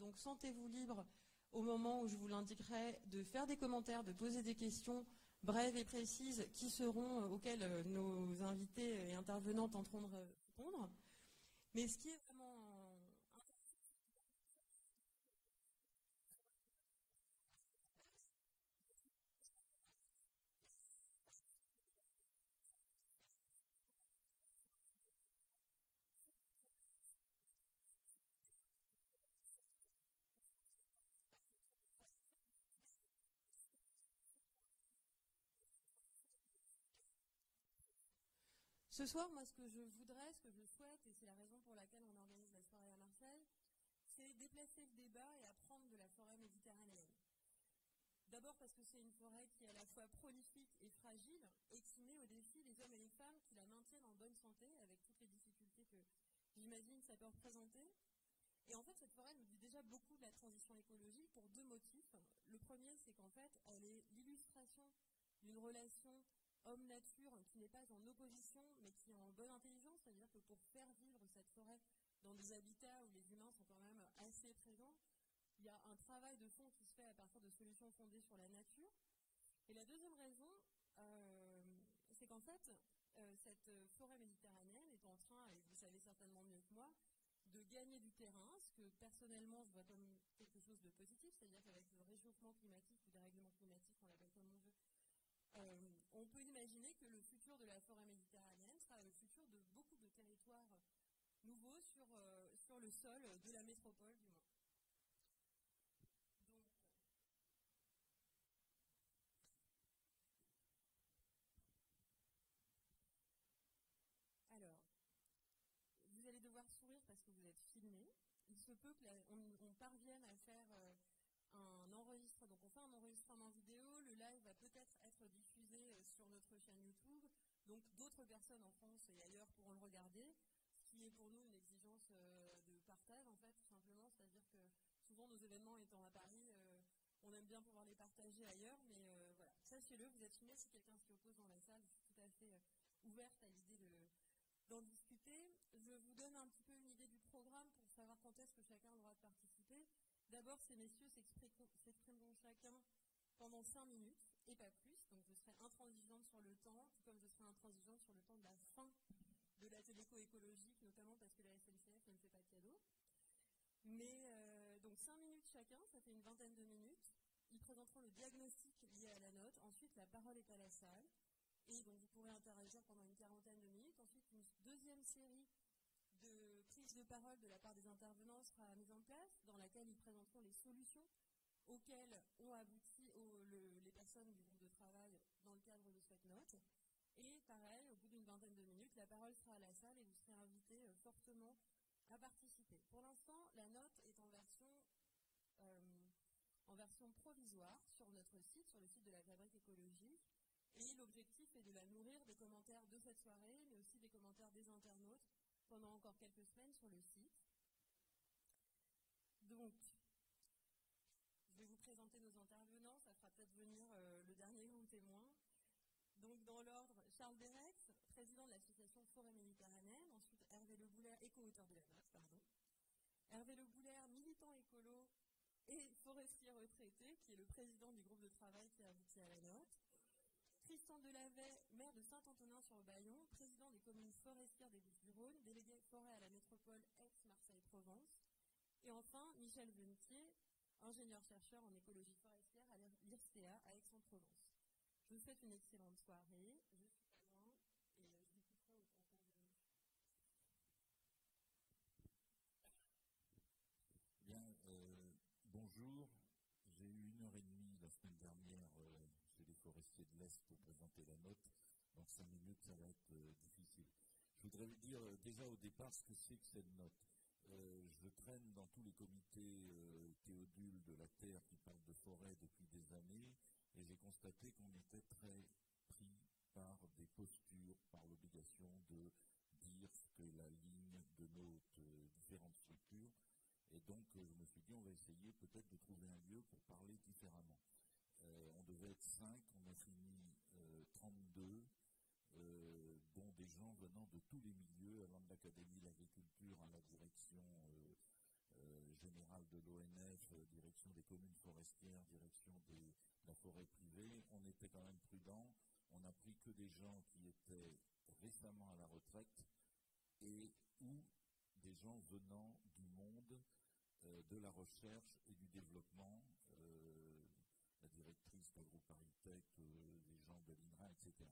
Donc sentez-vous libre au moment où je vous l'indiquerai de faire des commentaires, de poser des questions brèves et précises qui seront auxquelles nos invités et intervenants tenteront de répondre vraiment Ce soir, moi, ce que je voudrais, ce que je souhaite, et c'est la raison pour laquelle on organise la soirée à Marseille, c'est déplacer le débat et apprendre de la forêt méditerranéenne. D'abord parce que c'est une forêt qui est à la fois prolifique et fragile et qui met au défi les hommes et les femmes qui la maintiennent en bonne santé avec toutes les difficultés que j'imagine ça peut représenter. Et en fait, cette forêt nous dit déjà beaucoup de la transition écologique pour deux motifs. Le premier, c'est qu'en fait, elle est l'illustration d'une relation homme-nature qui n'est pas en opposition, mais qui est en bonne intelligence, c'est-à-dire que pour faire vivre cette forêt dans des habitats où les humains sont quand même assez présents, il y a un travail de fond qui se fait à partir de solutions fondées sur la nature. Et la deuxième raison, euh, c'est qu'en fait, euh, cette forêt méditerranéenne est en train, et vous savez certainement mieux que moi, de gagner du terrain, ce que personnellement je vois comme quelque chose de positif, c'est-à-dire qu'avec le réchauffement climatique ou dérèglement climatique, on l'appelle comme on veut, euh, on peut imaginer que le futur de la forêt méditerranéenne sera le futur de beaucoup de territoires nouveaux sur, euh, le sol de la métropole du Mans. alors, vous allez devoir sourire parce que vous êtes filmé. Il se peut qu'on parvienne à faire euh, un enregistrement. Donc on fait un enregistrement vidéo, le live va peut-être être diffusé euh, sur notre chaîne YouTube. Donc d'autres personnes en France et ailleurs pourront le regarder, ce qui est pour nous une exigence euh, de partage en fait, tout simplement. C'est-à-dire que souvent nos événements étant à Paris, euh, on aime bien pouvoir les partager ailleurs, mais voilà. Sachez-le, vous êtes filmé, si quelqu'un s'y oppose dans la salle, je suis tout à fait ouverte à l'idée d'en discuter. Je vous donne un petit peu une idée du programme pour savoir quand est-ce que chacun aura de participer. D'abord, ces messieurs s'exprimeront chacun pendant cinq minutes et pas plus. Donc je serai intransigeante sur le temps, tout comme je serai intransigeante sur le temps de la fin de la téléco écologique, notamment parce que la SNCF ne fait pas de cadeau. Mais euh, donc cinq minutes chacun, ça fait une vingtaine de minutes. Ils présenteront le diagnostic lié à la note. Ensuite, la parole est à la salle. Et donc vous pourrez interagir pendant une quarantaine de minutes. Ensuite, une deuxième série de prise de parole de la part des intervenants sera mise en place, dans laquelle ils présenteront les solutions auxquelles ont abouti les personnes du groupe de travail dans le cadre de cette note. Et pareil, au bout d'une vingtaine de minutes, la parole sera à la salle et vous serez invités euh, fortement à participer. Pour l'instant, la note est en version, euh, en version provisoire sur notre site, sur le site de la fabrique écologique. Et l'objectif est de la nourrir des commentaires de cette soirée, mais aussi des commentaires des internautes pendant encore quelques semaines sur le site. Donc, je vais vous présenter nos intervenants, ça fera peut-être venir euh, le dernier grand témoin. Donc, dans l'ordre, Charles Berex, président de l'association Forêt Méditerranéenne, ensuite Hervé Le Bouler, éco-auteur de la note, pardon. Hervé Le Bouler, militant écolo et forestier retraité, qui est le président du groupe de travail qui a abouti à la note. Tristan Delavet, maire de Saint-Antonin-sur-Bayon, président des communes forestières des Bouches-du-Rhône, délégué forêt à la métropole Aix-Marseille-Provence. Et enfin, Michel Venetier, ingénieur-chercheur en écologie forestière à l'IRCA à Aix-en-Provence. Je vous souhaite une excellente soirée. Je suis et je vous Bien, euh, bonjour. J'ai eu une heure et demie la semaine dernière euh, chez les forestiers de l'Est pour présenter la note. Dans cinq minutes, ça va être euh, difficile. Je voudrais vous dire euh, déjà au départ ce que c'est que cette note. je traîne dans tous les comités théodules de la Terre qui parlent de forêt depuis des années et j'ai constaté qu'on était très pris par des postures, par l'obligation de dire ce que la ligne de nos différentes structures et donc, euh, je me suis dit, on va essayer peut-être de trouver un lieu pour parler différemment. Euh, on devait être 5, on a fini 32, euh, dont des gens venant de tous les milieux, allant de l'Académie d'agriculture à la direction générale de de l'ONF, direction des communes forestières, direction de la forêt privée, on était quand même prudent. On n'a pris que des gens qui étaient récemment à la retraite et ou des gens venant du monde de la recherche et du développement, la directrice de groupe Paritech, les gens de l'INRA, etc.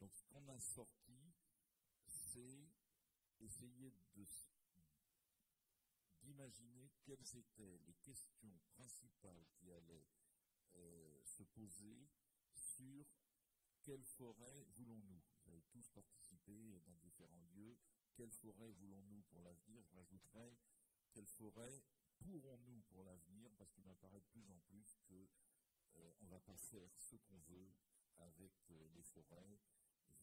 Donc ce qu'on a sorti, c'est essayer d'imaginer quelles étaient les questions principales qui allaient euh, se poser sur quelle forêt voulons-nous? Vous avez tous participé dans différents lieux. Quelle forêt voulons-nous pour l'avenir? Je rajouterais quelle forêt pourrons-nous pour l'avenir? Parce qu'il m'apparaît de plus en plus qu'on euh, ne va pas faire ce qu'on veut avec euh, les forêts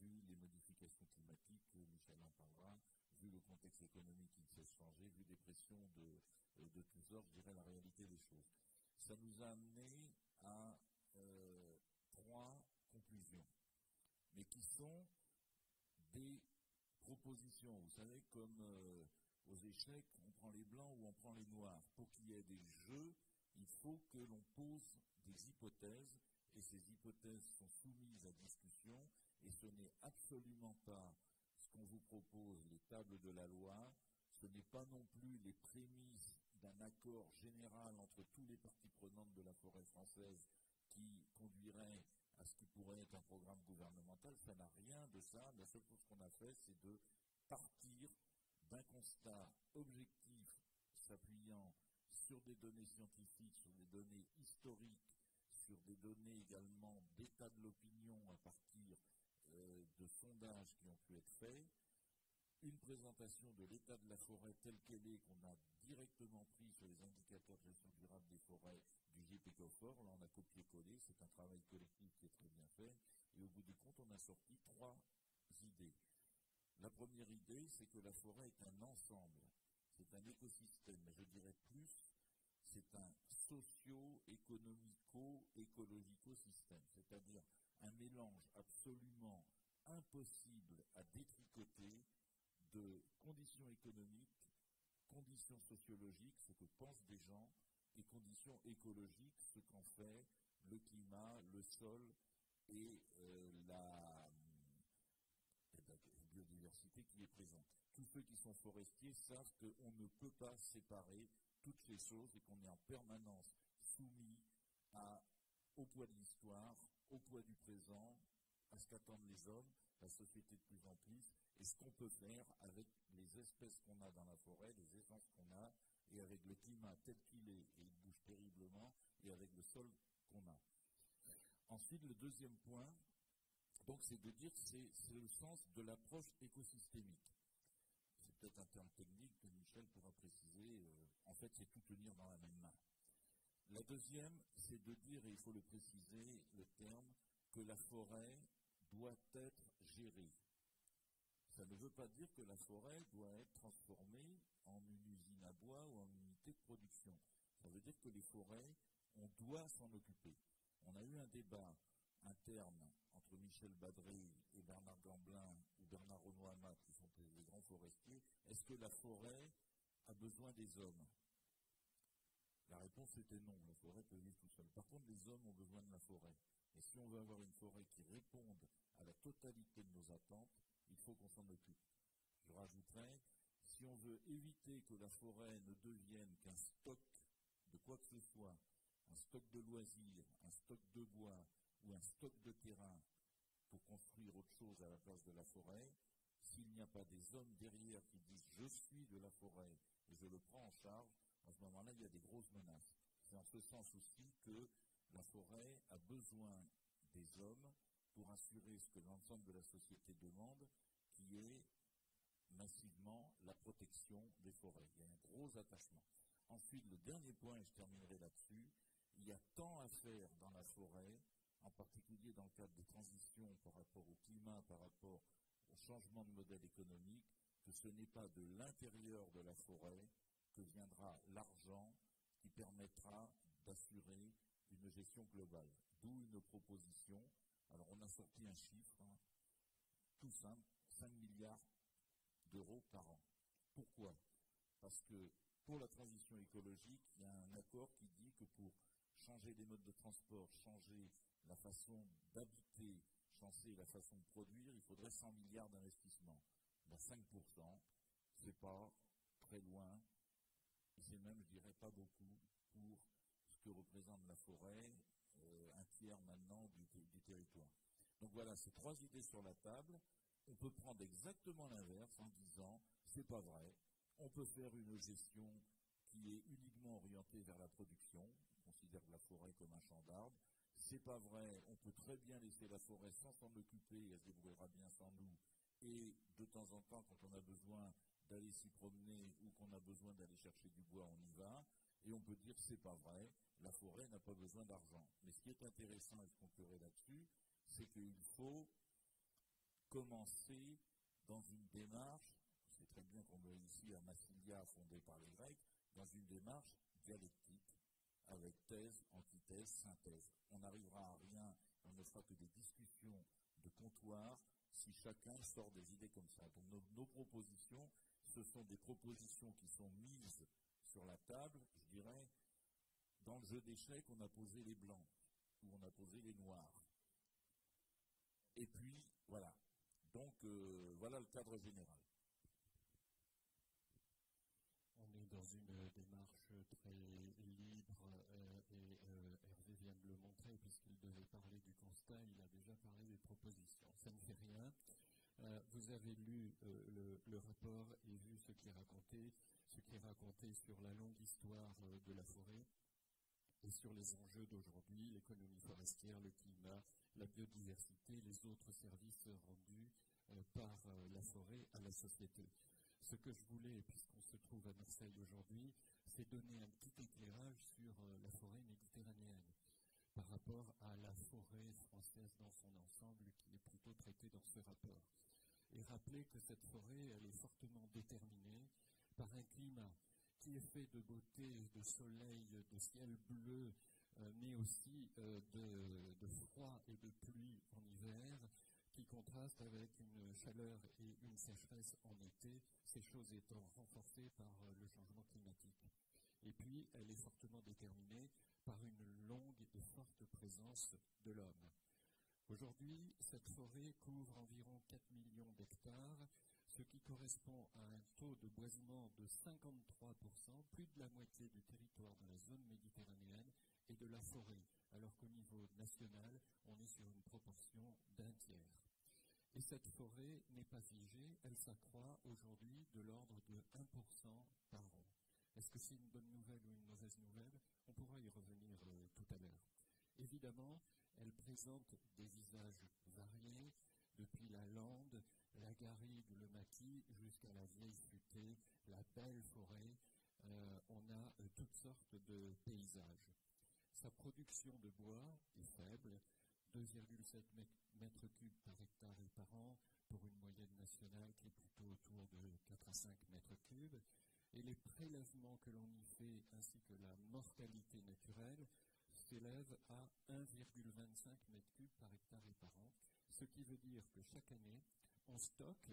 vu les modifications climatiques, Michel en parlera, vu le contexte économique qui ne cesse de changer, vu des pressions de, euh, de tous ordres, je dirais la réalité des choses. Ça nous a amené à euh, trois conclusions, mais qui sont des propositions. Vous savez, comme euh, aux échecs, on prend les blancs ou on prend les noirs. Pour qu'il y ait des jeux, il faut que l'on pose des hypothèses, et ces hypothèses sont soumises à discussion, et ce n'est absolument pas qu'on vous propose, les tables de la loi, ce n'est pas non plus les prémices d'un accord général entre tous les parties prenantes de la forêt française qui conduirait à ce qui pourrait être un programme gouvernemental, ça n'a rien de ça. La seule chose qu'on a fait, c'est de partir d'un constat objectif s'appuyant sur des données scientifiques, sur des données historiques, sur des données également d'état de l'opinion à partir euh, de sondages qui ont pu être faits, une présentation de l'état de la forêt telle qu'elle est, qu'on a directement pris sur les indicateurs de gestion durable des forêts du GPCOFOR. Là, on a copié-collé, c'est un travail collectif qui est très bien fait. Et au bout du compte, on a sorti trois idées. La première idée, c'est que la forêt est un ensemble, c'est un écosystème, mais je dirais plus, c'est un socio-économico-écologico-système, c'est-à-dire un mélange absolument impossible à détricoter de conditions économiques, conditions sociologiques, ce que pensent des gens, et conditions écologiques, ce qu'en fait le climat, le sol et euh, la, biodiversité qui est présente. Tous ceux qui sont forestiers savent qu'on ne peut pas séparer toutes ces choses et qu'on est en permanence soumis au poids de l'histoire, au poids du présent, à ce qu'attendent les hommes, la société de plus en plus, et ce qu'on peut faire avec les espèces qu'on a dans la forêt, les essences qu'on a, et avec le climat tel qu'il est, et il bouge terriblement, et avec le sol qu'on a. Ensuite, le deuxième point, donc, c'est de dire que c'est le sens de l'approche écosystémique. C'est peut-être un terme technique que Michel pourra préciser. Euh, en fait, c'est tout tenir dans la même main. La deuxième, c'est de dire, et il faut le préciser, le terme, que la forêt doit être gérée. Ça ne veut pas dire que la forêt doit être transformée en une usine à bois ou en une unité de production. Ça veut dire que les forêts, on doit s'en occuper. On a eu un débat interne entre Michel Badré et Bernard Gamblin ou Bernard Renoir qui sont des grands forestiers. Est-ce que la forêt a besoin des hommes? La réponse était non, la forêt peut tout seul. Par contre, les hommes ont besoin de la forêt. Et si on veut avoir une forêt qui réponde à la totalité de nos attentes, il faut qu'on s'en occupe. Je rajouterais, si on veut éviter que la forêt ne devienne qu'un stock de quoi que ce soit, un stock de loisirs, un stock de bois ou un stock de terrain pour construire autre chose à la place de la forêt, s'il n'y a pas des hommes derrière qui disent je suis de la forêt et je le prends en charge, à ce moment-là, il y a des grosses menaces. C'est en ce sens aussi que la forêt a besoin des hommes pour assurer ce que l'ensemble de la société demande, qui est massivement la protection des forêts. Il y a un gros attachement. Ensuite, le dernier point, et je terminerai là-dessus, il y a tant à faire dans la forêt, en particulier dans le cadre des transitions par rapport au climat, par rapport au changement de modèle économique, que ce n'est pas de l'intérieur de la forêt que viendra l'argent qui permettra d'assurer une gestion globale. D'où une proposition. Alors on a sorti un chiffre, hein, tout simple, 5 milliards d'euros par an. Pourquoi? Parce que pour la transition écologique, il y a un accord qui dit que pour changer les modes de transport, changer la façon d'habiter, changer la façon de produire, il faudrait 100 milliards d'investissements. Ben 5%, c'est pas très loin, c'est même, je dirais, pas beaucoup pour ce que représente la forêt, euh, un tiers maintenant du, territoire. Donc voilà, ces trois idées sur la table. On peut prendre exactement l'inverse en disant, c'est pas vrai, on peut faire une gestion qui est uniquement orientée vers la production. On considère la forêt comme un champ d'arbres. C'est pas vrai. On peut très bien laisser la forêt sans s'en occuper. Elle se débrouillera bien sans nous. Et de temps en temps, quand on a besoin d'aller s'y promener ou qu'on a besoin d'aller chercher du bois, on y va. Et on peut dire c'est pas vrai. La forêt n'a pas besoin d'argent. Mais ce qui est intéressant, et je conclurai là-dessus, c'est qu'il faut commencer dans une démarche c'est très bien qu'on est ici à Massilia, fondé par les Grecs, dans une démarche dialectique, avec thèse, antithèse, synthèse. On n'arrivera à rien, on ne fera que des discussions de comptoir si chacun sort des idées comme ça. Donc nos propositions, ce sont des propositions qui sont mises sur la table, je dirais, dans le jeu d'échecs, on a posé les blancs, ou on a posé les noirs. Et puis, voilà. Donc, euh, voilà le cadre général. dans une démarche très libre euh, et euh, Hervé vient de le montrer puisqu'il devait parler du constat, il a déjà parlé des propositions. Ça ne fait rien. Euh, vous avez lu le, le, rapport et vu ce qui est raconté, ce qui est raconté sur la longue histoire de la forêt et sur les enjeux d'aujourd'hui, l'économie forestière, le climat, la biodiversité, les autres services rendus par la forêt à la société. Ce que je voulais, puisqu'on se trouve à Marseille aujourd'hui, c'est donner un petit éclairage sur euh, la forêt méditerranéenne par rapport à la forêt française dans son ensemble qui est plutôt traitée dans ce rapport. Et rappeler que cette forêt, elle est fortement déterminée par un climat qui est fait de beauté, de soleil, de ciel bleu, euh, mais aussi euh, de, froid et de pluie en hiver, qui contraste avec une chaleur et une sécheresse en été, ces choses étant renforcées par euh, le changement climatique. Et puis, elle est fortement déterminée par une longue et forte présence de l'homme. Aujourd'hui, cette forêt couvre environ 4 millions d'hectares, ce qui correspond à un taux de boisement de 53%, plus de la moitié du territoire de la zone méditerranéenne et de la forêt, alors qu'au niveau national, on est sur une proportion d'un tiers. Et cette forêt n'est pas figée, elle s'accroît aujourd'hui de l'ordre de 1% par an. Est-ce que c'est une bonne nouvelle ou une mauvaise nouvelle? On pourra y revenir euh, tout à l'heure. Évidemment, elle présente des visages variés, depuis la lande, la garrigue, le maquis, jusqu'à la vieille futée, la belle forêt. Euh, on a euh, toutes sortes de paysages. Sa production de bois est faible, 2,7 mètres cubes par hectare et par an pour une moyenne nationale qui est plutôt autour de 4 à 5 mètres cubes. Et les prélèvements que l'on y fait ainsi que la mortalité naturelle s'élèvent à 1,25 mètres cubes par hectare et par an, ce qui veut dire que chaque année, on stocke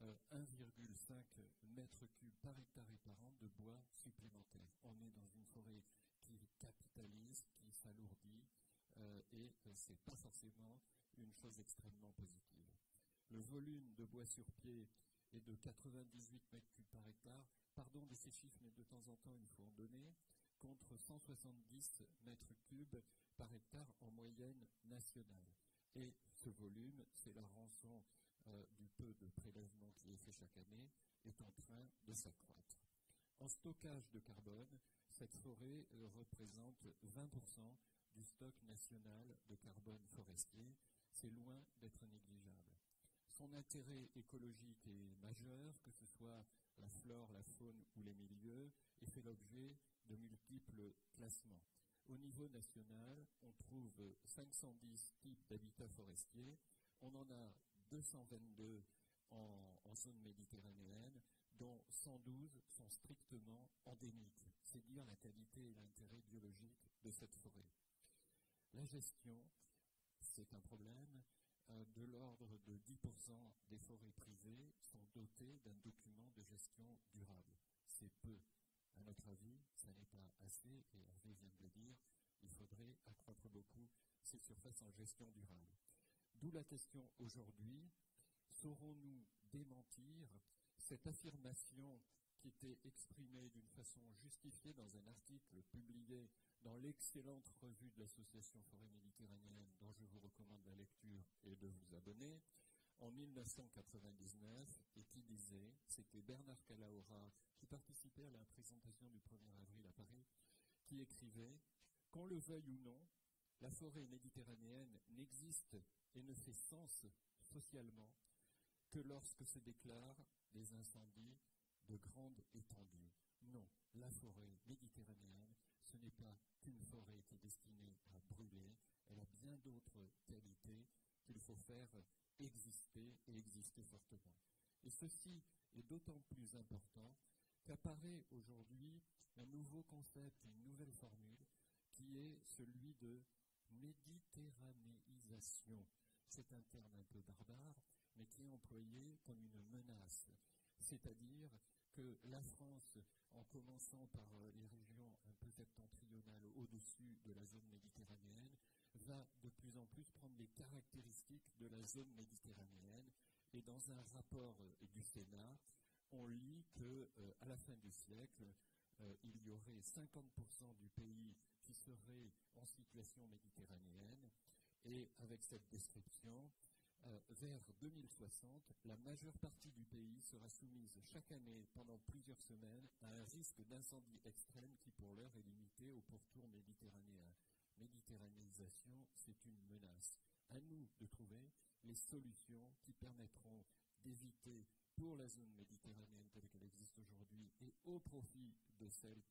1,5 euh, mètres cubes par hectare et par an de bois supplémentaire. On est dans une forêt qui capitalise, qui s'alourdit, euh, et euh, ce n'est pas forcément une chose extrêmement positive. Le volume de bois sur pied est de 98 mètres cubes par hectare. Pardon de ces chiffres, mais de temps en temps, il faut en donner, contre 170 mètres cubes par hectare en moyenne nationale. Et ce volume, c'est la rançon euh, du peu de prélèvement qui est fait chaque année, est en train de s'accroître. En stockage de carbone, cette forêt représente 20% du stock national de carbone forestier, c'est loin d'être négligeable. Son intérêt écologique est majeur, que ce soit la flore, la faune ou les milieux, et fait l'objet de multiples classements. Au niveau national, on trouve 510 types d'habitats forestiers, on en a 222 en, zone méditerranéenne, dont 112 sont strictement endémiques. C'est dire la qualité et l'intérêt biologique de cette forêt. La gestion, c'est un problème. Euh, de l'ordre de 10% des forêts privées sont dotées d'un document de gestion durable. C'est peu. Un ça n'est pas assez, et Hervé vient de le dire, il faudrait accroître beaucoup ces surfaces en gestion durable. D'où la question aujourd'hui, saurons-nous démentir cette affirmation qui était exprimée d'une façon justifiée dans un article publié dans l'excellente revue de l'Association Forêt Méditerranéenne, dont je vous recommande la lecture et de vous abonner, en 1999, et qui disait, c'était Bernard Calahora, qui participait à la présentation du 1er avril à Paris, qui écrivait Qu'on le veuille ou non, la forêt méditerranéenne n'existe et ne fait sens socialement que lorsque se déclarent des incendies de grande étendue. Non, la forêt méditerranéenne, ce n'est pas qu'une forêt qui est destinée à brûler, elle a bien d'autres qualités qu'il faut faire exister et exister fortement. Et ceci est d'autant plus important qu'apparaît aujourd'hui un nouveau concept, une nouvelle formule, qui est celui de méditerranéisation. C'est un terme un peu barbare, mais qui est employé comme une menace. C'est-à-dire que la France, en commençant par euh, les régions un peu septentrionales au-dessus de la zone méditerranéenne, va de plus en plus prendre les caractéristiques de la zone méditerranéenne. Et dans un rapport euh, du Sénat, on lit que euh, à la fin du siècle, il y aurait 50% du pays qui serait en situation méditerranéenne. Et avec cette description, euh, vers 2060, la majeure partie du pays sera soumise chaque année pendant plusieurs semaines à un risque d'incendie extrême qui pour l'heure est limité au pourtour méditerranéen. Méditerranéisation, c'est une menace. À nous de trouver les solutions qui permettront d'éviter pour la zone méditerranéenne telle qu'elle existe aujourd'hui et au profit de celle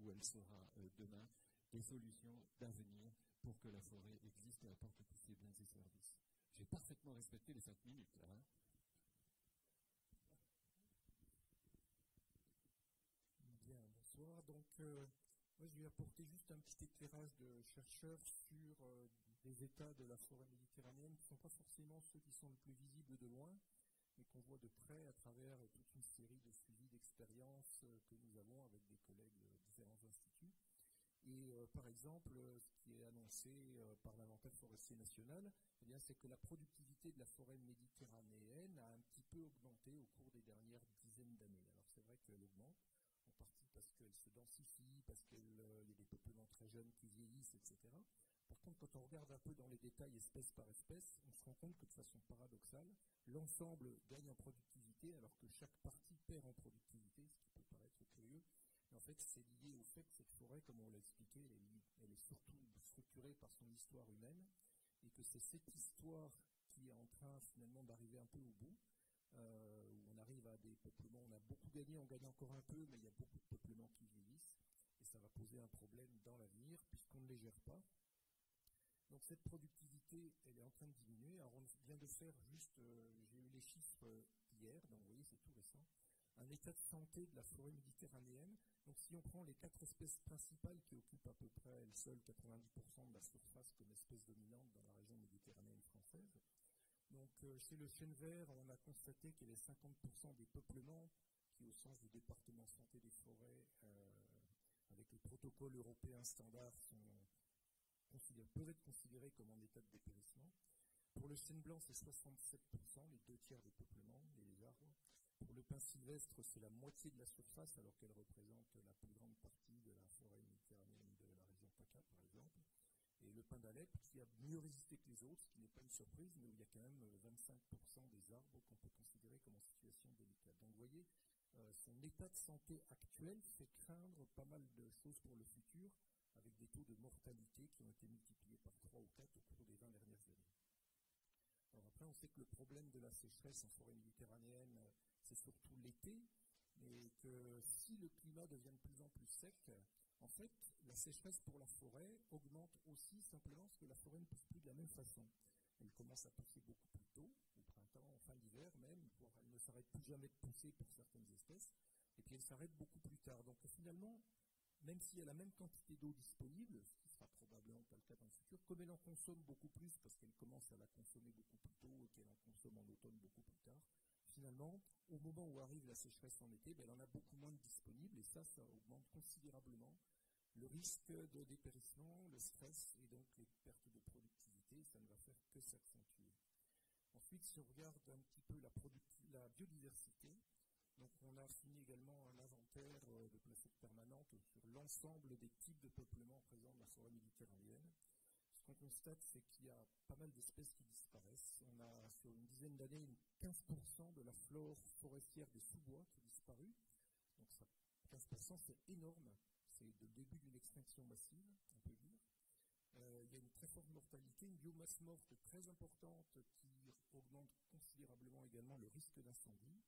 où elle sera euh, demain, des solutions d'avenir pour que la forêt existe et apporte tous ses biens et services. J'ai parfaitement respecté les cinq minutes, là. Hein. Bien, bonsoir. Donc, euh, moi, je vais apporter juste un petit éclairage de chercheurs sur euh, les états de la forêt méditerranéenne, qui ne sont pas forcément ceux qui sont les plus visibles de loin, mais qu'on voit de près à travers toute une série de suivis d'expériences euh, que nous avons avec des collègues de différents instituts. Et euh, par exemple, euh, ce qui est annoncé euh, par l'inventaire forestier national, eh c'est que la productivité de la forêt méditerranéenne a un petit peu augmenté au cours des dernières dizaines d'années. Alors c'est vrai qu'elle augmente, en partie parce qu'elle se densifie, parce qu'il y a des peuplements très jeunes qui vieillissent, etc. Par contre, quand on regarde un peu dans les détails espèce par espèce, on se rend compte que de façon paradoxale, l'ensemble gagne en productivité alors que chaque partie perd en productivité, en fait, c'est lié au fait que cette forêt, comme on l'a expliqué, elle est, surtout structurée par son histoire humaine, et que c'est cette histoire qui est en train finalement d'arriver un peu au bout, euh, où on arrive à des peuplements, on a beaucoup gagné, on gagne encore un peu, mais il y a beaucoup de peuplements qui vieillissent, et ça va poser un problème dans l'avenir, puisqu'on ne les gère pas. Donc cette productivité, elle est en train de diminuer. Alors on vient de faire juste, euh, j'ai eu les chiffres hier, donc vous voyez, c'est tout récent un état de santé de la forêt méditerranéenne. Donc si on prend les quatre espèces principales qui occupent à peu près elles seules 90% de la surface comme espèce dominante dans la région méditerranéenne française, donc euh, chez le chêne vert, on a constaté qu'il y avait 50% des peuplements qui, au sens du département santé des forêts, euh, avec les protocoles européens standards, peuvent être considérés comme en état de dépérissement. Pour le chêne blanc, c'est 67%, les deux tiers des peuplements, les arbres. Pour le pin sylvestre, c'est la moitié de la surface, alors qu'elle représente la plus grande partie de la forêt méditerranéenne de la région PACA, par exemple. Et le pin d'Alep, qui a mieux résisté que les autres, ce qui n'est pas une surprise, mais où il y a quand même 25% des arbres qu'on peut considérer comme en situation délicate. Donc vous voyez, euh, son état de santé actuel fait craindre pas mal de choses pour le futur, avec des taux de mortalité qui ont été multipliés par 3 ou 4 au cours des 20 dernières années. Alors après, on sait que le problème de la sécheresse en forêt méditerranéenne, c'est surtout l'été, mais que si le climat devient de plus en plus sec, en fait, la sécheresse pour la forêt augmente aussi simplement parce que la forêt ne pousse plus de la même façon. Elle commence à pousser beaucoup plus tôt, au printemps, en fin d'hiver même, voire elle ne s'arrête plus jamais de pousser pour certaines espèces, et puis elle s'arrête beaucoup plus tard. Donc finalement, même s'il y a la même quantité d'eau disponible, ce qui sera probablement pas le cas dans le futur, comme elle en consomme beaucoup plus parce qu'elle commence à la consommer beaucoup plus tôt et qu'elle en consomme en automne beaucoup plus tard, finalement, au moment où arrive la sécheresse en été, ben, elle en a beaucoup moins de disponibles et ça, ça augmente considérablement le risque de dépérissement, le stress et donc les pertes de productivité. Ça ne va faire que s'accentuer. Ensuite, si on regarde un petit peu la, biodiversité, donc on a fini également un inventaire euh, de places permanentes sur l'ensemble des types de peuplements présents dans la forêt méditerranéenne. Qu'on constate, c'est qu'il y a pas mal d'espèces qui disparaissent. On a sur une dizaine d'années 15% de la flore forestière des sous-bois qui a disparu. Donc ça, 15% c'est énorme. C'est le début d'une extinction massive, on peut dire. Euh, il y a une très forte mortalité, une biomasse morte très importante qui augmente considérablement également le risque d'incendie.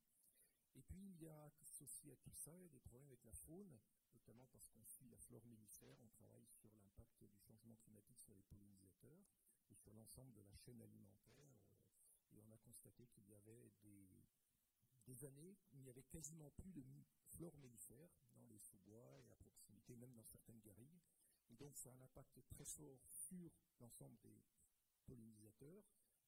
Et puis, il y a associé à tout ça des problèmes avec la faune, notamment parce qu'on suit la flore mellifère, on travaille sur l'impact du changement climatique sur les pollinisateurs et sur l'ensemble de la chaîne alimentaire. Euh, et on a constaté qu'il y avait des, années où il n'y avait quasiment plus de flore mellifère dans les sous-bois et à proximité, même dans certaines garrigues. Et donc, ça a un impact très fort sur l'ensemble des pollinisateurs,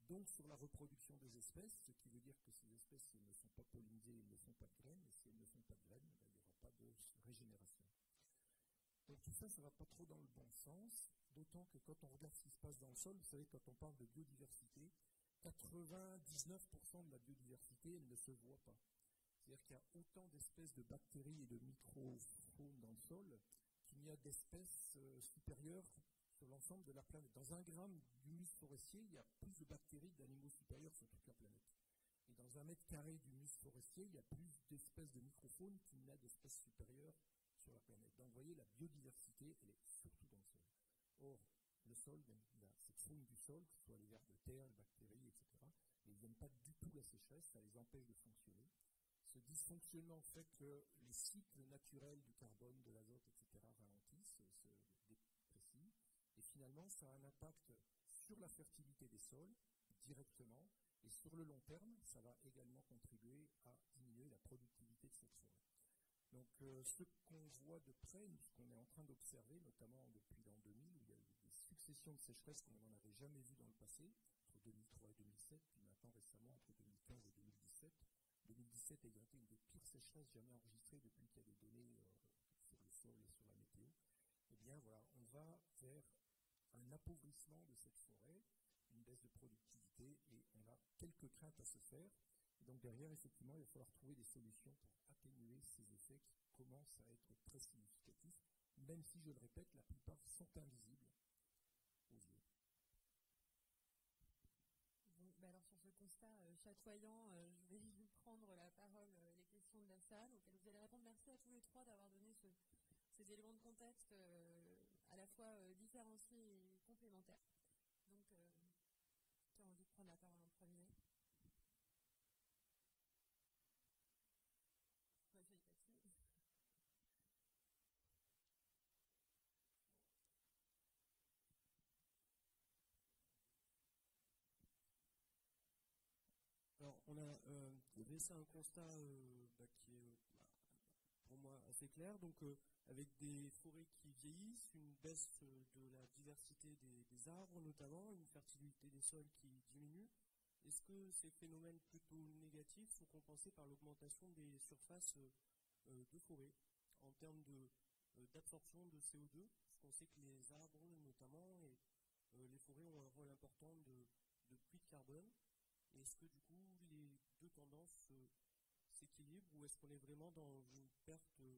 donc sur la reproduction des espèces, ce qui veut dire que ces espèces, ne sont pas pollinisées, elles ne font pas de graines, et si elles ne font pas de graines, ben, il n'y aura pas de régénération. Donc tout ça, ça ne va pas trop dans le bon sens, d'autant que quand on regarde ce qui se passe dans le sol, vous savez, quand on parle de biodiversité, 99% de la biodiversité, elle ne se voit pas. C'est-à-dire qu'il y a autant d'espèces de bactéries et de microfaunes dans le sol qu'il y a d'espèces euh, supérieures sur l'ensemble de la planète. Dans un gramme d'humus forestier, il y a plus de bactéries d'animaux supérieurs sur toute la planète. Et dans un mètre carré d'humus forestier, il y a plus d'espèces de microfaunes qu'il n'y a d'espèces supérieures sur la la biodiversité, elle est surtout dans le sol. Or, le sol, cette faune du sol, que ce soit les vers de terre, les bactéries, etc., ils n'aiment pas du tout la sécheresse, ça les empêche de fonctionner. Ce dysfonctionnement fait que les cycles naturels du carbone, de l'azote, etc., ralentissent, se déprécient, et finalement, ça a un impact sur la fertilité des sols directement, et sur le long terme, ça va également contribuer à diminuer la productivité de cette forêt. Donc euh, ce qu'on voit de près, ce qu'on est en train d'observer, notamment depuis l'an 2000, où il y a eu des successions de sécheresses qu'on n'en avait jamais vues dans le passé, entre 2003 et 2007, puis maintenant récemment entre 2015 et 2017. 2017 a été une des pires sécheresses jamais enregistrées depuis qu'il y a des données euh, sur le sol et sur la météo. Eh bien voilà, on va vers un appauvrissement de cette forêt, une baisse de productivité, et on a quelques craintes à se faire. Et donc derrière, effectivement, il va falloir trouver des solutions pour atténuer ces effets qui commencent à être très significatifs, même si, je le répète, la plupart sont invisibles aux yeux. Bon, alors sur ce constat euh, chatoyant, euh, je vais prendre la parole, euh, les questions de la salle, auxquelles vous allez répondre. Merci à tous les trois d'avoir donné ce, ces éléments de contexte à la fois différenciés et complémentaires. Donc, qui a envie de prendre la parole en premier Alors, on a euh, dressé un constat euh, bah, qui est bah, pour moi assez clair. Donc, euh, avec des forêts qui vieillissent, une baisse de la diversité des, arbres notamment, une fertilité des sols qui diminue. Est-ce que ces phénomènes plutôt négatifs sont compensés par l'augmentation des surfaces de forêt en termes d'absorption de, CO2 Parce qu'on sait que les arbres notamment et les forêts ont un rôle important de puits de carbone. Est-ce que du coup les deux tendances euh, s'équilibrent ou est-ce qu'on est vraiment dans une perte euh,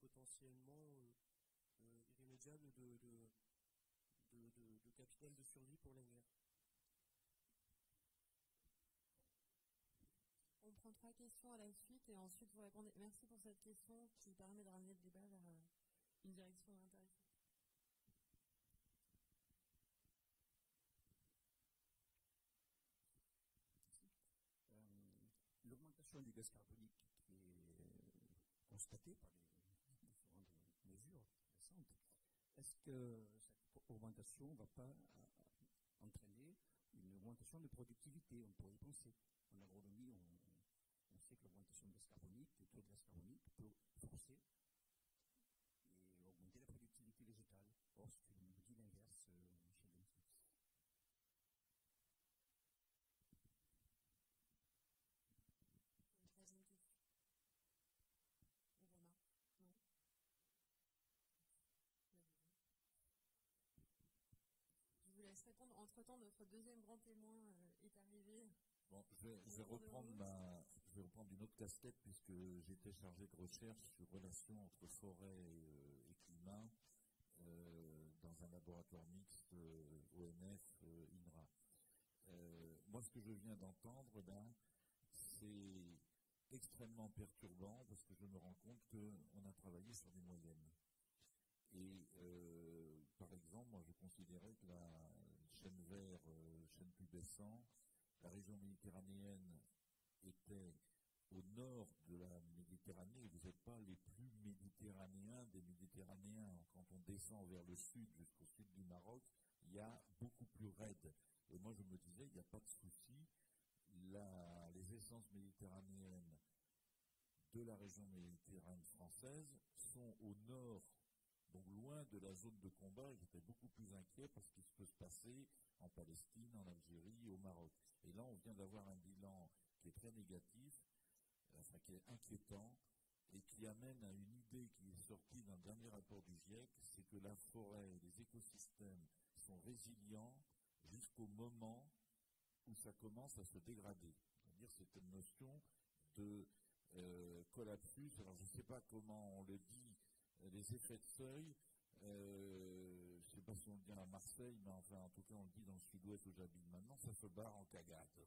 potentiellement euh, irrémédiable de, de, capital de survie pour la guerre On prend trois questions à la suite et ensuite vous répondez. Merci pour cette question qui permet de ramener le débat vers une direction intéressante. Carbonique qui est constatée par les différentes mesures récentes, est-ce que cette augmentation ne va pas entraîner une augmentation de productivité? On pourrait y penser. En agronomie, on, sait que l'augmentation du gaz carbonique, le taux de gaz carbonique peut forcer et augmenter la productivité végétale. Or, ce que nous dit l'inverse euh, chez entre-temps, notre deuxième grand témoin euh, est arrivé. Bon, je vais, je vais reprendre ma, je vais reprendre une autre casquette puisque j'étais chargé de recherche sur relations entre forêt et, euh, et climat euh, dans un laboratoire mixte ONF INRA. Euh, moi, ce que je viens d'entendre là, c'est extrêmement perturbant parce que je me rends compte qu'on a travaillé sur des moyennes. Et euh, par exemple, moi je considérais que la pubescent, la région méditerranéenne était au nord de la Méditerranée. Vous n'êtes pas les plus méditerranéens des Méditerranéens. Quand on descend vers le sud, jusqu'au sud du Maroc, il y a beaucoup plus raide. Et moi je me disais, il n'y a pas de souci. Les essences méditerranéennes de la région méditerranéenne française sont au nord, donc loin de la zone de combat. et J'étais beaucoup plus inquiet parce qu'il se peut se passer en Palestine, en Algérie, au Maroc. Et là, on vient d'avoir un bilan qui est très négatif, enfin qui est inquiétant, et qui amène à une idée qui est sortie d'un dernier rapport du GIEC, c'est que la forêt les écosystèmes sont résilients jusqu'au moment où ça commence à se dégrader. C'est-à-dire c'est une notion de euh, collapsus, alors je ne sais pas comment on le dit, euh, les effets de seuil, euh, je ne sais pas si on le dit à Marseille, mais enfin en tout cas on le dit dans le sud-ouest où j'habite maintenant, ça se barre en cagade.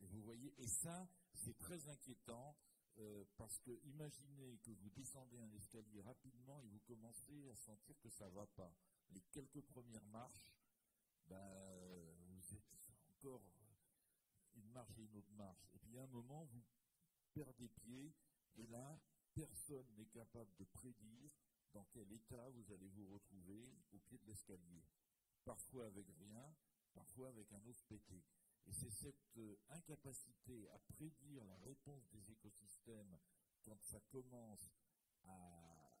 Et vous voyez, et ça, c'est très inquiétant, euh, parce que imaginez que vous descendez un escalier rapidement et vous commencez à sentir que ça ne va pas. Les quelques premières marches, ben, vous êtes encore une marche et une autre marche. Et puis à un moment, vous perdez pied, et là, personne n'est capable de prédire dans quel état vous allez vous retrouver au pied de l'escalier. Parfois avec rien, parfois avec un os pété. Et c'est cette euh, incapacité à prédire la réponse des écosystèmes quand ça commence à,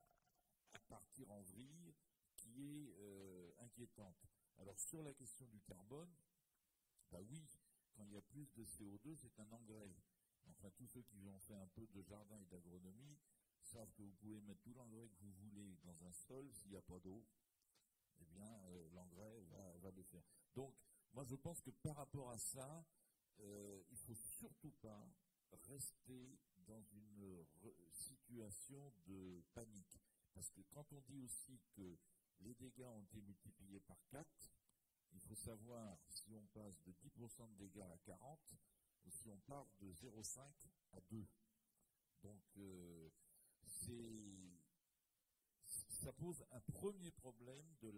partir en vrille qui est euh, inquiétante. Alors sur la question du carbone, bah oui, quand il y a plus de CO2, c'est un engrais. Enfin, tous ceux qui ont fait un peu de jardin et d'agronomie savent que vous pouvez mettre tout l'engrais que vous voulez dans un sol, s'il n'y a pas d'eau, eh bien, euh, l'engrais va, le faire. Donc, moi, je pense que par rapport à ça, euh, il ne faut surtout pas rester dans une situation de panique. Parce que quand on dit aussi que les dégâts ont été multipliés par 4, il faut savoir si on passe de 10% de dégâts à 40 ou si on part de 0,5 à 2. Donc, euh, ça pose un premier problème de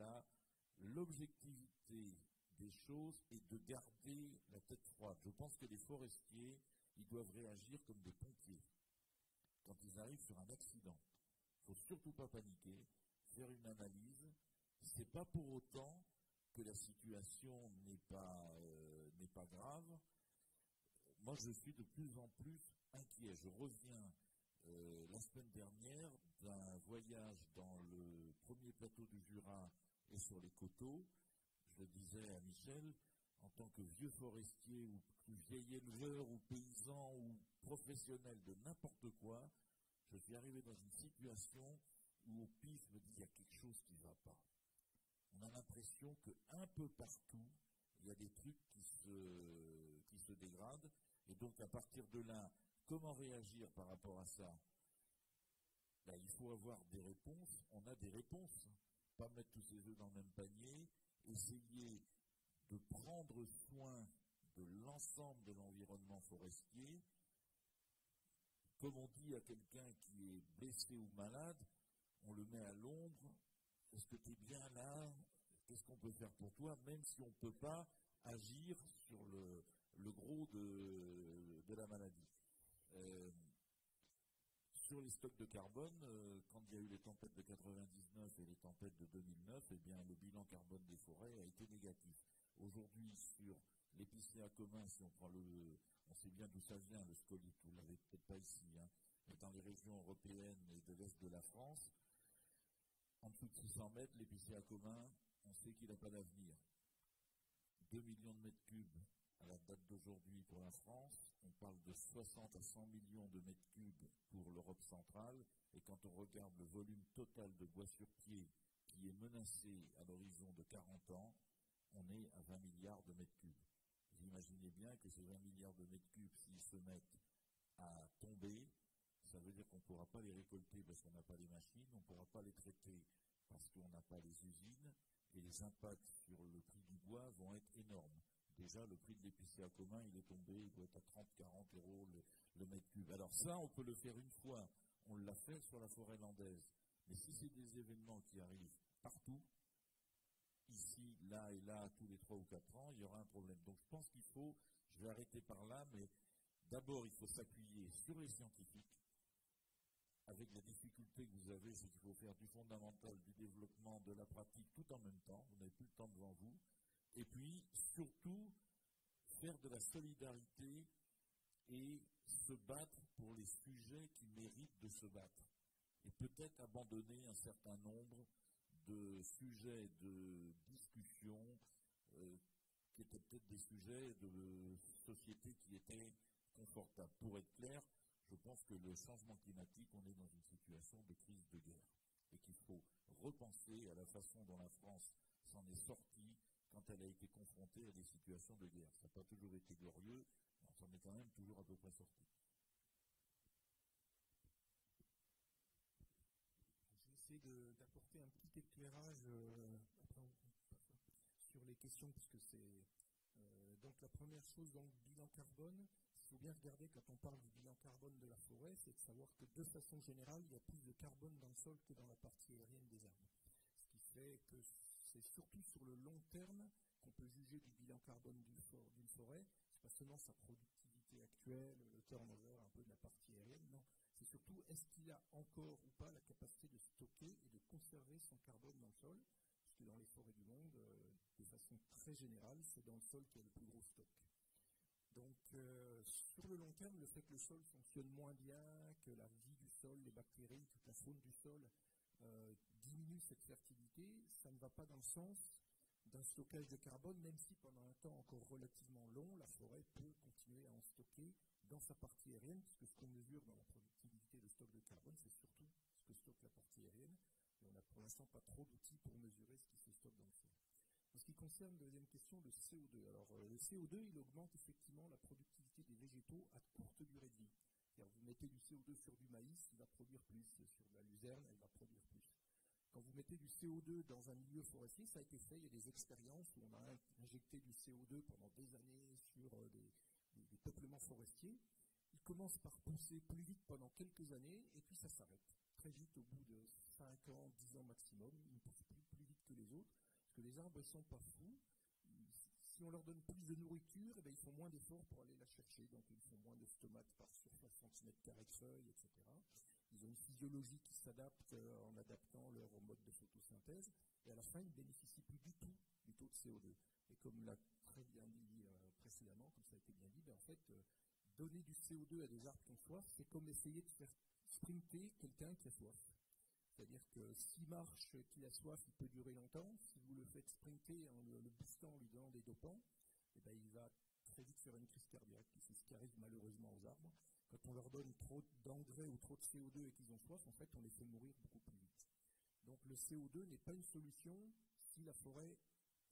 l'objectivité des choses et de garder la tête froide. Je pense que les forestiers, ils doivent réagir comme des pompiers quand ils arrivent sur un accident. Il faut surtout pas paniquer, faire une analyse. C'est pas pour autant que la situation n'est pas, euh, n'est pas grave. Moi, je suis de plus en plus inquiet. Je reviens euh, la semaine dernière d'un voyage dans le premier plateau du Jura et sur les coteaux. Je disais à Michel, en tant que vieux forestier ou vieil éleveur ou paysan ou professionnel de n'importe quoi, je suis arrivé dans une situation où au pif me dit il y a quelque chose qui ne va pas. On a l'impression que un peu partout, il y a des trucs qui se, se dégradent. Et donc à partir de là, comment réagir par rapport à ça? Ben, Il faut avoir des réponses. On a des réponses. Pas mettre tous ses œufs dans le même panier. Essayer de prendre soin de l'ensemble de l'environnement forestier. Comme on dit à quelqu'un qui est blessé ou malade, on le met à l'ombre. Est-ce que tu es bien là? Qu'est-ce qu'on peut faire pour toi? Même si on ne peut pas agir sur le, le gros de, la maladie. Euh, sur les stocks de carbone, euh, quand il y a eu les tempêtes de 99 et les tempêtes de 2009, eh bien, le bilan carbone des forêts a été négatif. Aujourd'hui, sur l'épicéa commun, si on prend le, on sait bien d'où ça vient, le scolyte, vous l'avez peut-être pas ici, hein, mais dans les régions européennes et de l'est de la France, en dessous de 600 mètres, l'épicéa commun, on sait qu'il n'a pas d'avenir. 2 millions de mètres cubes à la date d'aujourd'hui pour la France, on parle de 60 à 100 millions de mètres cubes pour l'Europe centrale, et quand on regarde le volume total de bois sur pied qui est menacé à l'horizon de 40 ans, on est à 20 milliards de mètres cubes. Vous imaginez bien que ces 20 milliards de mètres cubes, s'ils se mettent à tomber, ça veut dire qu'on ne pourra pas les récolter parce qu'on n'a pas les machines, on ne pourra pas les traiter parce qu'on n'a pas les usines, et les impacts sur le prix du bois vont être énormes. Déjà, le prix de l'épicier à commun, il est tombé, il doit être à 30-40 euros le, mètre cube. Alors ça, on peut le faire une fois. On l'a fait sur la forêt landaise. Mais si c'est des événements qui arrivent partout, ici, là et là, tous les 3 ou 4 ans, il y aura un problème. Donc je pense qu'il faut, je vais arrêter par là, mais d'abord, il faut s'appuyer sur les scientifiques, avec la difficulté que vous avez, c'est qu'il faut faire du fondamental, du développement, de la pratique tout en même temps. Vous n'avez plus le temps devant vous. Et puis, surtout, faire de la solidarité et se battre pour les sujets qui méritent de se battre. Et peut-être abandonner un certain nombre de sujets de discussion euh, qui étaient peut-être des sujets de société qui étaient confortables. Pour être clair, je pense que le changement climatique, on est dans une situation de crise de guerre et qu'il faut repenser à la façon dont la France s'en est sortie quand elle a été confrontée à des situations de guerre. Ça n'a pas toujours été glorieux, mais on s'en est quand même toujours à peu près sorti. Je vais d'apporter un petit éclairage euh, sur les questions, puisque c'est euh, donc la première chose, donc bilan carbone, faut bien regarder quand on parle du bilan carbone de la forêt, c'est de savoir que de façon générale, il y a plus de carbone dans le sol que dans la partie aérienne des arbres. Ce qui fait que c'est surtout sur le long terme qu'on peut juger du bilan carbone d'une forêt. C'est pas seulement sa productivité actuelle, le turnover un peu de la partie aérienne, non. C'est surtout est-ce qu'il a encore ou pas la capacité de stocker et de conserver son carbone dans le sol, puisque dans les forêts du monde, euh, de façon très générale, c'est dans le sol qu'il y a le plus gros stock. Donc, euh, sur le long terme, le fait que le sol fonctionne moins bien, que la vie du sol, les bactéries, toute la faune du sol euh, diminue cette fertilité, ça ne va pas dans le sens d'un stockage de carbone, même si pendant un temps encore relativement long, la forêt peut continuer à en stocker dans sa partie aérienne, puisque ce qu'on mesure dans la productivité de stock de carbone, c'est surtout ce que stocke la partie aérienne. Et on n'a pour l'instant pas trop d'outils pour mesurer ce qui se stocke dans le sol. En ce qui concerne, deuxième question, le CO2. Alors, euh, le CO2, il augmente effectivement la productivité des végétaux à courte durée de vie. Vous mettez du CO2 sur du maïs, il va produire plus. Sur de la luzerne, elle va produire plus. Quand vous mettez du CO2 dans un milieu forestier, ça a été fait, il y a des expériences où on a injecté du CO2 pendant des années sur euh, des, peuplements forestiers. Il commence par pousser plus vite pendant quelques années et puis ça s'arrête. Très vite, au bout de 5 ans, 10 ans maximum, il ne pousse plus, plus vite que les autres que les arbres ne sont pas fous. Si on leur donne plus de nourriture, eh bien, ils font moins d'efforts pour aller la chercher. Donc, ils font moins de stomates par surface centimètre carré de feuilles, etc. Ils ont une physiologie qui s'adapte euh, en adaptant leur mode de photosynthèse. Et à la fin, ils ne bénéficient plus du tout du taux de CO2. Et comme l'a très bien dit euh, précédemment, comme ça a été bien dit, ben, en fait, euh, donner du CO2 à des arbres qui ont soif, c'est comme essayer de faire sprinter quelqu'un qui a soif. C'est-à-dire que s'il marche, qu'il a soif, il peut durer longtemps. Si vous le faites sprinter en le, boostant, en lui donnant des dopants, eh ben, il va très vite faire une crise cardiaque. C'est ce qui arrive malheureusement aux arbres. Quand on leur donne trop d'engrais ou trop de CO2 et qu'ils ont soif, en fait, on les fait mourir beaucoup plus vite. Donc le CO2 n'est pas une solution si la forêt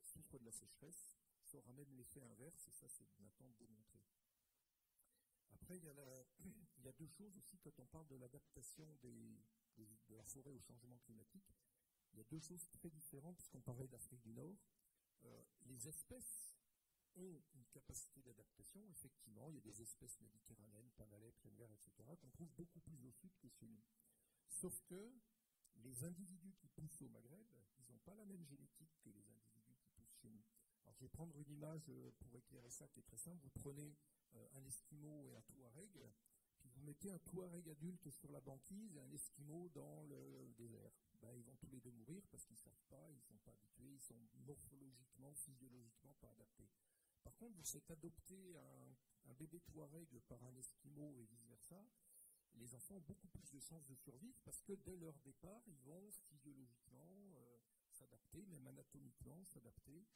souffre de la sécheresse. Ça aura même l'effet inverse, et ça, c'est maintenant démontré. Après, il y, il y, a deux choses aussi quand on parle de l'adaptation des, de la forêt au changement climatique, il y a deux choses très différentes, puisqu'on parlait d'Afrique du Nord. Euh, les espèces ont une capacité d'adaptation, effectivement, il y a des espèces méditerranéennes, panalais, plein etc., qu'on trouve beaucoup plus au sud que chez nous. Sauf que les individus qui poussent au Maghreb, ils n'ont pas la même génétique que les individus qui poussent chez nous. Alors je vais prendre une image euh, pour éclairer ça qui est très simple. Vous prenez euh, un Esquimau et un Touareg, vous mettez un Touareg adulte sur la banquise et un Esquimau dans le désert. Ben, ils vont tous les deux mourir parce qu'ils ne savent pas, ils ne sont pas habitués, ils sont morphologiquement, physiologiquement pas adaptés. Par contre, vous faites adopter un, bébé Touareg par un Esquimau et vice-versa, les enfants ont beaucoup plus de chances de survivre parce que dès leur départ, ils vont physiologiquement euh, s'adapter, même anatomiquement s'adapter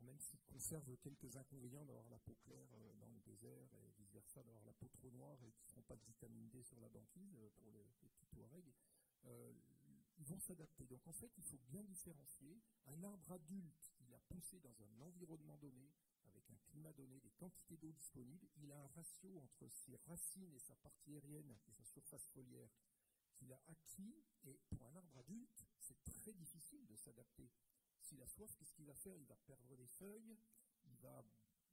même s'ils conservent quelques inconvénients d'avoir la peau claire euh, dans le désert et vice-versa, d'avoir la peau trop noire et qu'ils ne feront pas de vitamine D sur la banquise euh, pour les, petits Touaregs, euh, ils vont s'adapter. Donc en fait, il faut bien différencier un arbre adulte qui il a poussé dans un environnement donné, avec un climat donné, des quantités d'eau disponibles. Il a un ratio entre ses racines et sa partie aérienne et sa surface foliaire qu'il a acquis. Et pour un arbre adulte, c'est très difficile de s'adapter. S'il a soif, qu'est-ce qu'il va faire? Il va perdre des feuilles, il va,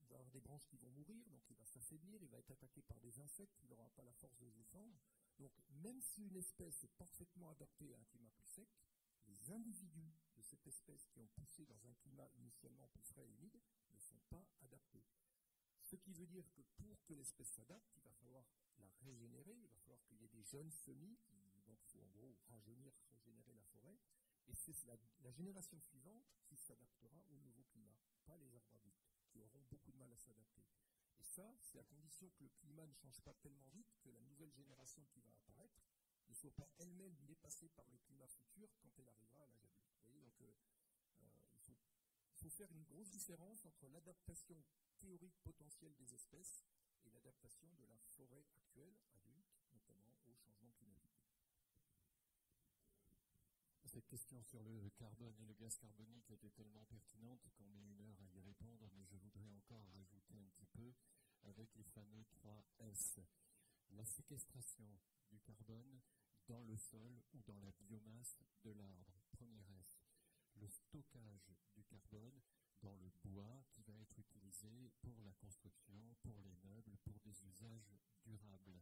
avoir des branches qui vont mourir, donc il va s'affaiblir, il va être attaqué par des insectes, il n'aura pas la force de défendre. Donc, même si une espèce est parfaitement adaptée à un climat plus sec, les individus de cette espèce qui ont poussé dans un climat initialement plus frais et humide ne sont pas adaptés. Ce qui veut dire que pour que l'espèce s'adapte, il va falloir la régénérer, il va falloir qu'il y ait des jeunes semis, donc il faut en gros rajeunir, régénérer la forêt, et c'est la, génération suivante qui s'adaptera au nouveau climat, pas les arbres adultes, qui auront beaucoup de mal à s'adapter. Et ça, c'est à condition que le climat ne change pas tellement vite que la nouvelle génération qui va apparaître ne soit pas elle-même dépassée par le climat futur quand elle arrivera à l'âge adulte. Vous voyez, donc euh, euh, il, faut, faire une grosse différence entre l'adaptation théorique potentielle des espèces et l'adaptation de la forêt actuelle adulte, notamment au changement climatique. Cette question sur le carbone et le gaz carbonique était tellement pertinente qu'on met une heure à y répondre, mais je voudrais encore rajouter un petit peu avec les fameux 3 S. La séquestration du carbone dans le sol ou dans la biomasse de l'arbre. Premier S. Le stockage du carbone dans le bois qui va être utilisé pour la construction, pour les meubles, pour des usages durables.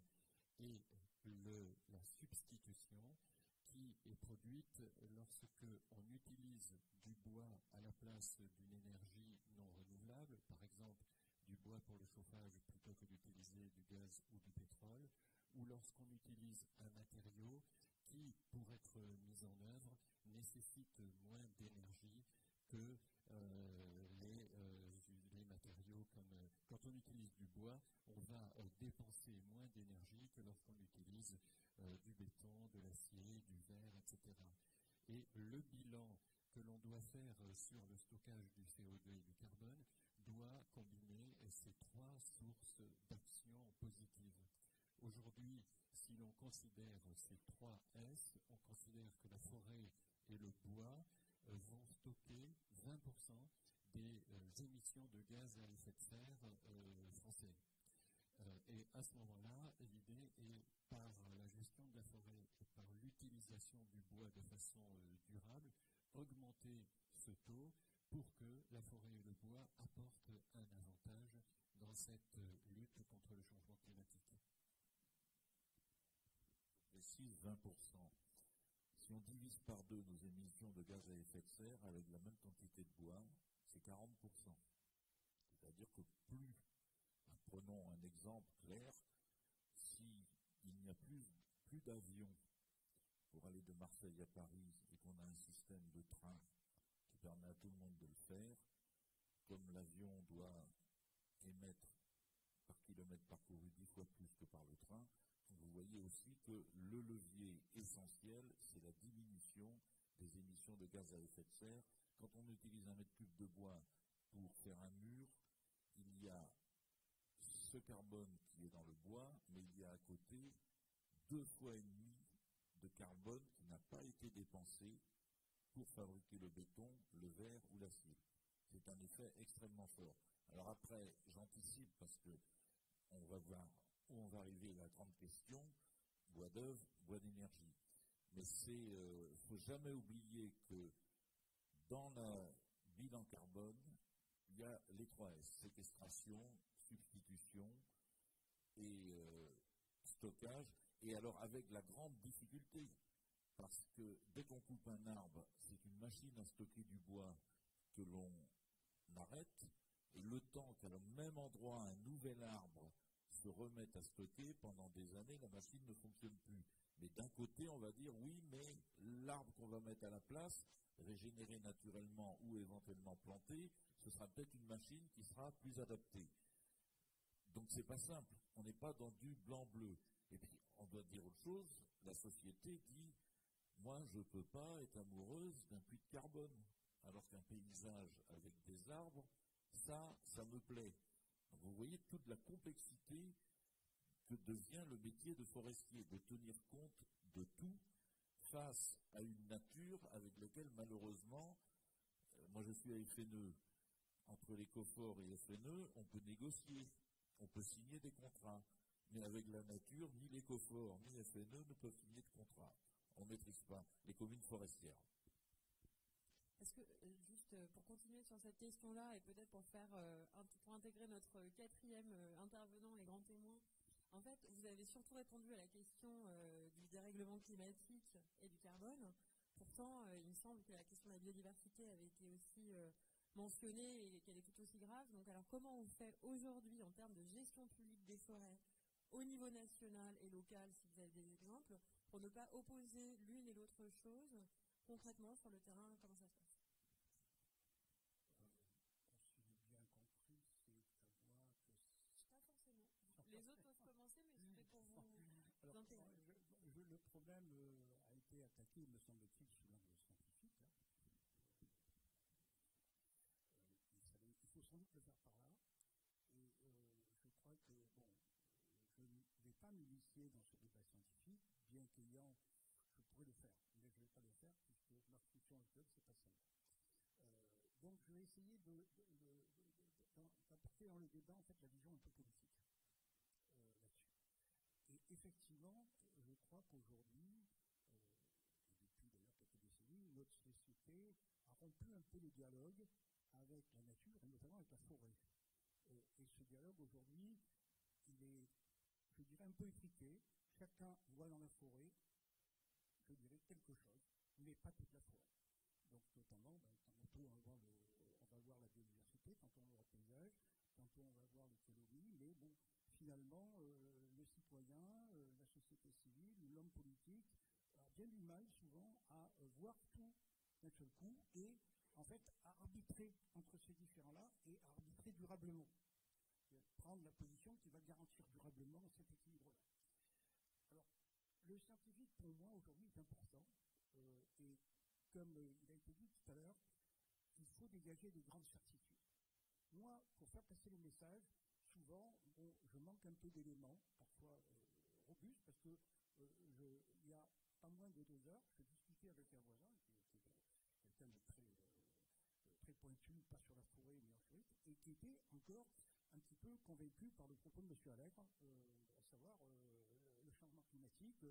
Et le, la substitution est produite lorsque on utilise du bois à la place d'une énergie non renouvelable, par exemple du bois pour le chauffage plutôt que d'utiliser du gaz ou du pétrole, ou lorsqu'on utilise un matériau qui, pour être mis en œuvre, nécessite moins d'énergie que euh, les, comme euh, quand on utilise du bois, on va dépenser moins d'énergie que lorsqu'on utilise du béton, de l'acier, du verre, etc. Et le bilan que l'on doit faire sur le stockage du CO2 et du carbone doit combiner ces trois sources d'action positive. Aujourd'hui, si l'on considère ces trois S, on considère que la forêt et le bois euh, vont stocker 20% des euh, émissions de gaz à effet de serre euh, français. et à ce moment-là, l'idée est, par la gestion de la forêt et par l'utilisation du bois de façon durable, augmenter ce taux pour que la forêt et le bois apportent un avantage dans cette lutte contre le changement climatique. Précise 20%. Si on divise par deux nos émissions de gaz à effet de serre avec la même quantité de bois, c'est 40%. C'est-à-dire que plus, prenons un exemple clair, s'il n'y a plus, plus d'avions pour aller de Marseille à Paris et qu'on a un système de train qui permet à tout le monde de le faire, comme l'avion doit émettre par kilomètre parcouru dix fois plus que par le train, vous voyez aussi que le levier essentiel, c'est la diminution des émissions de gaz à effet de serre. Quand on utilise un mètre cube de bois pour faire un mur, il y a ce carbone qui est dans le bois, mais il y a à côté deux fois et demi de carbone qui n'a pas été dépensé pour fabriquer le béton, le verre ou l'acier. C'est un effet extrêmement fort. Alors après, j'anticipe parce que on va voir où on va arriver à la grande question, bois d'œuvre, bois d'énergie. Mais c'est, ne euh, faut jamais oublier que dans le bilan carbone, il y a les trois S, séquestration, substitution et euh, stockage. Et alors avec la grande difficulté, parce que dès qu'on coupe un arbre, c'est une machine à stocker du bois que l'on arrête, et le temps qu'à le même endroit un nouvel arbre se remettent à stocker pendant des années, la machine ne fonctionne plus. Mais d'un côté, on va dire oui, mais l'arbre qu'on va mettre à la place, régénéré naturellement ou éventuellement planté, ce sera peut-être une machine qui sera plus adaptée. Donc c'est pas simple. On n'est pas dans du blanc-bleu. Et puis, on doit dire autre chose. La société dit, moi, je ne peux pas être amoureuse d'un puits de carbone. Alors qu'un paysage avec des arbres, ça, ça me plaît. Vous voyez toute la complexité que devient le métier de forestier, de tenir compte de tout face à une nature avec laquelle malheureusement, euh, moi je suis à FNE. Entre l'écophore et FNE, on peut négocier, on peut signer des contrats. Mais avec la nature, ni l'écophore ni FNE ne peuvent signer de contrat. On ne maîtrise pas les communes forestières. Que, euh, euh, pour continuer sur cette question-là, et peut-être pour faire, euh, pour intégrer notre quatrième intervenant et grand témoin, en fait, vous avez surtout répondu à la question du dérèglement climatique et du carbone. Pourtant, il me semble que la question de la biodiversité avait été aussi mentionnée et qu'elle est tout aussi grave. Donc, alors, comment on fait aujourd'hui en termes de gestion publique des forêts au niveau national et local, si vous avez des exemples, pour ne pas opposer l'une et l'autre chose concrètement sur le terrain, comment ça se passe Les autres peuvent commencer, mais c'était pour vous Alors, intégrer. le problème euh, a été attaqué, me semble-t-il, sous l'angle scientifique. Hein. Euh, il, faut sans doute le faire par là. Et euh, je crois que, bon, je ne vais pas m'initier dans ce débat scientifique, bien qu'ayant, je pourrais le faire, mais je ne vais pas le faire puisque ma fonction actuelle, c'est pas celle donc je vais essayer d'apporter dans le débat en fait la vision un peu politique effectivement, je crois qu'aujourd'hui, euh, et depuis d'ailleurs quelques décennies, notre société a rompu un peu le dialogue avec la nature et notamment avec la forêt. Euh, et ce dialogue aujourd'hui, il est, je dirais, un peu étriqué. Chacun voit dans la forêt, je dirais, quelque chose, mais pas toute la forêt. Donc notamment, ben, tantôt on va, voir la biodiversité, tantôt on va voir le paysage, tantôt on va voir l'écologie, mais bon, finalement, euh, le citoyen, euh, société civile, l'homme politique a bien du mal souvent à euh, voir tout d'un seul coup et en fait à arbitrer entre ces différents-là et à arbitrer durablement. prendre la position qui va garantir durablement cet équilibre-là. Alors, le scientifique, pour moi, aujourd'hui, est important. et comme il a été dit tout à l'heure, il faut dégager des grandes certitudes. Moi, pour faire passer le message, souvent, je manque un peu d'éléments, parfois euh, parce que euh, il y a pas moins de deux heures, je discutais avec un voisin, qui était quelqu'un de très, euh, pointu, pas sur la forêt, mais en fait, et qui était encore un petit peu convaincu par le propos de M. Allègre, à savoir le changement climatique,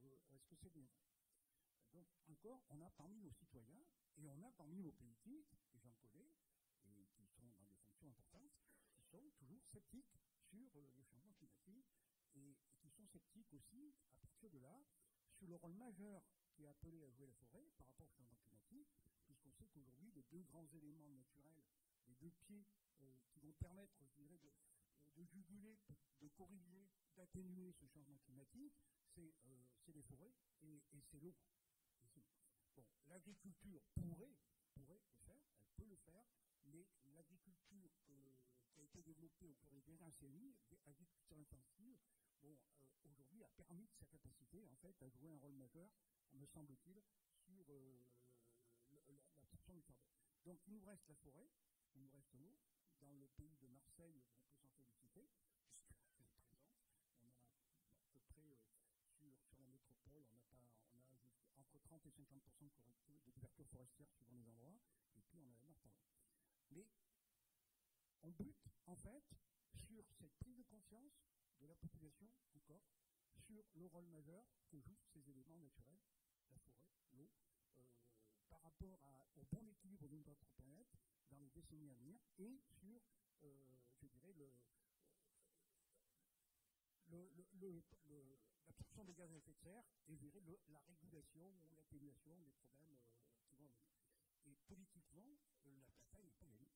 bon, est-ce que c'est bien? Donc, encore, on a parmi nos citoyens, et on a parmi nos politiques, et j'en connais, et qui sont dans des fonctions importantes, sont toujours sceptiques sur euh, le changement climatique et, qui sont sceptiques aussi, à partir de là, sur le rôle majeur qui est appelé à jouer la forêt par rapport au changement climatique, puisqu'on sait qu'aujourd'hui, les deux grands éléments naturels, les deux pieds euh, qui vont permettre, je dirais, de, de juguler, de corriger, d'atténuer ce changement climatique, c'est euh, les forêts et, c'est l'eau. Bon, l'agriculture pourrait, pourrait le faire, elle peut le faire, mais l'agriculture qui a été développée au cours des dernières décennies, l'agriculture intensive, bon, euh, aujourd'hui a permis sa capacité en fait à jouer un rôle majeur, me semble-t-il, sur euh, la, production du carbone. Donc il nous reste la forêt, il nous reste l'eau. Dans le pays de Marseille, on peut s'en féliciter, puisqu'elle est présente. On a à peu près euh, sur, sur, la métropole, on a, pas, entre 30 et 50 de, de couverture forestière suivant les endroits, et puis on a la mer mais on bute, en fait, sur cette prise de conscience de la population, encore, sur le rôle majeur que jouent ces éléments naturels, la forêt, l'eau, euh, par rapport au bon équilibre de notre planète dans les décennies à venir, et sur, euh, je dirais, l'absorption des gaz à effet de serre et je dirais, la régulation ou l'atténuation des problèmes euh, qui vont venir. Et politiquement, la bataille n'est pas gagnée.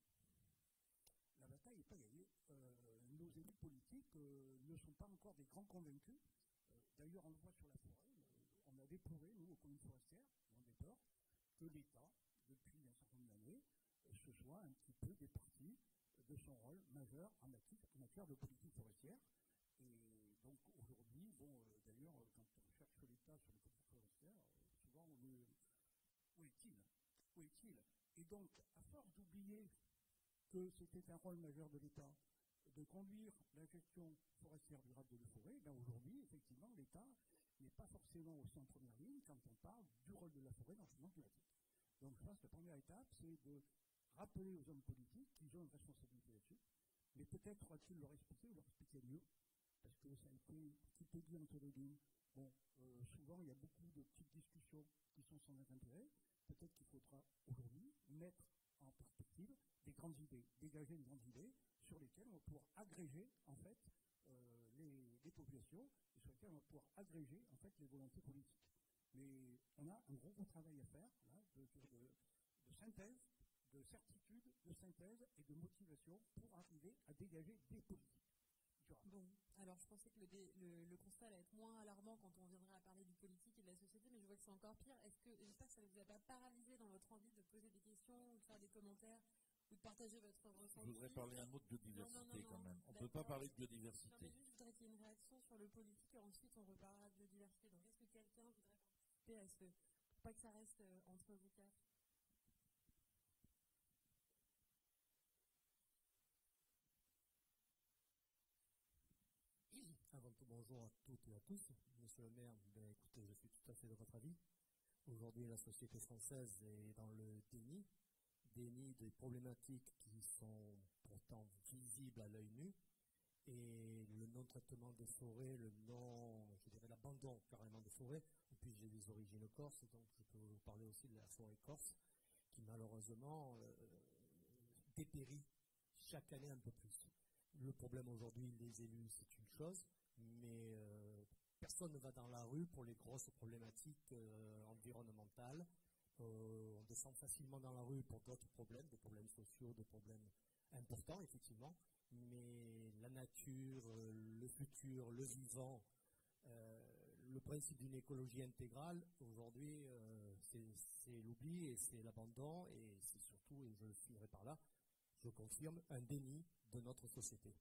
La bataille pas gagnée. Euh, nos élus politiques euh, ne sont pas encore des grands convaincus. Euh, d'ailleurs, on le voit sur la forêt. on a déploré, nous, aux communes forestières, on a peur, que l'État, depuis un certain nombre d'années, se soit un petit peu départi de son rôle majeur en matière, de politique forestière. Et donc aujourd'hui, bon, d'ailleurs, quand on cherche l'État sur les politiques forestières, souvent on est où est-il? Où est-il? Et donc, à force d'oublier que c'était un rôle majeur de l'État de conduire la gestion forestière durable de la forêt, ben aujourd'hui, effectivement, l'État n'est pas forcément aussi en première ligne quand on parle du rôle de la forêt dans le changement climatique. Donc je pense que la première étape, c'est de rappeler aux hommes politiques qu'ils ont une responsabilité là-dessus, mais peut-être va-t-il leur expliquer ou leur expliquer mieux, parce que ça a été petit peu dit entre les deux. Bon, euh, souvent il y a beaucoup de petites discussions qui sont sans intérêt. Peut-être qu'il faudra aujourd'hui mettre en perspective des grandes idées, dégager des grandes idées sur lesquelles on va pouvoir agréger en fait euh, les, populations et sur lesquelles on va pouvoir agréger en fait les volontés politiques. Mais on a un gros, gros travail à faire de synthèse, de certitude, de synthèse et de motivation pour arriver à dégager des politiques. Bon, alors je pensais que le, dé, le, le, constat allait être moins alarmant quand on viendrait à parler du politique et de la société, mais je vois que c'est encore pire. Est-ce que, j'espère que ça ne vous a pas paralysé dans votre envie de poser des questions, ou de faire des commentaires, ou de partager votre ressenti? Je voudrais parler un mot de biodiversité non, non, non, quand même. On ne peut pas parler de biodiversité. Non, mais juste, je voudrais qu'il y ait une réaction sur le politique et ensuite on reparlera de biodiversité. Donc est-ce que quelqu'un voudrait participer à ce... pour pas que ça reste euh, entre vous quatre Avant tout, bonjour à toutes et à tous. Monsieur le maire, ben, écoutez, je suis tout à fait de votre avis. Aujourd'hui, la société française est dans le déni, déni des problématiques qui sont pourtant visibles à l'œil nu. Et le non-traitement des forêts, le non, je dirais l'abandon carrément des forêts. Et puis j'ai des origines corses, donc je peux vous parler aussi de la forêt corse, qui malheureusement euh, dépérit chaque année un peu plus. Le problème aujourd'hui, les élus, c'est une chose, mais euh, personne ne va dans la rue pour les grosses problématiques euh, environnementales. Euh, on descend facilement dans la rue pour d'autres problèmes, des problèmes sociaux, des problèmes importants, effectivement. Mais la nature, le futur, le vivant, le principe d'une écologie intégrale, aujourd'hui, c'est l'oubli et c'est l'abandon et c'est surtout, et je finirai par là, je confirme, un déni de notre société.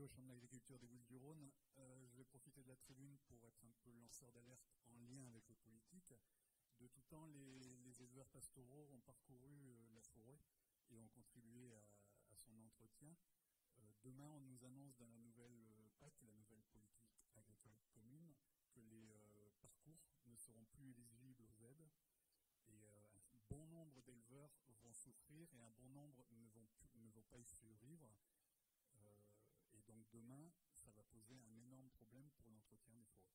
Paulio, champ de l'agriculture des Bouches du Rhône. Euh, je vais profiter de la tribune pour être un peu lanceur d'alerte en lien avec le politique. De tout temps, les, éleveurs pastoraux ont parcouru euh, la forêt et ont contribué à, son entretien. Euh, demain, on nous annonce dans la nouvelle PAC, la nouvelle politique agricole commune, que les parcours ne seront plus éligibles aux aides. Et un bon nombre d'éleveurs vont souffrir et un bon nombre ne vont pas y survivre. Euh, donc demain, ça va poser un énorme problème pour l'entretien des forêts.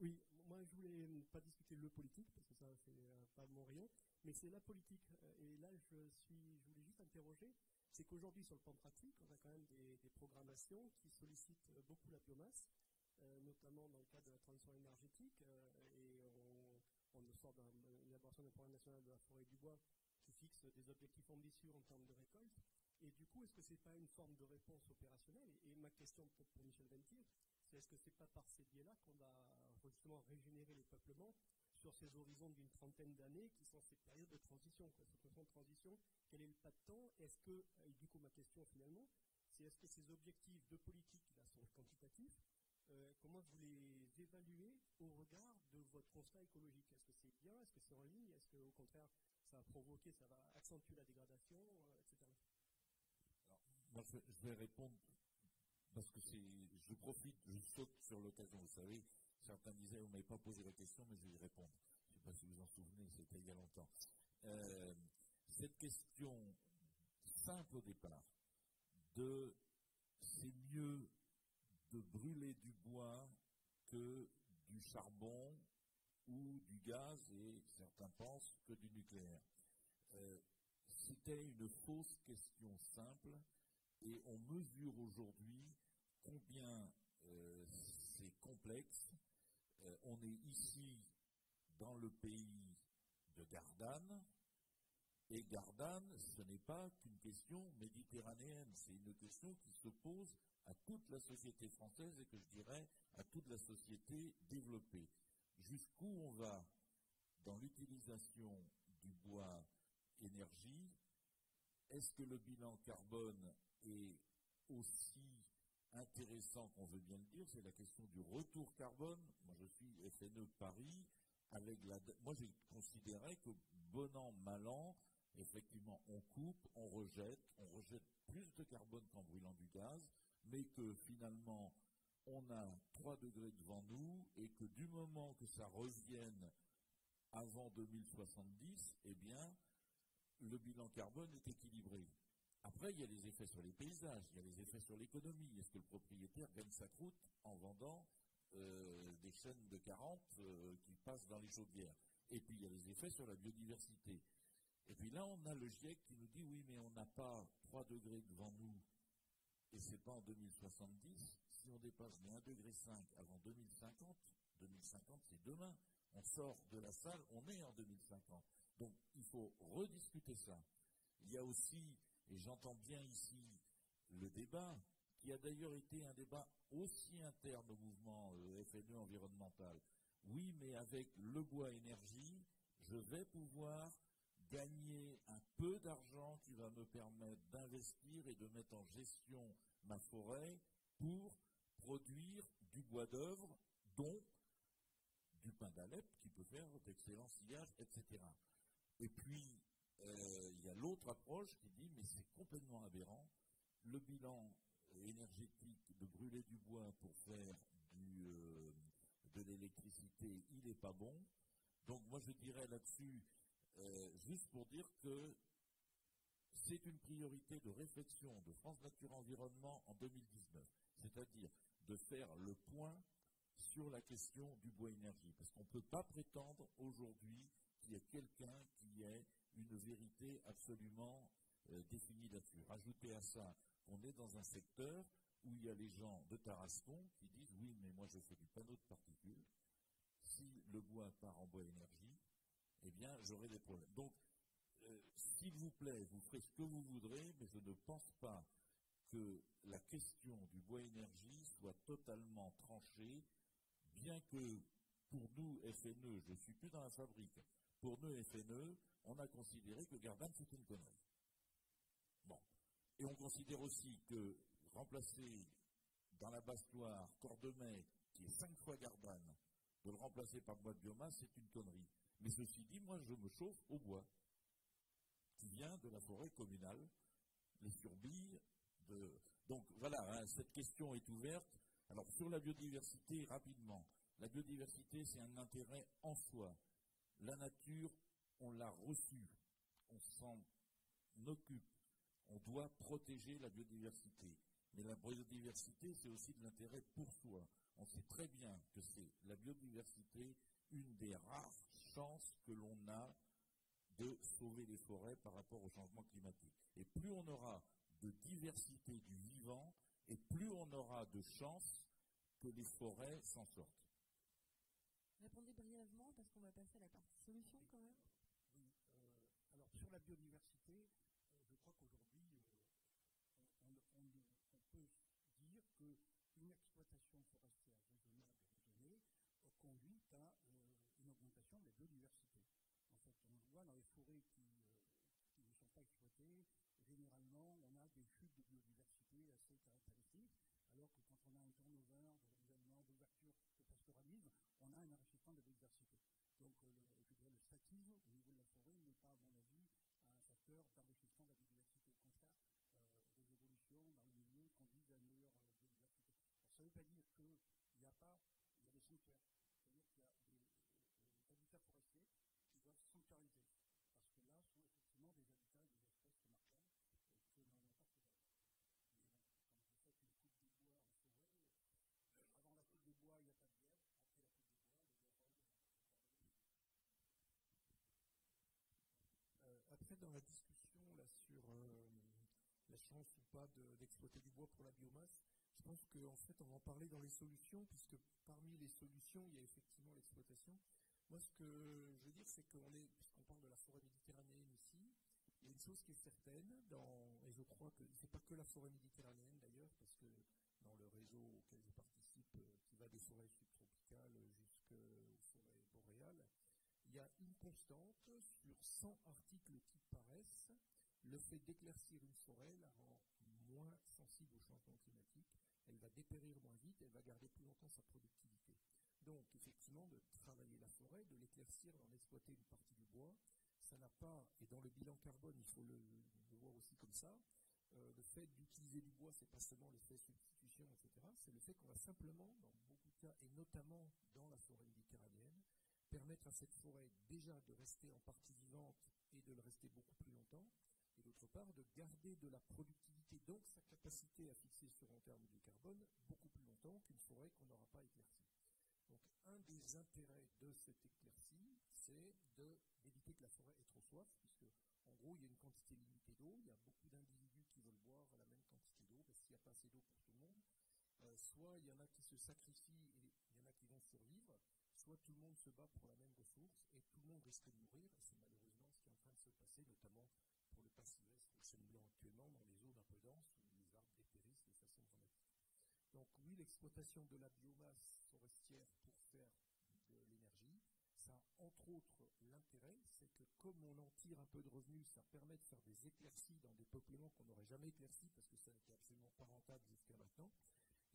oui, moi je voulais pas discuter le politique parce que ça c'est euh, pas mon rayon, mais c'est la politique. Et là je suis, je voulais juste interroger, c'est qu'aujourd'hui sur le plan pratique, on a quand même des, programmations qui sollicitent beaucoup la biomasse, euh, notamment dans le cadre de la transition énergétique, euh, et on, on sort d'une élaboration d'un programme national de la forêt et du bois qui fixe des objectifs ambitieux en termes de récolte. Et du coup, est-ce que c'est pas une forme de réponse opérationnelle? Et, ma question peut-être pour Michel Ventir, c'est est-ce que c'est pas par ces biais-là qu'on va justement régénérer les peuplements sur ces horizons d'une trentaine d'années qui sont ces périodes de transition, cette notion de transition, quel est le pas de temps? Est-ce que, et du coup ma question finalement, c'est est-ce que ces objectifs de politique là sont quantitatifs? Euh, comment vous les évaluez au regard de votre constat écologique? Est-ce que c'est bien? Est-ce que c'est en ligne? Est-ce qu'au contraire, ça va provoquer, ça va accentuer la dégradation, euh, etc. Moi, je, vais répondre parce que je profite, je saute sur l'occasion. Vous savez, certains disaient, vous m'avez pas posé la question, mais je vais y répondre. Je ne sais pas si vous en souvenez, c'était il y a longtemps. Euh, cette question simple au départ de c'est mieux de brûler du bois que du charbon ou du gaz, et certains pensent que du nucléaire. Euh, C'était une fausse question simple, et on mesure aujourd'hui combien euh, c'est complexe. Euh, on est ici dans le pays de Gardanne, et Gardanne, ce n'est pas qu'une question méditerranéenne, c'est une question qui se pose à toute la société française et que je dirais à toute la société développée. Jusqu'où on va dans l'utilisation du bois énergie? Est-ce que le bilan carbone est aussi intéressant qu'on veut bien le dire? C'est la question du retour carbone. Moi, je suis FNE Paris. avec la, moi j'ai considéré que bon an, mal an, effectivement, on coupe, on rejette, on rejette plus de carbone qu'en brûlant du gaz, mais que finalement, on a 3 degrés devant nous et que du moment que ça revienne avant 2070, eh bien, le bilan carbone est équilibré. Après, il y a les effets sur les paysages, il y a les effets sur l'économie. Est-ce que le propriétaire gagne sa croûte en vendant euh, des chaînes de 40 euh, qui passent dans les chaudières? Et puis, il y a les effets sur la biodiversité. Et puis là, on a le GIEC qui nous dit oui, mais on n'a pas 3 degrés devant nous et c'est pas en 2070. Si on dépasse les 1,5 degré avant 2050, 2050 c'est demain. On sort de la salle, on est en 2050. Donc il faut rediscuter ça. Il y a aussi, et j'entends bien ici le débat, qui a d'ailleurs été un débat aussi interne au mouvement euh, FNE environnemental. Oui, mais avec le bois énergie, je vais pouvoir gagner un peu d'argent qui va me permettre d'investir et de mettre en gestion ma forêt pour produire du bois d'œuvre, dont du pain d'Alep qui peut faire d'excellents sillages, etc. Et puis, euh, il y a l'autre approche qui dit, mais c'est complètement aberrant, le bilan énergétique de brûler du bois pour faire euh, de l'électricité, il n'est pas bon. Donc moi je dirais là-dessus, euh, juste pour dire que c'est une priorité de réflexion de France Nature Environnement en 2019, c'est-à-dire de faire le point sur la question du bois énergie, parce qu'on ne peut pas prétendre aujourd'hui qu'il y ait quelqu'un qui ait une vérité absolument euh, définie là-dessus. Rajoutez à ça qu'on est dans un secteur où il y a les gens de Tarascon qui disent oui, mais moi je fais du panneau de particules. Si le bois part en bois énergie, eh bien, j'aurai des problèmes. Donc, euh, s'il vous plaît, vous ferez ce que vous voudrez, mais je ne pense pas que la question du bois énergie soit totalement tranchée, bien que pour nous, FNE, je ne suis plus dans la fabrique, pour nous, FNE, on a considéré que Gardanne, c'était une connerie. Bon. Et on considère aussi que remplacer dans la Basse-Loire Cordemais, qui est cinq fois Gardanne, de le remplacer par bois de biomasse, c'est une connerie. Mais ceci dit, moi, je me chauffe au bois, qui vient de la forêt communale, les surbilles. De... Donc voilà, hein, cette question est ouverte. Alors sur la biodiversité, rapidement. La biodiversité, c'est un intérêt en soi. La nature, on l'a reçue. On s'en occupe. On doit protéger la biodiversité. Mais la biodiversité, c'est aussi de l'intérêt pour soi. On sait très bien que c'est la biodiversité une des rares chances que l'on a de sauver les forêts par rapport au changement climatique. Et plus on aura de diversité du vivant, et plus on aura de chances que les forêts s'en sortent. Répondez brièvement parce qu'on va passer à la partie solution quand même. Oui, euh, alors sur la biodiversité, euh, je crois qu'aujourd'hui, euh, on, peut dire qu'une exploitation forestière raisonnable conduit à une augmentation de la biodiversité. En fait, on voit dans les forêts qui, euh, ne sont pas exploitées, généralement, on a des chutes de biodiversité assez caractéristiques, alors que quand on a un turnover de renouvellement, d'ouverture, de pastoralisme, on a un enrichissement de biodiversité. Donc, euh, le, je le statisme au niveau de la forêt n'est pas, à mon avis, un facteur d'enrichissement de la biodiversité. Au contraire, euh, les évolutions dans le milieu conduisent à une meilleure biodiversité. Alors, ça ne veut pas dire qu'il n'y a pas, il y a des sanctuaires. C'est-à-dire qu'il y a des, habitats forestiers qui Parce que là sont effectivement des habitats et des espèces remarquables euh, que l'on n'a pas trouvé. Et donc, quand vous faites une coupe de bois en forêt, euh, avant la coupe de bois, il n'y a pas de lièvre. Après la coupe de bois, lièvres euh, Après, dans la discussion là, sur la chance ou pas d'exploiter du bois pour la biomasse, je pense qu'en fait, on va en parler dans les solutions, puisque parmi les solutions, il y a effectivement l'exploitation. Moi, ce que je veux dire, c'est qu'on est, puisqu'on parle de la forêt méditerranéenne ici, il y a une chose qui est certaine, dans, et je crois que ce n'est pas que la forêt méditerranéenne d'ailleurs, parce que dans le réseau auquel je participe, euh, qui va des forêts subtropicales jusqu'aux forêts boréales, il y a une constante sur 100 articles qui paraissent, le fait d'éclaircir une forêt la rend moins sensible au changement climatique, elle va dépérir moins vite, elle va garder plus longtemps sa productivité. Donc, effectivement, de travailler la forêt, de l'éclaircir, d'en exploiter une partie du bois. Ça n'a pas, et dans le bilan carbone, il faut le, voir aussi comme ça, euh, le fait d'utiliser du bois, c'est pas seulement l'effet substitution, etc. C'est le fait qu'on va simplement, dans beaucoup de cas, et notamment dans la forêt méditerranéenne, permettre à cette forêt déjà de rester en partie vivante et de le rester beaucoup plus longtemps, et d'autre part de garder de la productivité, donc sa capacité à fixer sur long terme du carbone, beaucoup plus longtemps qu'une forêt qu'on n'aura pas éclaircie. Donc un des intérêts de cette éclaircie, c'est d'éviter que la forêt ait trop soif, puisque en gros il y a une quantité limitée d'eau, il y a beaucoup d'individus qui veulent boire la même quantité d'eau, parce qu'il n'y a pas assez d'eau pour tout le monde. Euh, soit il y en a qui se sacrifient et il y en a qui vont survivre, soit tout le monde se bat pour la même ressource et tout le monde risque de mourir, et c'est malheureusement ce qui est en train de se passer, notamment pour le Pacifique au chêne blanc actuellement, dans les peu denses où les arbres dépérissent de façon dramatique. Donc oui, l'exploitation de la biomasse pour faire de l'énergie, ça a entre autres l'intérêt, c'est que comme on en tire un peu de revenus, ça permet de faire des éclaircies dans des peuplements qu'on n'aurait jamais éclaircis parce que ça n'était absolument pas rentable jusqu'à maintenant.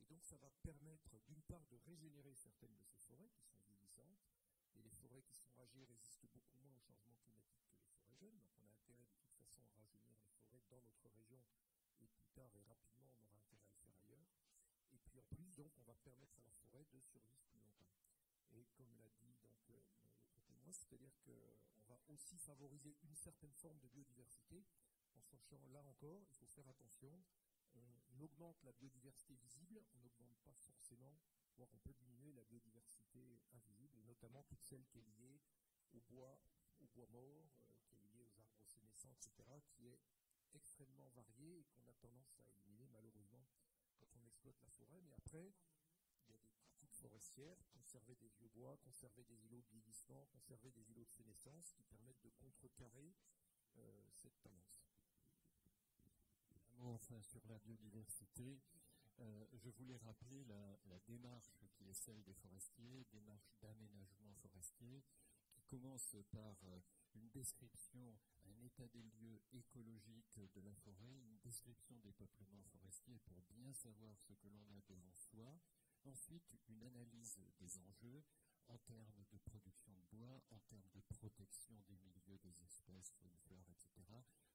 Et donc ça va permettre d'une part de régénérer certaines de ces forêts qui sont vieillissantes, et les forêts qui sont âgées résistent beaucoup moins au changement climatique que les forêts jeunes, donc on a intérêt de toute façon à rajeunir les forêts dans notre région, et plus tard et rapidement on aura intérêt à le faire ailleurs. Et puis en plus, donc, on va permettre à la forêt de survivre plus longtemps. Et comme l'a dit donc euh, témoin, c'est-à-dire qu'on va aussi favoriser une certaine forme de biodiversité, en sachant là encore, il faut faire attention, on augmente la biodiversité visible, on n'augmente pas forcément, voire on peut diminuer la biodiversité invisible, et notamment toute celle qui est liée au bois, au bois mort, euh, qui est liée aux arbres sénescents, etc., qui est extrêmement variée et qu'on a tendance à éliminer malheureusement quand on exploite la forêt. Mais après, conserver des vieux bois, conserver des îlots de vieillissement, conserver des îlots de sénescence qui permettent de contrecarrer euh, cette tendance. Enfin sur la biodiversité, euh, je voulais rappeler la, démarche qui est celle des forestiers, démarche d'aménagement forestier, qui commence par euh, une description, un état des lieux écologiques de la forêt, une description des peuplements forestiers pour bien savoir ce que l'on a devant soi, ensuite une analyse des enjeux, en termes de production de bois, en termes de protection des milieux, des espèces, faune, fleurs, etc.,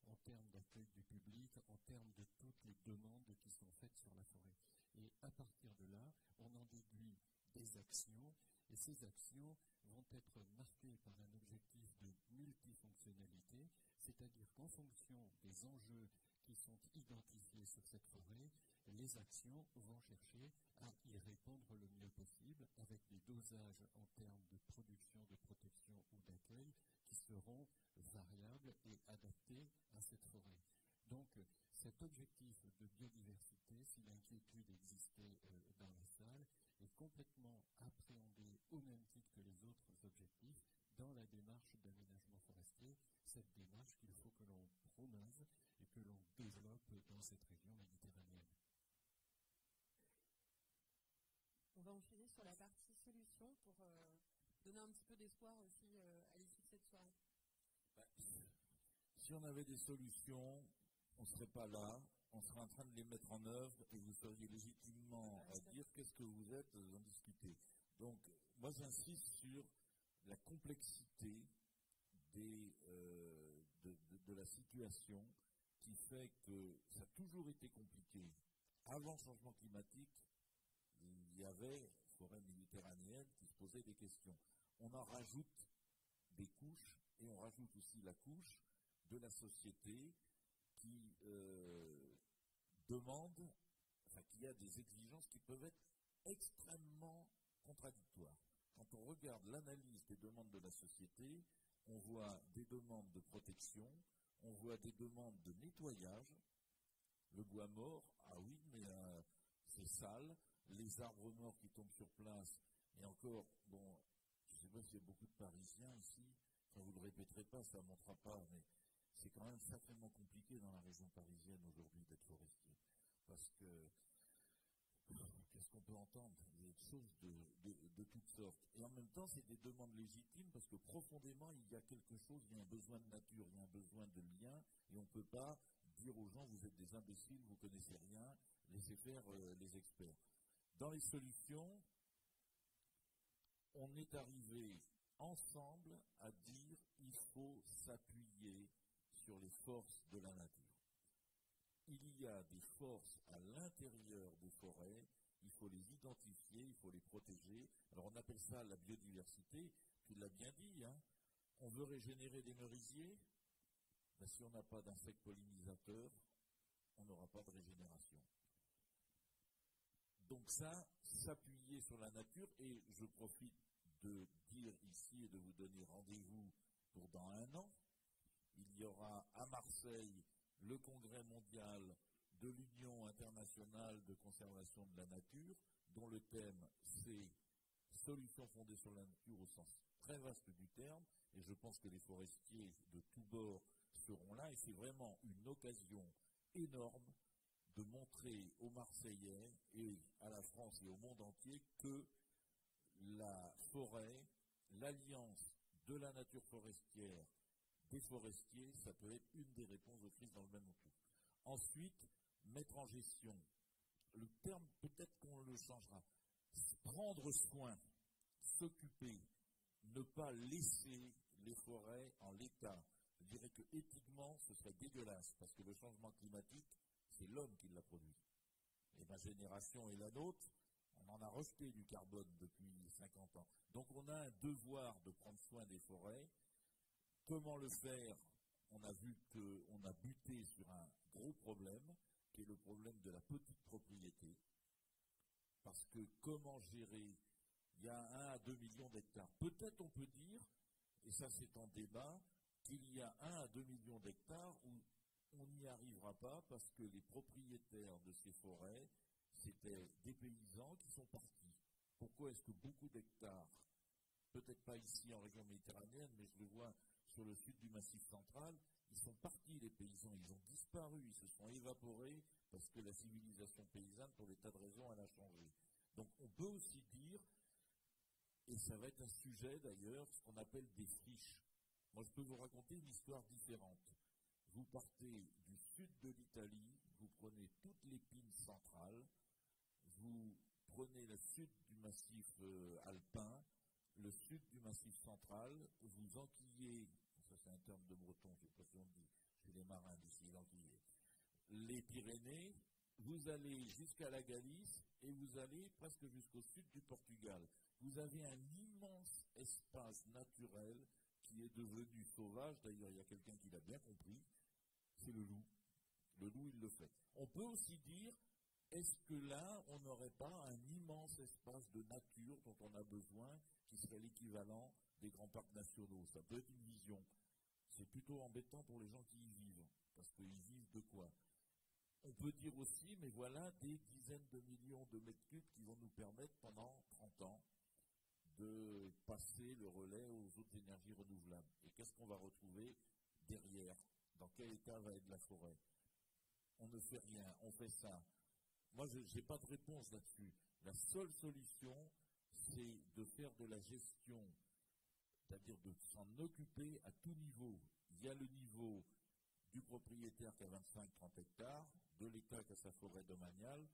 en termes d'accueil du public, en termes de toutes les demandes qui sont faites sur la forêt. Et à partir de là, on en déduit des actions, et ces actions vont être marquées par un objectif de multifonctionnalité, c'est-à-dire qu'en fonction des enjeux qui sont identifiés sur cette forêt, les actions vont chercher à y répondre le mieux possible avec des dosages en termes de production, de protection ou d'accueil qui seront variables et adaptés à cette forêt. Donc, cet objectif de biodiversité, si l'inquiétude existait euh, dans la salle, est complètement appréhendé au même titre que les autres objectifs dans la démarche d'aménagement forestier, cette démarche qu'il faut que l'on promeuve et que l'on développe dans cette région méditerranéenne. On va enchaîner sur la partie solution pour euh, donner un petit peu d'espoir aussi euh, à l'issue de cette soirée. Bah, si on avait des solutions, on ne serait pas là, on serait en train de les mettre en œuvre et vous seriez légitimement à dire qu'est-ce que vous êtes, vous en discuter. Donc, moi j'insiste sur la complexité euh, de, la situation qui fait que ça a toujours été compliqué. Avant le changement climatique, il y avait forêt méditerranéenne qui se posait des questions. On en rajoute des couches et on rajoute aussi la couche de la société qui euh, demande, enfin qui a des exigences qui peuvent être extrêmement contradictoires. Quand on regarde l'analyse des demandes de la société, on voit des demandes de protection, on voit des demandes de nettoyage. Le bois mort, ah oui, mais euh, c'est sale. Les arbres morts qui tombent sur place, et encore, bon, je ne sais pas s'il y a beaucoup de Parisiens ici, enfin, vous ne le répéterez pas, ça ne montrera pas, mais c'est quand même sacrément compliqué dans la région parisienne aujourd'hui d'être forestier. Parce que qu'on peut entendre Des choses de, toutes sortes. Et en même temps, c'est des demandes légitimes parce que profondément, il y a quelque chose, il y a un besoin de nature, il y a un besoin de lien, et on ne peut pas dire aux gens, vous êtes des imbéciles, vous ne connaissez rien, laissez faire euh, les experts. Dans les solutions, on est arrivé ensemble à dire il faut s'appuyer sur les forces de la nature. Il y a des forces à l'intérieur des forêts, il faut les identifier, il faut les protéger. Alors on appelle ça la biodiversité, tu l'as bien dit, hein. on veut régénérer des merisiers, si on n'a pas d'insectes pollinisateurs, on n'aura pas de régénération. Donc ça, s'appuyer sur la nature, et je profite de dire ici et de vous donner rendez-vous pour dans un an. Il y aura à Marseille le congrès mondial de l'Union internationale de conservation de la nature, dont le thème c'est solutions fondées sur la nature au sens très vaste du terme, et je pense que les forestiers de tous bords seront là, et c'est vraiment une occasion énorme de montrer aux Marseillais et à la France et au monde entier que la forêt, l'alliance de la nature forestière, des forestiers, ça peut être une des réponses aux crises dans le même temps. Ensuite, mettre en gestion. Le terme, peut-être qu'on le changera. Prendre soin, s'occuper, ne pas laisser les forêts en l'état. Je dirais que éthiquement, ce serait dégueulasse, parce que le changement climatique, c'est l'homme qui l'a produit. Et ma génération et la nôtre, on en a rejeté du carbone depuis 50 ans. Donc on a un devoir de prendre soin des forêts. Comment le faire? On a vu qu'on a buté sur un gros problème, qui est le problème de la petite propriété. Parce que comment gérer? Il y a 1 à 2 millions d'hectares. Peut-être on peut dire, et ça c'est en débat, qu'il y a 1 à 2 millions d'hectares où on n'y arrivera pas parce que les propriétaires de ces forêts, c'était des paysans qui sont partis. Pourquoi est-ce que beaucoup d'hectares, peut-être pas ici en région méditerranéenne, mais je le vois sur le sud du Massif central, ils sont partis, les paysans, ils ont disparu, ils se sont évaporés parce que la civilisation paysanne, pour des tas de raisons, elle a changé. Donc on peut aussi dire, et ça va être un sujet d'ailleurs, ce qu'on appelle des friches. Moi, je peux vous raconter une histoire différente. Vous partez du sud de l'Italie, vous prenez toutes les pines centrales, vous prenez le sud du massif euh, alpin, le sud du massif central, vous enquillez, un terme de breton, je pas si on dit, chez les marins d'ici, les Pyrénées, vous allez jusqu'à la Galice et vous allez presque jusqu'au sud du Portugal. Vous avez un immense espace naturel qui est devenu sauvage. D'ailleurs, il y a quelqu'un qui l'a bien compris, c'est le loup. Le loup, il le fait. On peut aussi dire, est-ce que là, on n'aurait pas un immense espace de nature dont on a besoin, qui serait l'équivalent des grands parcs nationaux? Ça peut être une vision. C'est plutôt embêtant pour les gens qui y vivent, parce qu'ils vivent de quoi? On peut dire aussi, mais voilà des dizaines de millions de mètres cubes qui vont nous permettre pendant 30 ans de passer le relais aux autres énergies renouvelables. Et qu'est-ce qu'on va retrouver derrière? Dans quel état va être la forêt? On ne fait rien, on fait ça. Moi, je n'ai pas de réponse là-dessus. La seule solution, c'est de faire de la gestion, c'est-à-dire de s'en occuper à tout niveau. Il y a le niveau du propriétaire qui a 25-30 hectares, de l'État qui a sa forêt domaniale,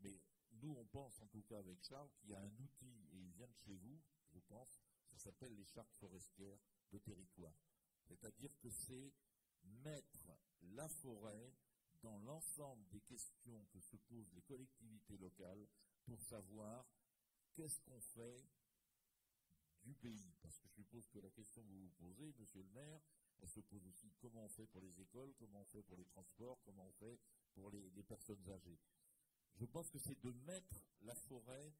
mais nous, on pense, en tout cas avec Charles, qu'il y a un outil, et il vient de chez vous, je pense, ça s'appelle les chartes forestières de territoire. C'est-à-dire que c'est mettre la forêt dans l'ensemble des questions que se posent les collectivités locales pour savoir qu'est-ce qu'on fait du pays. Parce que je suppose que la question que vous vous posez, monsieur le maire, elle se pose aussi comment on fait pour les écoles, comment on fait pour les transports, comment on fait pour les, les personnes âgées. Je pense que c'est de mettre la forêt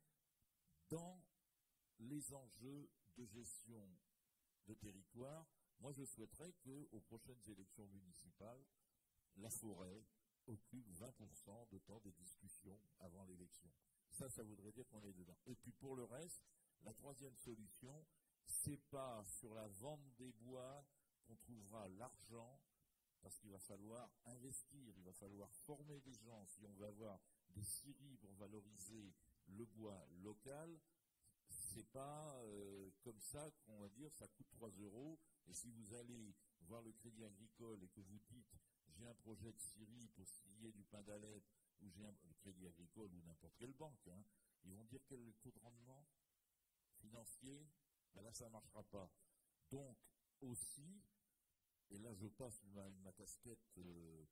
dans les enjeux de gestion de territoire. Moi, je souhaiterais qu'aux prochaines élections municipales, la forêt occupe 20% de temps des discussions avant l'élection. Ça, ça voudrait dire qu'on est dedans. Et puis pour le reste, la troisième solution, c'est pas sur la vente des bois qu'on trouvera l'argent, parce qu'il va falloir investir, il va falloir former des gens. Si on veut avoir des scieries pour valoriser le bois local, c'est pas euh, comme ça qu'on va dire ça coûte 3 euros. Et si vous allez voir le crédit agricole et que vous dites j'ai un projet de scierie pour scier du pain d'Alep ou j'ai un crédit agricole ou n'importe quelle banque, hein, ils vont dire quel est le taux de rendement? Financier ben là, ça ne marchera pas. Donc, aussi, et là, je passe ma, casquette euh,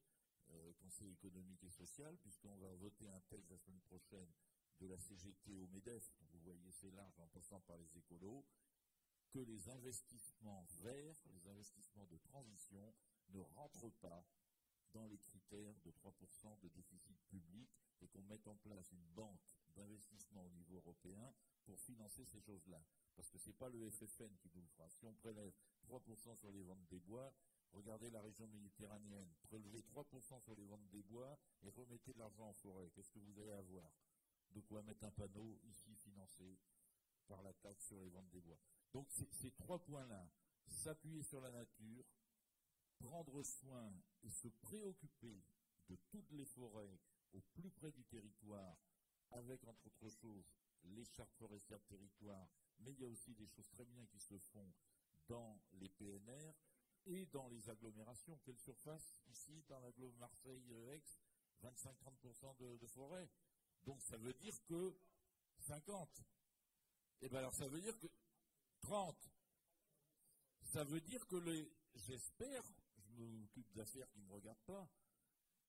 euh, Conseil économique et social, puisqu'on va voter un texte la semaine prochaine de la CGT au MEDEF, vous voyez c'est large en passant par les écolos, que les investissements verts, les investissements de transition ne rentrent pas dans les critères de 3% de déficit public et qu'on mette en place une banque d'investissement au niveau européen pour financer ces choses-là. Parce que ce n'est pas le FFN qui nous le fera. Si on prélève 3% sur les ventes des bois, regardez la région méditerranéenne, prélevez 3% sur les ventes des bois et remettez de l'argent en forêt. Qu'est-ce que vous allez avoir? De quoi mettre un panneau ici financé par la taxe sur les ventes des bois. Donc ces trois points-là, s'appuyer sur la nature, prendre soin et se préoccuper de toutes les forêts au plus près du territoire, avec entre autres choses les chartes forestières de territoire, mais il y a aussi des choses très bien qui se font dans les PNR et dans les agglomérations. Quelle surface ici dans l'agglomération Marseille-Aix 25-30% de, de forêt. Donc ça veut dire que 50. Et bien alors ça veut dire que 30. Ça veut dire que les, j'espère, je m'occupe d'affaires qui ne me regardent pas,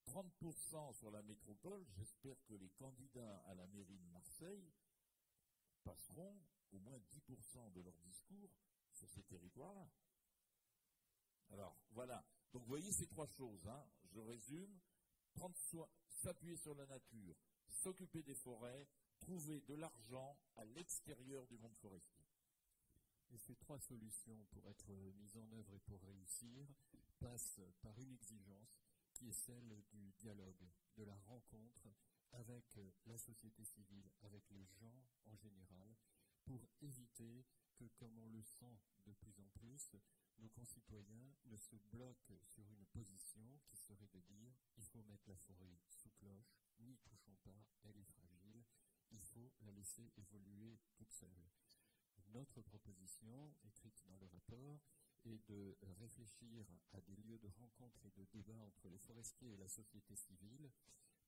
30% sur la métropole, j'espère que les candidats à la mairie de Marseille passeront au moins 10% de leur discours sur ces territoires-là. Alors, voilà. Donc, vous voyez ces trois choses. Hein. Je résume. S'appuyer sur la nature, s'occuper des forêts, trouver de l'argent à l'extérieur du monde forestier. Et ces trois solutions pour être mises en œuvre et pour réussir passent par une exigence qui est celle du dialogue, de la rencontre avec la société civile, avec les gens en général, pour éviter que, comme on le sent de plus en plus, nos concitoyens ne se bloquent sur une position qui serait de dire il faut mettre la forêt sous cloche, n'y touchons pas, elle est fragile, il faut la laisser évoluer toute seule. Notre proposition, écrite dans le rapport, est de réfléchir à des lieux de rencontre et de débat entre les forestiers et la société civile,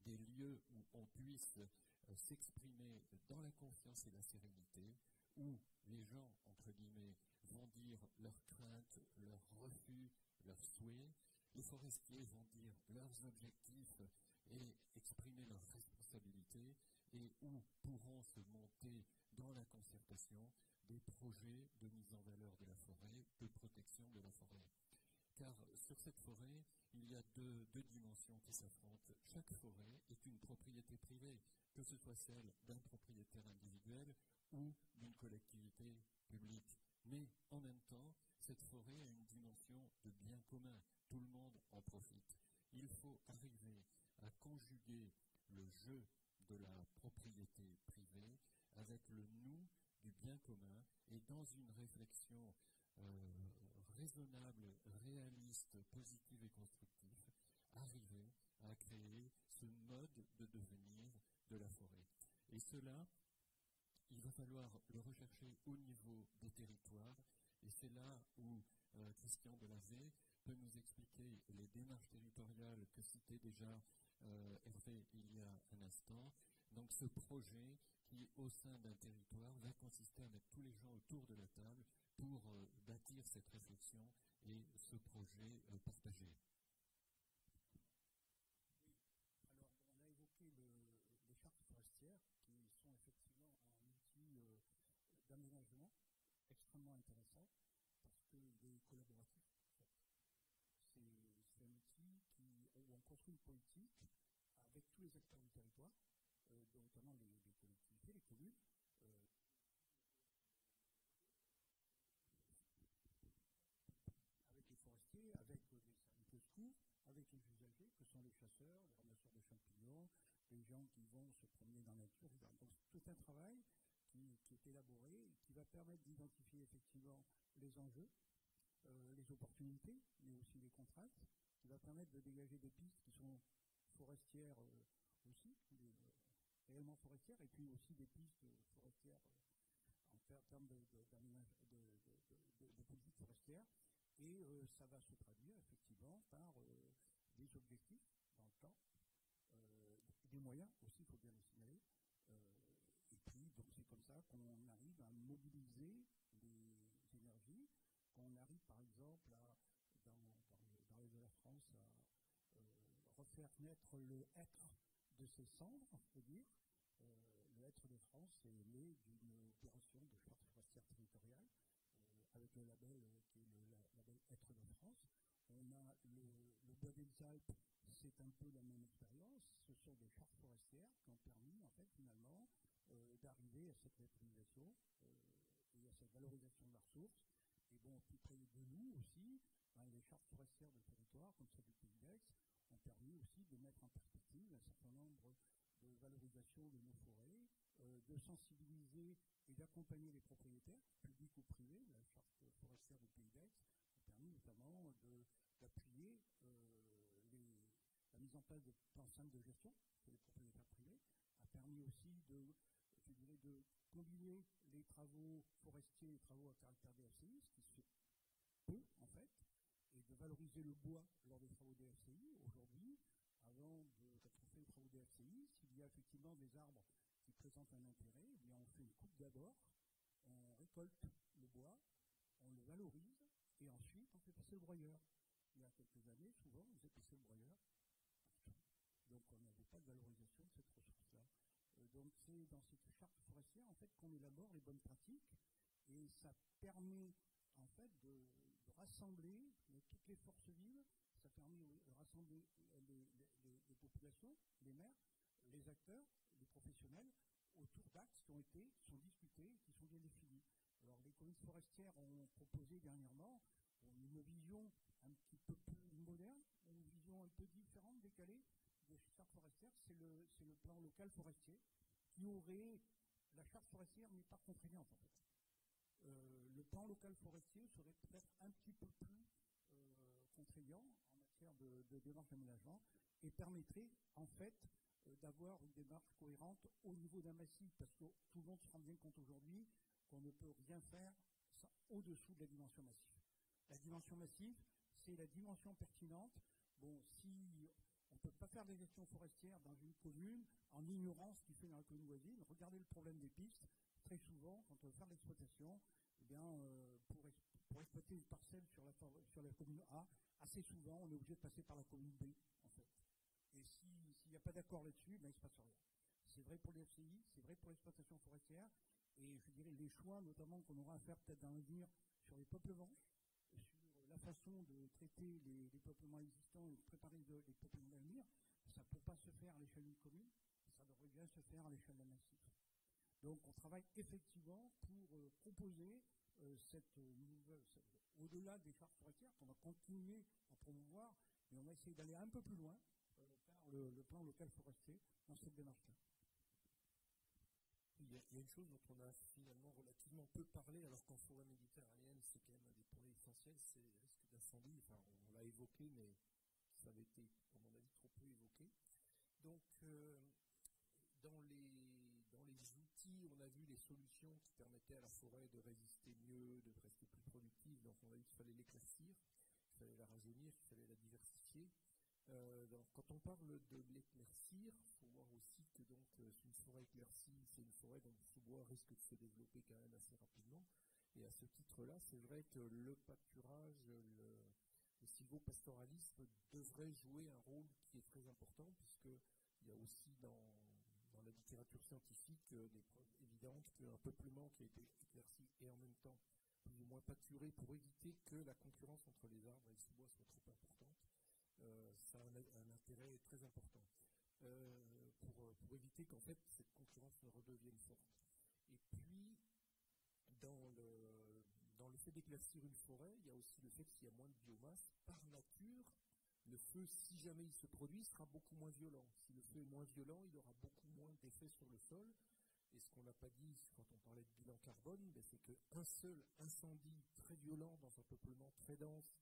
des lieux où on puisse euh, s'exprimer dans la confiance et la sérénité, où les gens, entre guillemets, vont dire leurs craintes, leurs refus, leurs souhaits, les forestiers vont dire leurs objectifs et exprimer leurs responsabilités, et où pourront se monter dans la concertation des projets de mise en valeur de la forêt, de protection de la forêt? Car sur cette forêt, il y a deux, dimensions qui s'affrontent. Chaque forêt est une propriété privée, que ce soit celle d'un propriétaire individuel ou d'une collectivité publique. Mais en même temps, cette forêt a une dimension de bien commun. Tout le monde en profite. Il faut arriver à conjuguer le jeu de la propriété privée avec le nous du bien commun et dans une réflexion euh, raisonnable, réaliste, positive et constructive, arriver à créer ce mode de devenir de la forêt. Et cela, il va falloir le rechercher au niveau des territoires, et c'est là où euh, Christian Delavey peut nous expliquer les démarches territoriales que citait déjà Hervé il y a un instant. Donc ce projet qui, au sein d'un territoire, va consister à mettre tous les gens autour de la table pour euh, bâtir cette réflexion et ce projet euh, partagé. alors on a évoqué les chartes forestières qui sont effectivement un outil euh, d'aménagement extrêmement intéressant parce qu'il est collaboratif. C'est un outil qui, où on construit une politique avec tous les acteurs du territoire euh, notamment les, collectivités, les communes. Euh, avec les forestiers, avec les services de avec les usagers, que sont les chasseurs, les ramasseurs de champignons, les gens qui vont se promener dans la nature, Donc tout un travail qui, est élaboré et qui va permettre d'identifier effectivement les enjeux, euh, les opportunités, mais aussi les contraintes, qui va permettre de dégager des pistes qui sont forestières euh, aussi, des, réellement forestières, et puis aussi des pistes forestières euh, en termes de, politique forestière. Et euh, ça va se traduire effectivement par euh, des objectifs dans le temps, des moyens aussi, il faut bien le signaler. et puis, donc c'est comme ça qu'on arrive à mobiliser les, par exemple, à, à refaire naître le être de ses cendres, on peut dire. le être de France est né d'une opération de charte forestière territoriale avec le label qui est le label Être de France. On a le, le des Alpes, c'est un peu la même expérience. Ce sont des chartes forestières qui ont permis, en fait, finalement, euh, d'arriver à cette euh, et à cette valorisation de la ressource. Et bon, plus près de nous aussi, ben, les chartes forestières de territoire, comme celle du Pays d'Aix, ont permis de mettre en perspective un certain nombre de valorisation de nos forêts, euh, de sensibiliser et d'accompagner les propriétaires, publics ou privés. La charte forestière du Pays d'Aix a permis notamment d'appuyer la mise en place de plans de gestion pour les propriétaires privés, a permis aussi de, je dirais, de combiner les travaux forestiers et les travaux à caractère DFCI, ce qui se fait peu en fait, et de valoriser le bois lors des travaux DFCI. Aujourd'hui, de, on fait les travaux DFCI, s'il y a effectivement des arbres qui présentent un intérêt, eh bien on fait une coupe d'abord, on récolte le bois, on le valorise, et ensuite on fait passer le broyeur. Il y a quelques années, souvent, on faisait passer le broyeur donc on n'avait pas de valorisation de cette ressource-là. Euh, donc c'est dans cette charte forestière en fait qu'on élabore les bonnes pratiques et ça permet en fait de, rassembler toutes les forces vives, ça permet de rassembler les, les maires, les acteurs, les professionnels autour d'axes qui ont été, qui sont discutés, qui sont bien définis. Alors les communes forestières ont proposé dernièrement une vision un petit peu plus moderne, une vision un peu différente, décalée, de charte forestière, c'est le, plan local forestier qui aurait la charte forestière n'est pas contraignante en fait. Euh, le plan local forestier serait peut-être un petit peu plus euh, contraignant de, démarche d'aménagement et permettrait en fait euh, d'avoir une démarche cohérente au niveau d'un massif parce que tout le monde se rend bien compte aujourd'hui qu'on ne peut rien faire au-dessous de la dimension massive. La dimension massive, c'est la dimension pertinente. Bon, si on ne peut pas faire des gestions forestières dans une commune en ignorant ce qui fait dans la commune voisine. Regardez le problème des pistes. Très souvent, quand on veut faire l'exploitation, eh bien, euh, pour, exploiter une parcelle sur la, sur la commune A, assez souvent, on est obligé de passer par la commune B, en fait. Et s'il n'y a pas d'accord là-dessus, ben, il ne se passe rien. C'est vrai pour les FCI, c'est vrai pour l'exploitation forestière, et je dirais les choix, notamment qu'on aura à faire peut-être dans l'avenir sur les peuplements, la façon de traiter les, peuplements existants et de préparer les peuplements d'avenir, ça ne peut pas se faire à l'échelle d'une commune, ça devrait bien se faire à l'échelle d'un massif. Donc on travaille effectivement pour euh, proposer euh, cette nouvelle, au-delà des chartes forestières, qu'on va continuer à promouvoir, mais on va essayer d'aller un peu plus loin euh, par le, plan local forestier dans cette démarche-là. Il y, a, une chose dont on a finalement relativement peu parlé, alors qu'en forêt méditerranéenne, c'est quand même un des points essentiels, c'est le risque d'incendie. Enfin, on, l'a évoqué, mais ça avait été, à mon avis, trop peu évoqué. Donc, euh, dans les on a vu les solutions qui permettaient à la forêt de résister mieux, de rester plus productive. Donc, on a vu qu'il fallait l'éclaircir, qu'il fallait la rajeunir, qu'il fallait la diversifier. Euh, quand on parle de l'éclaircir, il faut voir aussi que donc euh, une forêt éclaircie, c'est une forêt dont le sous-bois risque de se développer quand même assez rapidement. Et à ce titre-là, c'est vrai que le pâturage, le, le silvopastoralisme devrait jouer un rôle qui est très important, puisqu'il y a aussi dans la littérature scientifique euh, des preuves évidentes qu'un peuplement qui a été éclairci et en même temps plus ou moins pâturé pour éviter que la concurrence entre les arbres et le sous-bois soit trop importante, euh, ça a un, intérêt très important euh, pour, éviter qu'en fait cette concurrence ne redevienne forte. Et puis, dans le, dans le fait d'éclaircir une forêt, il y a aussi le fait qu'il y a moins de biomasse. Par nature, le feu, si jamais il se produit, sera beaucoup moins violent. Si le feu est moins violent, il aura beaucoup moins d'effet sur le sol. Et ce qu'on n'a pas dit quand on parlait de bilan carbone, ben, c'est qu'un seul incendie très violent dans un peuplement très dense,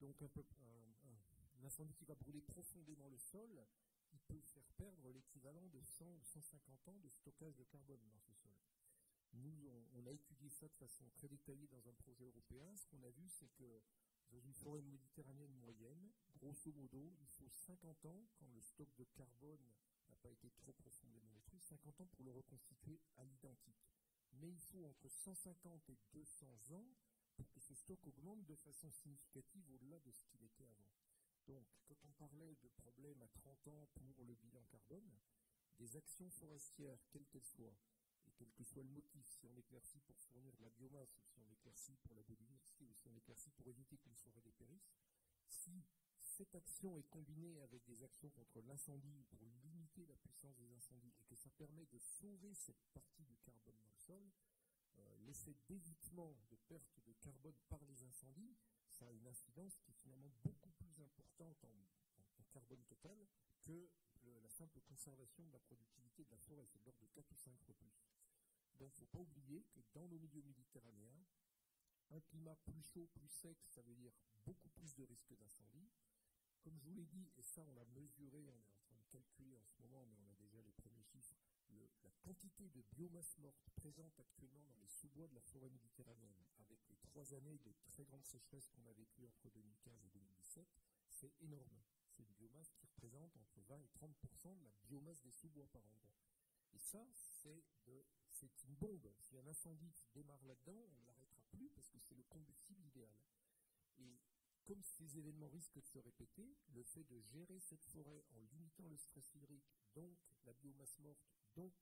donc un, incendie qui va brûler profondément le sol, il peut faire perdre l'équivalent de 100 ou 150 ans de stockage de carbone dans ce sol. Nous, on, a étudié ça de façon très détaillée dans un projet européen. Ce qu'on a vu, c'est que dans une forêt méditerranéenne moyenne, grosso modo, il faut 50 ans, quand le stock de carbone n'a pas été trop profondément détruit, 50 ans pour le reconstituer à l'identique. Mais il faut entre 150 et 200 ans pour que ce stock augmente de façon significative au-delà de ce qu'il était avant. Donc, quand on parlait de problèmes à 30 ans pour le bilan carbone, des actions forestières, quelles qu'elles soient, quel que soit le motif, si on éclaircit pour fournir de la biomasse, ou si on éclaircit pour la biodiversité, ou si on éclaircit pour éviter qu'une forêt dépérisse, si cette action est combinée avec des actions contre l'incendie pour limiter la puissance des incendies et que ça permet de sauver cette partie du carbone dans le sol, euh, l'effet d'évitement de perte de carbone par les incendies, ça a une incidence qui est finalement beaucoup plus importante en, carbone total que la simple conservation de la productivité de la forêt. C'est de l'ordre de 4 ou 5 fois plus. Donc il ne faut pas oublier que dans nos milieux méditerranéens, un climat plus chaud, plus sec, ça veut dire beaucoup plus de risques d'incendie. Comme je vous l'ai dit, et ça on l'a mesuré, on est en train de calculer en ce moment, mais on a déjà les premiers chiffres, la quantité de biomasse morte présente actuellement dans les sous-bois de la forêt méditerranéenne, avec les trois années de très grande sécheresse qu'on a vécues entre 2015 et 2017, c'est énorme. C'est une biomasse qui représente entre 20 et 30% de la biomasse des sous-bois par endroit. Et ça, c'est une bombe. Si un incendie démarre là-dedans, on ne l'arrêtera plus parce que c'est le combustible idéal. Et comme ces événements risquent de se répéter, le fait de gérer cette forêt en limitant le stress hydrique, donc la biomasse morte, donc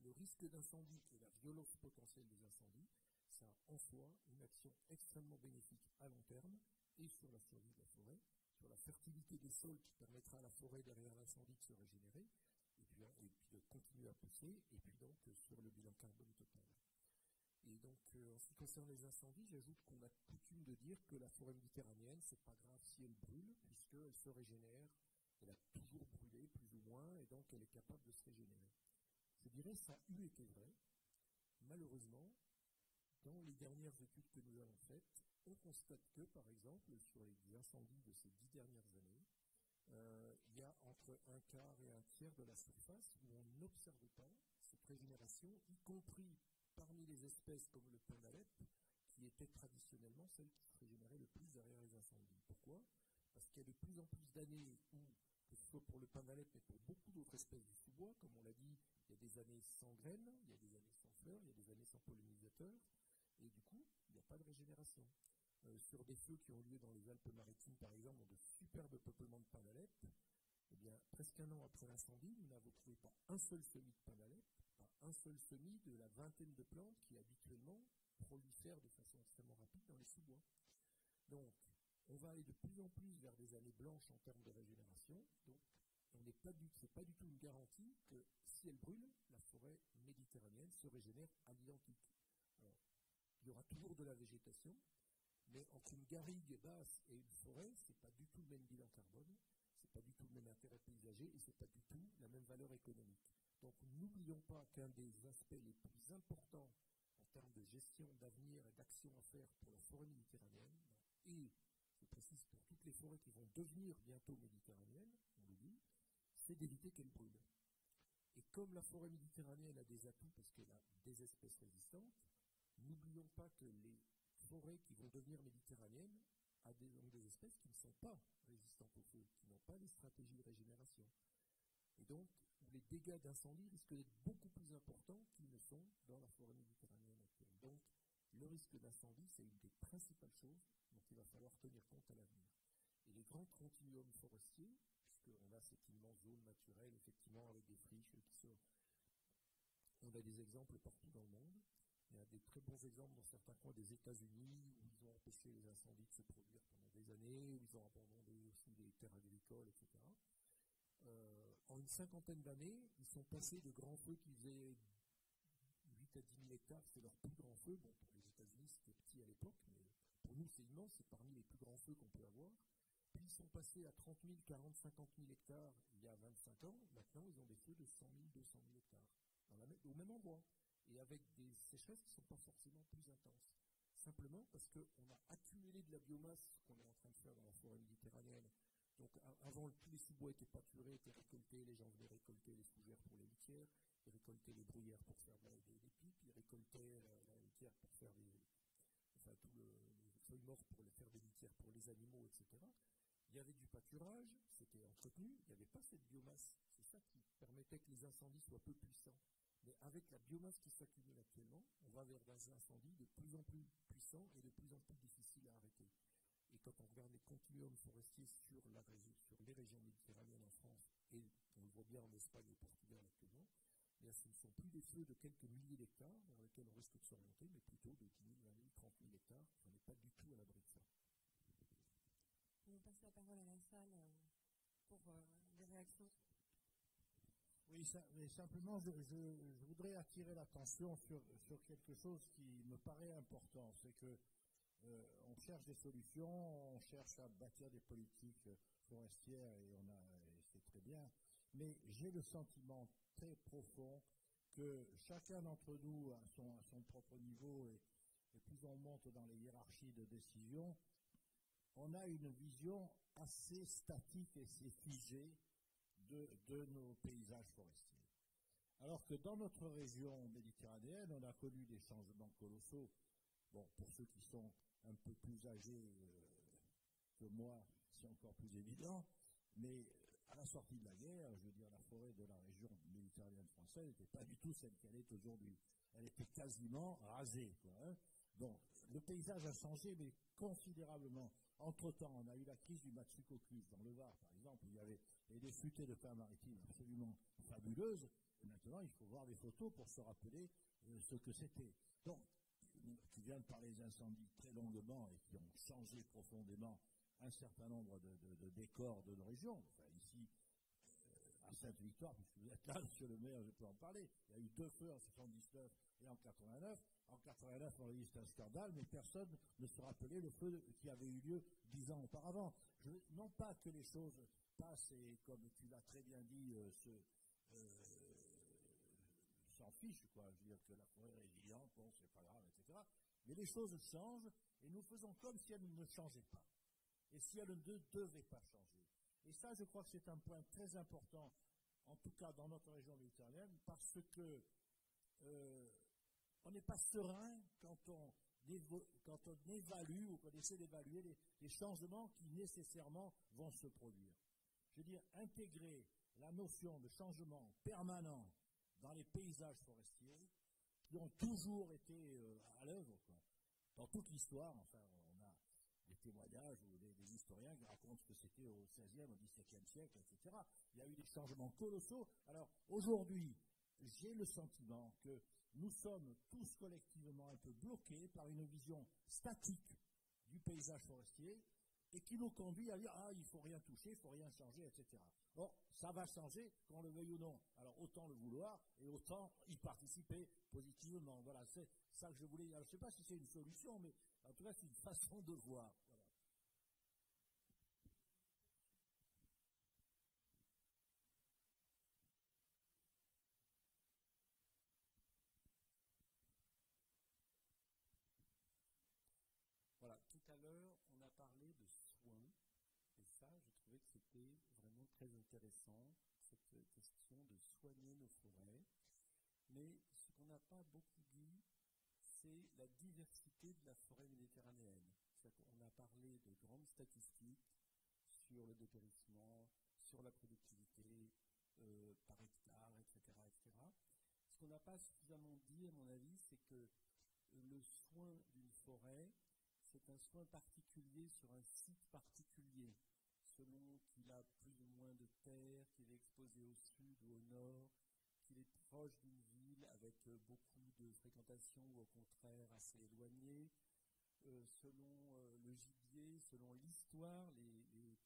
le risque d'incendie et la violence potentielle des incendies, ça a en soi une action extrêmement bénéfique à long terme et sur la survie de la forêt, sur la fertilité des sols qui permettra à la forêt derrière l'incendie de se régénérer, et puis, de continuer à pousser, et puis donc sur le bilan carbone total. Et donc, euh, en ce qui concerne les incendies, j'ajoute qu'on a coutume de dire que la forêt méditerranéenne, c'est pas grave si elle brûle, puisqu'elle se régénère, elle a toujours brûlé, plus ou moins, et donc elle est capable de se régénérer. Je dirais ça a eu été vrai. Malheureusement, dans les dernières études que nous avons faites, on constate que, par exemple, sur les incendies de ces dix dernières années, euh, il y a entre un quart et un tiers de la surface où on n'observe pas cette régénération, y compris parmi les espèces comme le d'Alep, qui étaient traditionnellement celles qui se régénéraient le plus derrière les incendies. Pourquoi? Parce qu'il y a de plus en plus d'années où, que ce soit pour le d'Alep, mais pour beaucoup d'autres espèces du sous-bois, comme on l'a dit, il y a des années sans graines, il y a des années sans fleurs, il y a des années sans pollinisateurs, et du coup, il n'y a pas de régénération. Euh, sur des feux qui ont lieu dans les Alpes-Maritimes, par exemple, dans de superbes peuplements de d'Alep, eh bien, presque un an après l'incendie, nous n'avons trouvé pas un seul semis de d'Alep, un seul semis de la vingtaine de plantes qui habituellement prolifèrent de façon extrêmement rapide dans les sous-bois. Donc, on va aller de plus en plus vers des années blanches en termes de régénération. Donc, on n'est pas du, pas tout une garantie que si elle brûle, la forêt méditerranéenne se régénère à l'identique. Alors, il y aura toujours de la végétation, mais entre une garrigue basse et une forêt, ce n'est pas du tout le même bilan carbone, ce n'est pas du tout le même intérêt paysager et ce n'est pas du tout la même valeur économique. Donc n'oublions pas qu'un des aspects les plus importants en termes de gestion d'avenir et d'action à faire pour la forêt méditerranéenne, et je précise pour toutes les forêts qui vont devenir bientôt méditerranéennes, on c'est d'éviter qu'elles brûlent. Et comme la forêt méditerranéenne a des atouts parce qu'elle a des espèces résistantes, n'oublions pas que les forêts qui vont devenir méditerranéennes ont des, espèces qui ne sont pas résistantes au feu, qui n'ont pas les stratégies de régénération. Et donc, les dégâts d'incendie risquent d'être beaucoup plus importants qu'ils ne sont dans la forêt méditerranéenne actuelle. Donc, le risque d'incendie, c'est une des principales choses dont il va falloir tenir compte à l'avenir. Et les grands continuums forestiers, puisqu'on a cette immense zone naturelle, effectivement, avec des friches qui se... On a des exemples partout dans le monde. Il y a des très bons exemples dans certains coins des États-Unis ils ont empêché les incendies de se produire pendant des années, ils ont abandonné aussi les terres agricoles, etc. Euh, en une cinquantaine d'années, ils sont passés de grands feux qui faisaient 8 à 10 000 hectares, c'était leur plus grand feu. Bon, pour les États-Unis, c'était petit à l'époque, mais pour nous, c'est immense, c'est parmi les plus grands feux qu'on peut avoir. Puis ils sont passés à 30 000, 40, 50 000 hectares il y a 25 ans. Maintenant, ils ont des feux de 100 000, 200 000 hectares, au même endroit, et avec des sécheresses qui ne sont pas forcément plus intenses. Simplement parce qu'on a accumulé de la biomasse qu'on est en train de faire dans la forêt méditerranéenne donc avant, tous les sous-bois étaient pâturés, étaient récoltés, les gens venaient récolter les fougères pour les litières, ils récoltaient les bruyères pour faire des, des pipes, ils récoltaient la, litière pour faire des, enfin tout le, les feuilles mortes pour faire des litières pour les animaux, etc. Il y avait du pâturage, c'était entretenu, il n'y avait pas cette biomasse. C'est ça qui permettait que les incendies soient peu puissants. Mais avec la biomasse qui s'accumule actuellement, on va vers des incendies de plus en plus puissants et de plus en plus difficiles à arrêter. Et quand on regarde les continuums forestiers sur, les régions méditerranéennes en France, et on le voit bien en Espagne et au Portugal actuellement, eh ce ne sont plus des feux de quelques milliers d'hectares vers lesquels on risque de s'orienter, mais plutôt de 10 000, 20 000, 30 000 hectares. On n'est pas du tout à l'abri de ça. On passe la parole à la salle euh, pour euh, des réactions. Oui, mais simplement, je, je, voudrais attirer l'attention sur, sur, quelque chose qui me paraît important. C'est que euh, on cherche des solutions, on cherche à bâtir des politiques forestières et on a, c'est très bien. Mais j'ai le sentiment très profond que chacun d'entre nous, à son, son, propre niveau, et, et, plus on monte dans les hiérarchies de décision, on a une vision assez statique et assez figée de, nos paysages forestiers. Alors que dans notre région méditerranéenne, on a connu des changements colossaux. Bon, pour ceux qui sont un peu plus âgés euh, que moi, c'est encore plus évident, mais à la sortie de la guerre, je veux dire, la forêt de la région méditerranéenne française n'était pas du tout celle qu'elle est aujourd'hui. Elle était quasiment rasée. Quoi, hein. Bon, le paysage a changé, mais considérablement. Entre-temps, on a eu la crise du Matsukokus dans le Var, par exemple, il y avait des futaies de terre maritime absolument fabuleuses. Et maintenant, il faut voir les photos pour se rappeler euh, ce que c'était. Donc, tu viens de parler des incendies très longuement et qui ont changé profondément un certain nombre de, décors de nos régions. Enfin, ici, Sainte-Victoire, puisque vous êtes là, monsieur le maire, je peux en parler. Il y a eu deux feux en 79 et en 89. En 89, on a c'était un scandale, mais personne ne se rappelait le feu qui avait eu lieu dix ans auparavant. non pas que les choses passent et, comme tu l'as très bien dit, euh, euh, s'en fichent, quoi. Je veux dire que la forêt est résiliente, bon, c'est pas grave, etc. Mais les choses changent et nous faisons comme si elles ne changeaient pas et si elle ne devait pas changer. Et ça, je crois que c'est un point très important, en tout cas dans notre région méditerranéenne, parce que euh, on n'est pas serein quand on, quand on évalue ou qu'on essaie d'évaluer les, changements qui nécessairement vont se produire. Je veux dire, intégrer la notion de changement permanent dans les paysages forestiers, qui ont toujours été euh, à l'œuvre, dans toute l'histoire, enfin, des témoignages ou qui racontent ce que c'était au XVIe, au XVIIe siècle, etc. Il y a eu des changements colossaux. Alors aujourd'hui, j'ai le sentiment que nous sommes tous collectivement un peu bloqués par une vision statique du paysage forestier et qui nous conduit à dire ah il faut rien toucher, il faut rien changer, etc. Bon, ça va changer, qu'on le veuille ou non. Alors autant le vouloir et autant y participer positivement. Voilà, c'est ça que je voulais dire. Je ne sais pas si c'est une solution, mais en tout cas c'est une façon de voir. Voilà, tout à l'heure, on a parlé de soins, et ça, je trouvais que vraiment très intéressant, cette question de soigner nos forêts. Mais ce qu'on n'a pas beaucoup dit, c'est la diversité de la forêt méditerranéenne. On a parlé de grandes statistiques sur le dépérissement, sur la productivité euh, par hectare, etc., etc. Ce qu'on n'a pas suffisamment dit, à mon avis, c'est que le soin d'une forêt, c'est un soin particulier sur un site particulier, selon qu'il a plus ou moins de terre, qu'il est exposé au sud ou au nord, qu'il est proche d'une ville avec euh, beaucoup de fréquentation ou au contraire assez éloigné, euh, selon euh, le gibier, selon l'histoire, les,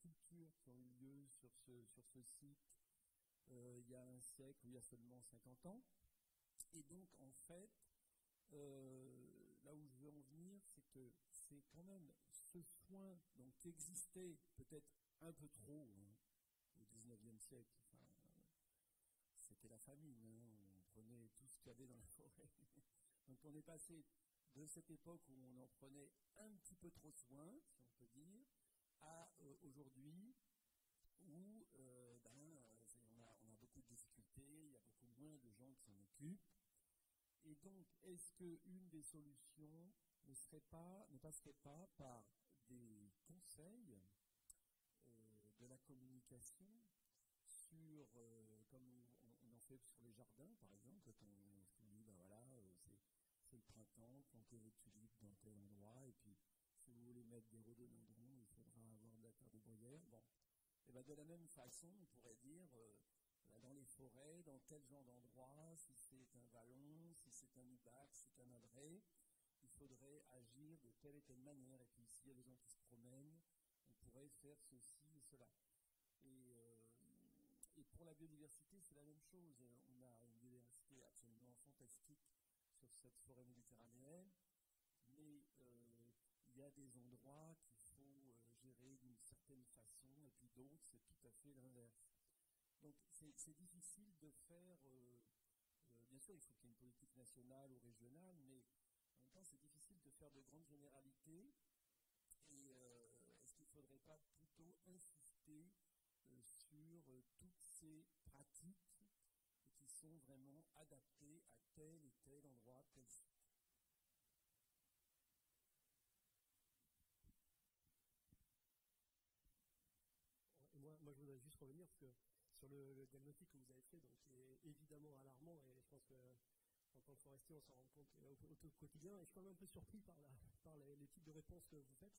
cultures qui ont eu lieu sur ce, sur ce site il y a un siècle ou il y a seulement 50 ans. Et donc, en fait, là où je veux en venir, c'est que c'est quand même ce soin donc, qui existait peut-être un peu trop hein, au 19e siècle, c'était la famine, hein. on prenait tout ce qu'il y avait dans la forêt. Donc on est passé de cette époque où on en prenait un petit peu trop soin, si on peut dire, à euh, aujourd'hui où euh, ben, on, a, beaucoup de difficultés, il y a beaucoup moins de gens qui s'en occupent. Et donc, est-ce qu'une des solutions ne, serait pas, ne passerait pas par des conseils communication sur, comme on, fait sur les jardins, par exemple, quand on dit, ben voilà, euh, c'est le printemps, plantez vos tulipes dans tel endroit, et puis si vous voulez mettre des rhododendrons, il faudra avoir de la terre de bruyère. Bon. Et ben de la même façon, on pourrait dire, euh, dans les forêts, dans tel genre d'endroit, si c'est un vallon, si c'est un ibac, si c'est un adret, il faudrait agir de telle et telle manière. Et puis s'il y a des gens qui se promènent, on pourrait faire ceci et cela. Et, euh, et pour la biodiversité, c'est la même chose. On a une biodiversité absolument fantastique sur cette forêt méditerranéenne, mais euh, il y a des endroits qu'il faut euh, gérer d'une certaine façon, et puis d'autres, c'est tout à fait l'inverse. Donc c'est difficile de faire, bien sûr, il faut qu'il y ait une politique nationale ou régionale, mais en même temps, c'est difficile de faire de grandes généralités. Et est-ce qu'il ne faudrait pas plutôt insister sur euh, toutes ces pratiques qui sont vraiment adaptées à tel et tel endroit, tel site. moi, je voudrais juste revenir que sur le, diagnostic que vous avez fait, donc, qui évidemment alarmant, et je pense qu'en tant que forestier, on s'en rend compte au, quotidien, et je suis quand même un peu surpris par les, types de réponses que vous faites.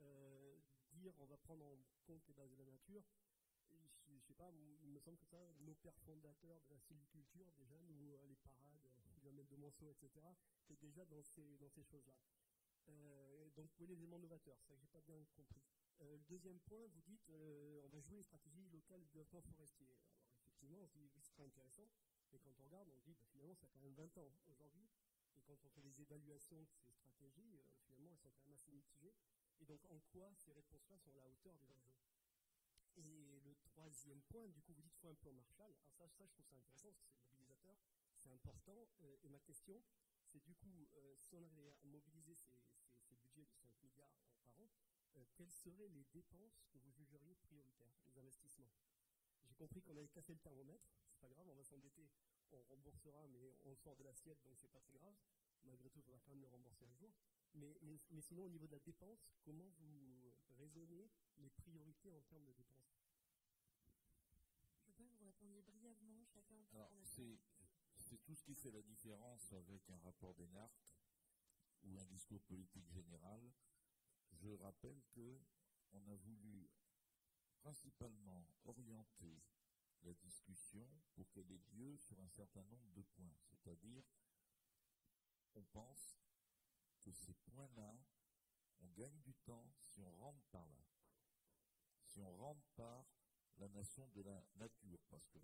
Euh, dire on va prendre en compte les bases de la nature, je, ne sais pas, il me semble que ça, nos pères fondateurs de la sylviculture, déjà, nous, euh, les parades, du euh, de Monceau, etc., c'est déjà dans ces, choses-là. Euh, donc, oui, les éléments novateurs, ça que j'ai pas bien compris. le deuxième point, vous dites, on va jouer les stratégies locales de développement forestier. Alors, effectivement, c'est très intéressant, mais quand on regarde, on se dit, bah, finalement, ça a quand même 20 ans aujourd'hui, et quand on fait les évaluations de ces stratégies, finalement, elles sont quand même assez mitigées. Et donc, en quoi ces réponses-là sont à la hauteur des enjeux? Troisième point, du coup, vous dites qu'il faut un plan Marshall. Alors ça, je trouve ça intéressant c'est mobilisateur, c'est important. Euh, et ma question, c'est du coup, euh, si on arrivait à mobiliser ces, budgets de 5 milliards par an, euh, quelles seraient les dépenses que vous jugeriez prioritaires, les investissements? J'ai compris qu'on avait cassé le thermomètre, c'est pas grave, on va s'endetter, on remboursera, mais on sort de l'assiette, donc c'est pas très grave. Malgré tout, il faudra quand même le rembourser un jour. Mais, sinon, au niveau de la dépense, comment vous raisonnez les priorités en termes de dépenses Je veux que vous répondiez brièvement, chacun. Alors, c'est, tout ce qui fait la différence avec un rapport d'Enart ou un discours politique général. Je rappelle que on a voulu principalement orienter la discussion pour qu'elle ait lieu sur un certain nombre de points. C'est-à-dire, on pense que ces points-là, on gagne du temps si on rentre par là. Si on rentre par la notion de la nature, parce que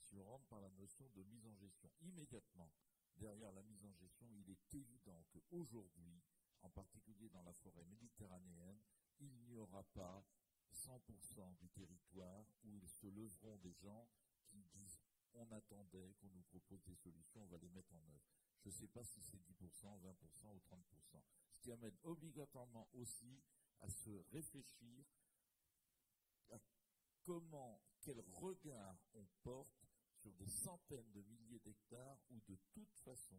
si on rentre par la notion de mise en gestion, immédiatement, derrière la mise en gestion, il est évident qu'aujourd'hui, en particulier dans la forêt méditerranéenne, il n'y aura pas 100% du territoire où ils se leveront des gens qui disent on attendait qu'on nous propose des solutions, on va les mettre en œuvre. Je ne sais pas si c'est 10%, 20% ou 30%. Ce qui amène obligatoirement aussi à se réfléchir à comment, quel regard on porte sur des centaines de milliers d'hectares où de toute façon,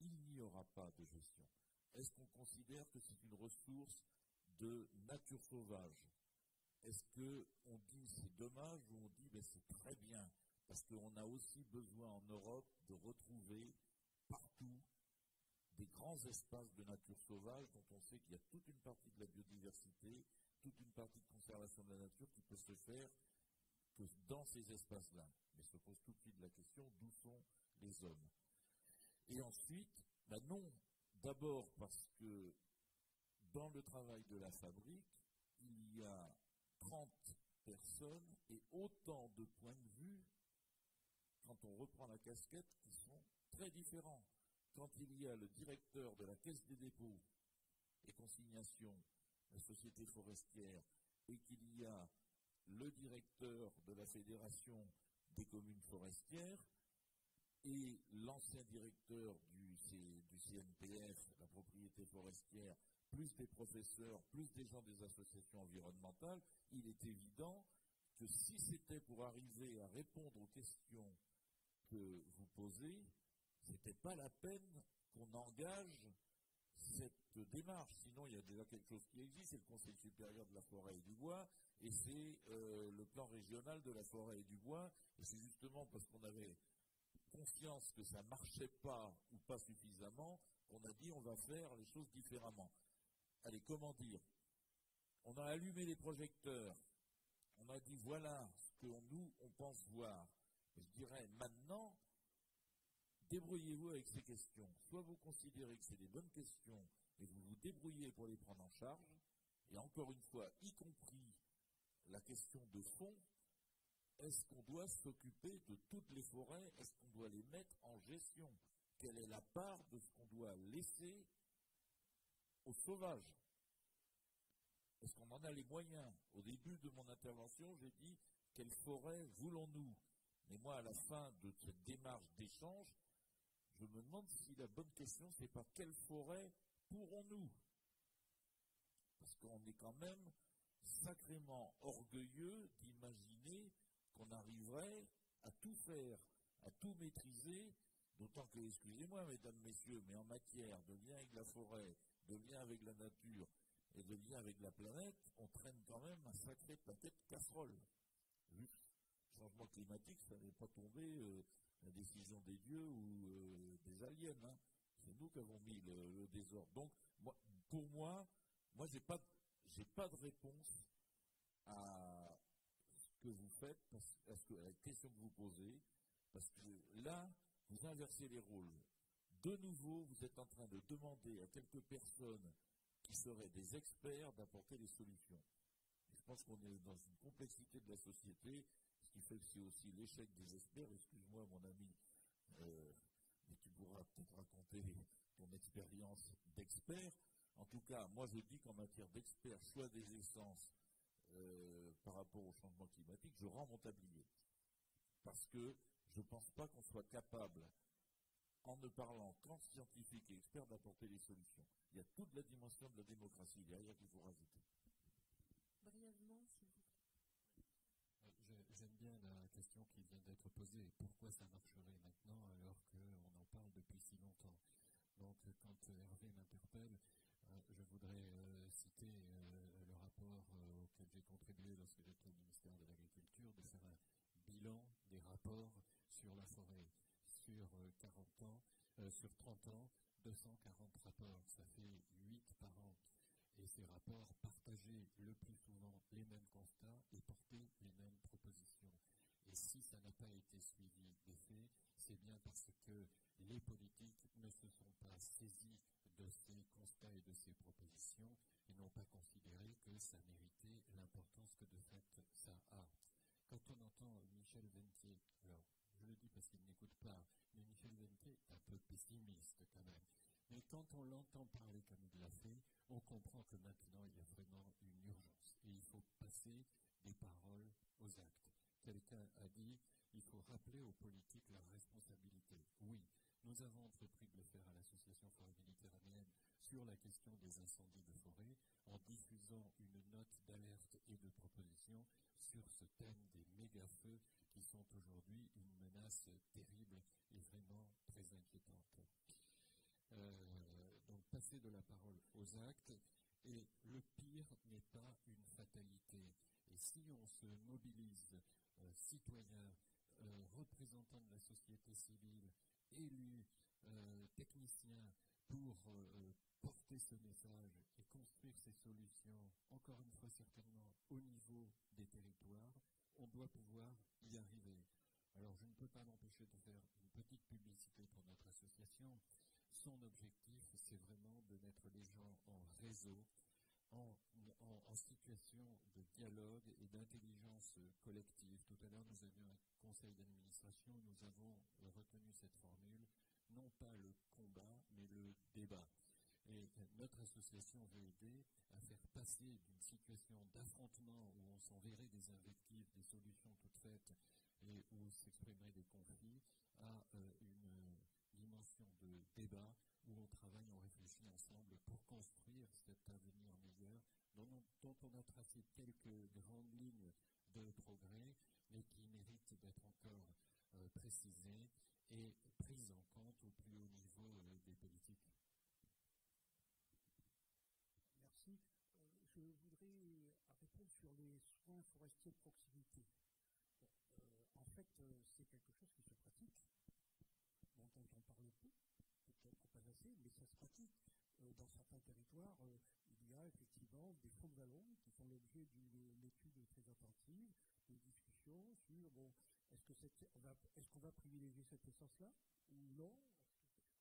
il n'y aura pas de gestion. Est-ce qu'on considère que c'est une ressource de nature sauvage? Est-ce qu'on dit c'est dommage ou on dit ben, c'est très bien Parce qu'on a aussi besoin en Europe de retrouver partout des grands espaces de nature sauvage dont on sait qu'il y a toute une partie de la biodiversité, toute une partie de conservation de la nature qui peut se faire que dans ces espaces-là. Mais se pose tout de suite la question d'où sont les hommes? Et ensuite, ben non, d'abord parce que dans le travail de la fabrique, il y a 30 personnes et autant de points de vue quand on reprend la casquette qui sont très différent. Quand il y a le directeur de la Caisse des dépôts et consignations, la société forestière, et qu'il y a le directeur de la Fédération des communes forestières et l'ancien directeur du, CNPF, la propriété forestière, plus des professeurs, plus des gens des associations environnementales, il est évident que si c'était pour arriver à répondre aux questions que vous posez, ce n'était pas la peine qu'on engage cette démarche. Sinon, il y a déjà quelque chose qui existe, c'est le Conseil supérieur de la forêt et du bois, et c'est euh, le plan régional de la forêt et du bois. Et c'est justement parce qu'on avait confiance que ça marchait pas ou pas suffisamment qu'on a dit on va faire les choses différemment. Allez, comment dire? On a allumé les projecteurs, on a dit voilà ce que nous on pense voir. je dirais maintenant, débrouillez-vous avec ces questions. Soit vous considérez que c'est des bonnes questions et vous vous débrouillez pour les prendre en charge, et encore une fois, y compris la question de fond, est-ce qu'on doit s'occuper de toutes les forêts? Est-ce qu'on doit les mettre en gestion? Quelle est la part de ce qu'on doit laisser aux sauvages? Est-ce qu'on en a les moyens? Au début de mon intervention, j'ai dit quelle forêt voulons-nous? Mais moi, à la fin de cette démarche d'échange, je me demande si la bonne question, c'est pas quelle forêt pourrons-nous? Parce qu'on est quand même sacrément orgueilleux d'imaginer qu'on arriverait à tout faire, à tout maîtriser, d'autant que, excusez-moi, mesdames, messieurs, mais en matière de lien avec la forêt, de lien avec la nature et de lien avec la planète, on traîne quand même un sacré paquet de casseroles. Le changement climatique, ça n'est pas tombé euh, la décision des dieux ou euh, des aliens. Hein. C'est nous qui avons mis le, désordre. Donc, pour moi, moi, j'ai pas, pas de réponse à ce que vous faites, à, la question que vous posez, parce que là, vous inversez les rôles. De nouveau, vous êtes en train de demander à quelques personnes qui seraient des experts d'apporter des solutions. je pense qu'on est dans une complexité de la société, qui fait que c'est aussi l'échec des experts. Excuse-moi, mon ami, euh, mais tu pourras peut-être raconter ton expérience d'expert. En tout cas, moi je dis qu'en matière d'expert, choix des essences euh, par rapport au changement climatique, je rends mon tablier. Parce que je ne pense pas qu'on soit capable, en ne parlant qu'en scientifique et expert, d'apporter des solutions. Il y a toute la dimension de la démocratie derrière qu'il faut rajouter. Brièvement, s'il vous plaît. Euh, j'aime bien la question qui vient d'être posée. Ça marcherait maintenant alors qu'on en parle depuis si longtemps? Donc, quand Hervé m'interpelle, euh, je voudrais euh, citer euh, le rapport auquel j'ai contribué lorsque j'étais au ministère de l'Agriculture, de faire un bilan des rapports sur la forêt. Sur 40 ans, sur 30 ans, 240 rapports, ça fait 8 par an. Et ces rapports partageaient le plus souvent les mêmes constats et portaient les mêmes propositions. Et si ça n'a pas été suivi des faits, c'est bien parce que les politiques ne se sont pas saisis de ces constats et de ces propositions et n'ont pas considéré que ça méritait l'importance que de fait ça a. Quand on entend Michel Ventier, alors je le dis parce qu'il n'écoute pas, mais Michel Ventier est un peu pessimiste quand même. Mais quand on l'entend parler comme il l'a fait, on comprend que maintenant il y a vraiment une urgence et il faut passer des paroles aux actes. Quelqu'un a dit il faut rappeler aux politiques leur responsabilité. Oui, nous avons entrepris de le faire à l'Association Forêt Méditerranéenne sur la question des incendies de forêt en diffusant une note d'alerte et de proposition sur ce thème des méga-feux qui sont aujourd'hui une menace terrible et vraiment très inquiétante. Euh, donc passer de la parole aux actes et le pire n'est pas une fatalité. Et si on se mobilise, euh, citoyens, euh, représentants de la société civile, élus, euh, techniciens, pour porter ce message et construire ces solutions, encore une fois certainement au niveau des territoires, on doit pouvoir y arriver. Alors je ne peux pas m'empêcher de faire une petite publicité pour notre association. Son objectif, c'est vraiment de mettre les gens en réseau, en, situation de dialogue et d'intelligence collective. Tout à l'heure, nous avions un conseil d'administration, nous avons retenu cette formule, non pas le combat, mais le débat. Et notre association veut aider à faire passer d'une situation d'affrontement où on s'enverrait des invectives, des solutions toutes faites et où s'exprimeraient des conflits, à euh, une dimension de débat où on travaille, on réfléchit ensemble pour construire cet avenir meilleur dont, on a tracé quelques grandes lignes de progrès, mais qui méritent d'être encore euh, précisées et prises en compte au plus haut niveau euh, des politiques. Merci. Euh, je voudrais répondre sur les soins forestiers de proximité. en fait, c'est quelque chose qui se pratique dont on parle peu, peut-être pas assez, mais ça se pratique. Euh, dans certains territoires, euh, il y a effectivement des fonds de qui font l'objet d'une étude très attentive, de discussions sur, bon, est-ce qu'on va, est qu'on va privilégier cette essence-là ou non?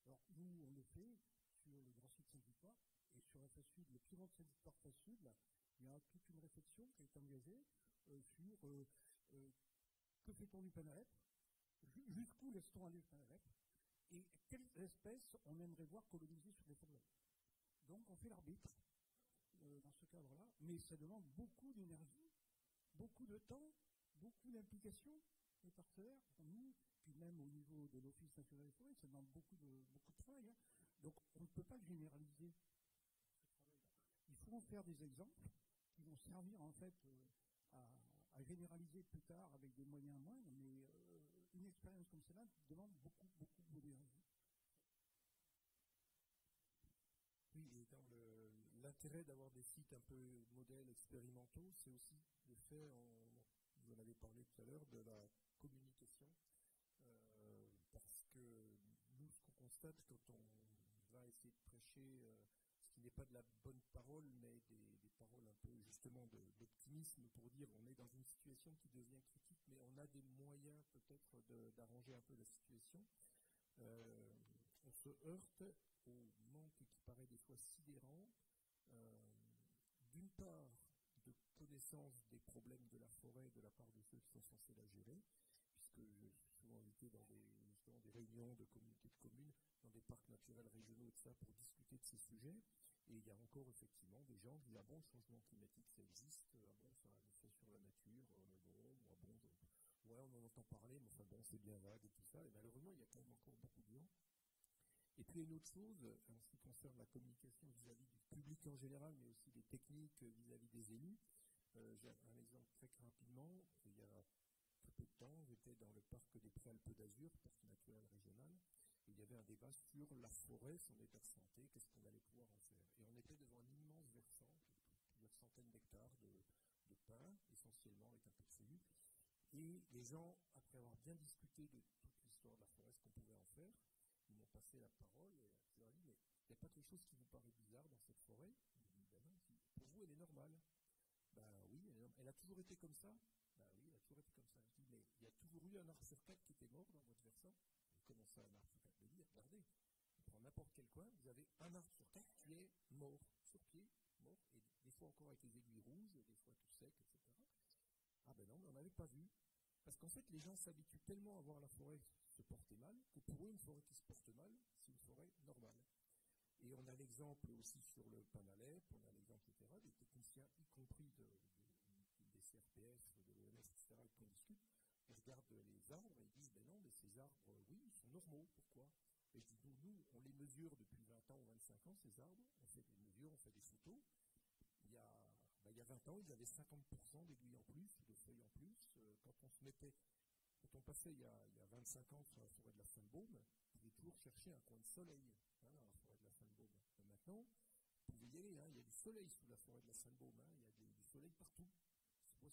Alors, nous, on le fait sur le Grand Sud Saint-Victoire et sur la face sud, le Piron de Saint-Victoire face sud, il y a toute une réflexion qui est engagée euh, sur que fait-on du panarep? Jusqu'où laisse-t-on aller le panarep? Et quelles espèces on aimerait voir coloniser sur les forêts? Donc on fait l'arbitre euh, dans ce cadre-là, mais ça demande beaucoup d'énergie, beaucoup de temps, beaucoup d'implication des partenaires, nous, puis même au niveau de l'Office national des forêts, ça demande beaucoup de, beaucoup de travail. Hein. Donc on ne peut pas généraliser ce travail-là. Il faut en faire des exemples qui vont servir en fait euh, à, généraliser plus tard avec des moyens moindres, une expérience comme celle-là demande beaucoup, beaucoup d'énergie. Oui, et dans l'intérêt d'avoir des sites un peu modèles, expérimentaux, c'est aussi le fait, vous en avez parlé tout à l'heure, de la communication. Euh, parce que nous, ce qu'on constate quand on va essayer de prêcher euh, qui n'est pas de la bonne parole, mais des, paroles un peu justement d'optimisme pour dire on est dans une situation qui devient critique, mais on a des moyens peut-être d'arranger un peu la situation. Euh, on se heurte au manque qui paraît des fois sidérant, euh, d'une part de connaissance des problèmes de la forêt de la part de ceux qui sont censés la gérer, puisque je suis souvent invité dans des, des réunions de communautés de communes, dans des parcs naturels régionaux et tout ça, pour discuter de ces sujets. Et il y a encore effectivement des gens qui disent Ah bon, le changement climatique ça existe, ah bon, ça a sur la nature, euh, bon, ah bon, ouais, on en entend parler, mais enfin bon, c'est bien vague et tout ça. Et malheureusement, il y a quand même encore beaucoup de gens. Et puis une autre chose, en ce qui concerne la communication vis-à-vis du public en général, mais aussi des techniques vis-à-vis des élus. Euh, j'ai un exemple très rapidement. Il y a peu de temps, j'étais dans le parc des Préalpes d'Azur, parc naturel régional, il y avait un débat sur la forêt, son état de santé, qu'est-ce qu'on allait pouvoir en faire. Et on était devant un immense versant, plusieurs centaines d'hectares de, de pins, essentiellement avec un peu de feuillu. Et les gens, après avoir bien discuté de toute l'histoire de la forêt, ce qu'on pouvait en faire, ils m'ont passé la parole et je leur dit, mais il n'y a pas quelque chose qui vous paraît bizarre dans cette forêt? Ben pour vous, elle est normale. Ben oui, elle, a toujours été comme ça. Comme ça. Je dis, mais il y a toujours eu un quatre qui était mort dans votre versant comment ça, un sur quatre dire Regardez, prend n'importe quel coin, vous avez un quatre qui est mort, sur pied, mort, et des fois encore avec les aiguilles rouges, des fois tout sec, etc. Ah ben non, mais on n'avait pas vu. Parce qu'en fait, les gens s'habituent tellement à voir la forêt se porter mal, que pour eux, une forêt qui se porte mal, c'est une forêt normale. Et on a l'exemple aussi sur le Panalep, on a l'exemple, etc., des techniciens, y compris de, des CRPF, de l'ONS, etc., qu'on discute, ils regardent les arbres et ils disent, ben non, mais ces arbres, euh, oui, ils sont normaux, pourquoi? Et je dis, nous, on les mesure depuis 20 ans ou 25 ans, ces arbres, on fait des mesures, on fait des photos. Il y a, ben, il y a 20 ans, ils avaient 50% d'aiguilles en plus, de feuilles en plus. Euh, quand on se mettait, quand on passait il y, a, il y a 25 ans sur la forêt de la Sainte-Baume, pouvait toujours chercher un coin de soleil hein, dans la forêt de la Sainte-Baume. maintenant, vous pouvez y aller, hein, il y a du soleil sous la forêt de la Sainte-Baume, hein, il y a du soleil partout. Pourquoi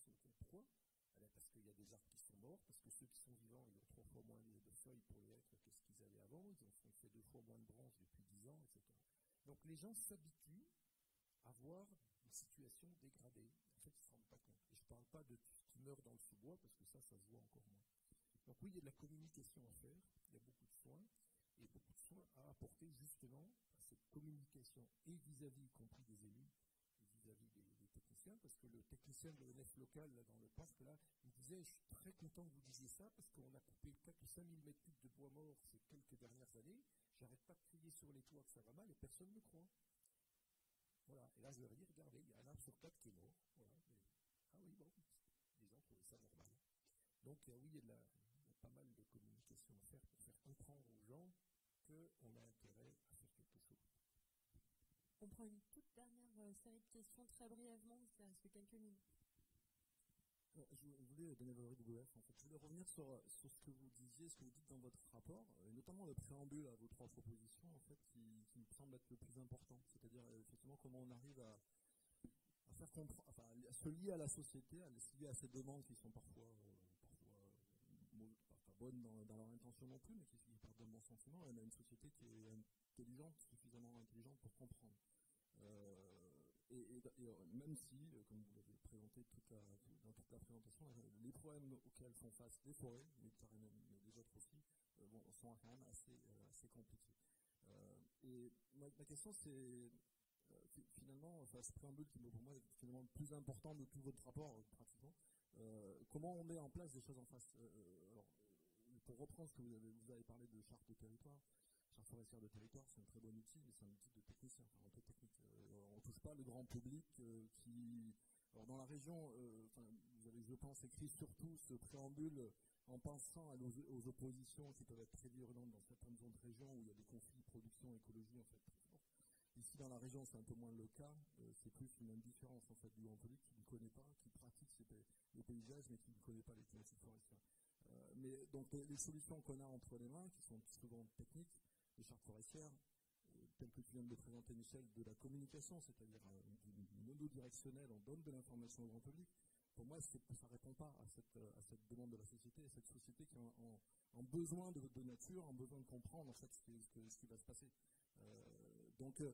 parce qu'il y a des arbres qui sont morts, parce que ceux qui sont vivants, ils ont trois fois moins de feuilles pour les être que ce qu'ils avaient avant, ils ont fait deux fois moins de branches depuis dix ans, etc. Donc les gens s'habituent à voir une situation dégradée. En fait, ils ne se rendent pas compte. Et je ne parle pas de qui meurt dans le sous-bois, parce que ça, ça se voit encore moins. Donc oui, il y a de la communication à faire, il y a beaucoup de soins, et beaucoup de soins à apporter justement à cette communication, et vis-à-vis, y compris des élus, parce que le technicien de l'ENF local dans le parc, là, il disait, je suis très content que vous disiez ça, parce qu'on a coupé 4 ou 5 000 mètres cubes de bois mort ces quelques dernières années, j'arrête pas de crier sur les toits que ça va mal, et personne ne me croit. Voilà, et là je leur ai dit, regardez, il y a un arbre sur quatre qui est mort. Ah oui, bon, les gens trouvaient ça normal. Donc euh, oui, il y, a pas mal de communication à faire pour faire comprendre aux gens qu'on a intérêt à faire quelque chose. On prend dernière euh, série de questions très brièvement, il reste quelques minutes. Euh, je voulais donner. Je voulais revenir sur, sur, ce que vous disiez, ce que vous dites dans votre rapport, euh, et notamment le préambule à vos trois propositions, en fait, qui, me semble être le plus important. C'est-à-dire, effectivement, comment on arrive à, faire enfin, à se lier à la société, à se lier à ces demandes qui sont parfois, parfois, bonnes dans, leur intention non plus, mais qui, qui partent d'un bon sentiment. On a une société qui est intelligente, suffisamment intelligente pour comprendre. Et, et, et, même si, comme vous l'avez présenté dans toute la présentation, les problèmes auxquels font face les forêts, méditerranéennes, mais les autres aussi, euh, sont quand même assez, euh, compliqués. Euh, et ma, ma question, c'est finalement, enfin, ce préambule qui pour moi est finalement le plus important de tout votre rapport, pratiquement. comment on met en place des choses en face alors, Pour reprendre ce que vous avez, vous avez parlé de charte de territoire, charte forestière de territoire, c'est un très bon outil, mais c'est un outil de technicien, enfin, un peu technique. Pas le grand public euh, qui... Alors dans la région, euh, vous avez, je pense, écrit surtout ce préambule en pensant aux oppositions qui peuvent être très virulentes dans certaines zones de région où il y a des conflits production, écologie, en fait. Ici, dans la région, c'est un peu moins le cas. Euh, c'est plus une indifférence, en fait, du grand public qui ne connaît pas, qui pratique les paysages, mais qui ne connaît pas les thématiques forestières. Mais donc, les, les solutions qu'on a entre les mains, qui sont souvent techniques, les chartes forestières, euh, telles que tu viens de le présenter, Michel, de la communication, c'est-à-dire euh, du, monodirectionnel, on donne de l'information au grand public. Pour moi, ça ne répond pas à cette, à cette, demande de la société, à cette société qui a en besoin de, nature, en besoin de comprendre en fait ce qui, va se passer. Euh, donc, euh,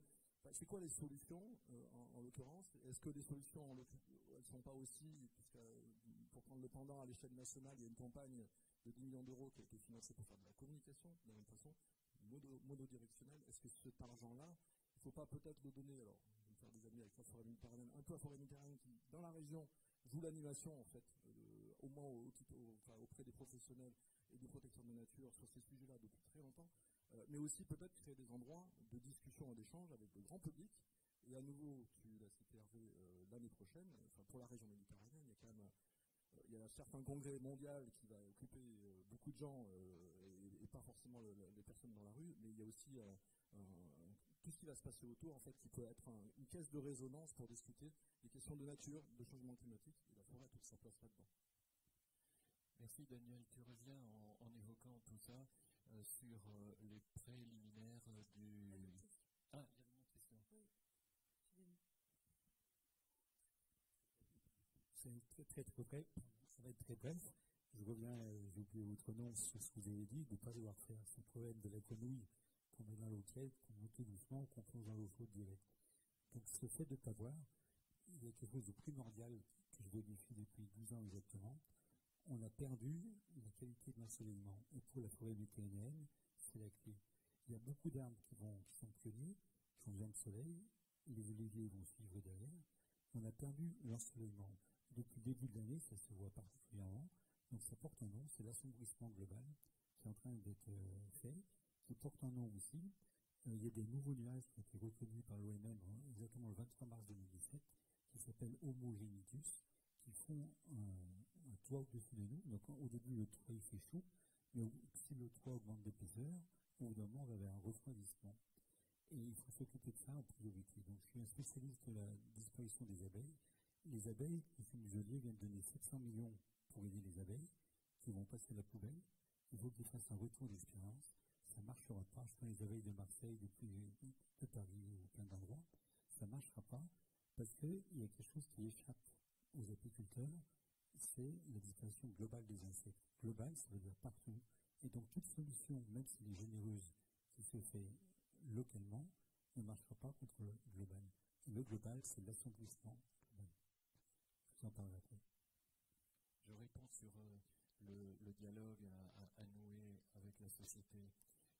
c'est quoi les solutions euh, en, en l'occurrence? Est-ce que les solutions, elles ne sont pas aussi, pour prendre le pendant à l'échelle nationale, il y a une campagne de 10 millions d'euros qui a été financée pour faire de la communication, de la même façon, mono, monodirectionnelle. Est-ce que cet argent-là, il ne faut pas peut-être le donner, alors, je vais me faire des amis avec la forêt méditerranéenne, un peu à forêt méditerranéenne qui, dans la région, joue l'animation, en fait, euh, au moins auprès des professionnels et des protecteurs de nature sur ces sujets-là depuis très longtemps, euh, mais aussi peut-être créer des endroits de discussion et d'échange avec le grand public. Et à nouveau, tu l'as cité Hervé, euh, l'année prochaine, enfin pour la région méditerranéenne, il y a quand même il y a un certain congrès mondial qui va occuper beaucoup de gens et, pas forcément le, les personnes dans la rue, mais il y a aussi tout ce qui va se passer autour, en fait, qui peut être un, une caisse de résonance pour discuter des questions de nature, de changement climatique, et la forêt a toute sa place là-dedans. Merci Daniel. Tu reviens en, en évoquant tout ça euh, sur euh, les préliminaires du. Ah, il y avait une autre question. Oui. C'est très, très, très bref. Ça va être très bref. Je reviens, euh, j'ai oublié votre nom, sur ce que vous avez dit, de ne pas devoir faire ce problème de la grenouille qu'on met dans l'eau tiède, qu'on monte doucement, qu'on plonge dans l'eau chaude direct. Donc, ce fait de ne pas voir, il y a quelque chose de primordial que je vérifie depuis 12 ans exactement. On a perdu la qualité de l'ensoleillement. Et pour la forêt méditerranéenne, c'est la clé. Il y a beaucoup d'arbres qui, vont, qui sont pionniers, qui ont besoin de soleil. Les oliviers vont suivre derrière. On a perdu l'ensoleillement. Depuis le début de l'année, ça se voit particulièrement. Donc ça porte un nom, c'est l'assombrissement global qui est en train d'être euh, fait, qui porte un nom aussi. Euh, il y a des nouveaux nuages qui ont été reconnus par l'OMM hein, exactement le 23 mars 2017, qui s'appellent homogenitus, qui font un, toit au-dessus de nous. Donc au début, le toit il fait chaud, mais si le toit augmente d'épaisseur, au bout d'un moment, on va un refroidissement. Et il faut s'occuper de ça en priorité. Donc je suis un spécialiste de la disparition des abeilles. Les abeilles, ici muselier, viennent donner 700 millions pour aider les abeilles, qui vont passer la poubelle. Il faut qu'ils fassent un retour d'expérience. Ça ne marchera pas. Je prends les abeilles de Marseille, depuis de Paris ou plein d'endroits. Ça ne marchera pas parce qu'il y a quelque chose qui échappe aux apiculteurs, c'est la disparition globale des insectes. Globale, ça veut dire partout. Et donc toute solution, même si elle est généreuse, qui se fait localement, ne marchera pas contre le global. Le global, c'est l'assombrissement je vous en parlerai après. Je réponds sur euh, le, dialogue à, à, nouer avec la société.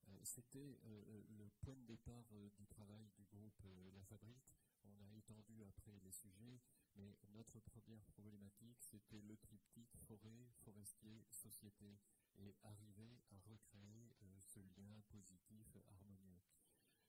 Euh, C'était euh, le point de départ du travail du groupe La Fabrique. On a étendu après les sujets, mais notre première problématique, c'était le triptyque forêt, forestier, société, et arriver à recréer ce lien positif, harmonieux.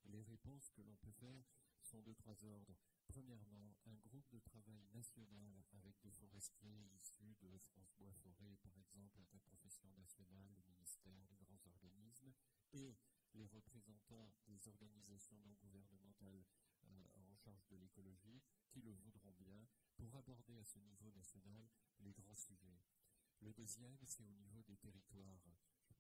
Les réponses que l'on peut faire sont de trois ordres. Premièrement, un groupe de travail national avec des forestiers issus de France Bois Forêt, par exemple, interprofession nationale, le ministère, les grands organismes, et les représentants des organisations non gouvernementales euh, en charge de l'écologie qui le voudront bien pour aborder à ce niveau national les grands sujets. Le deuxième, c'est au niveau des territoires.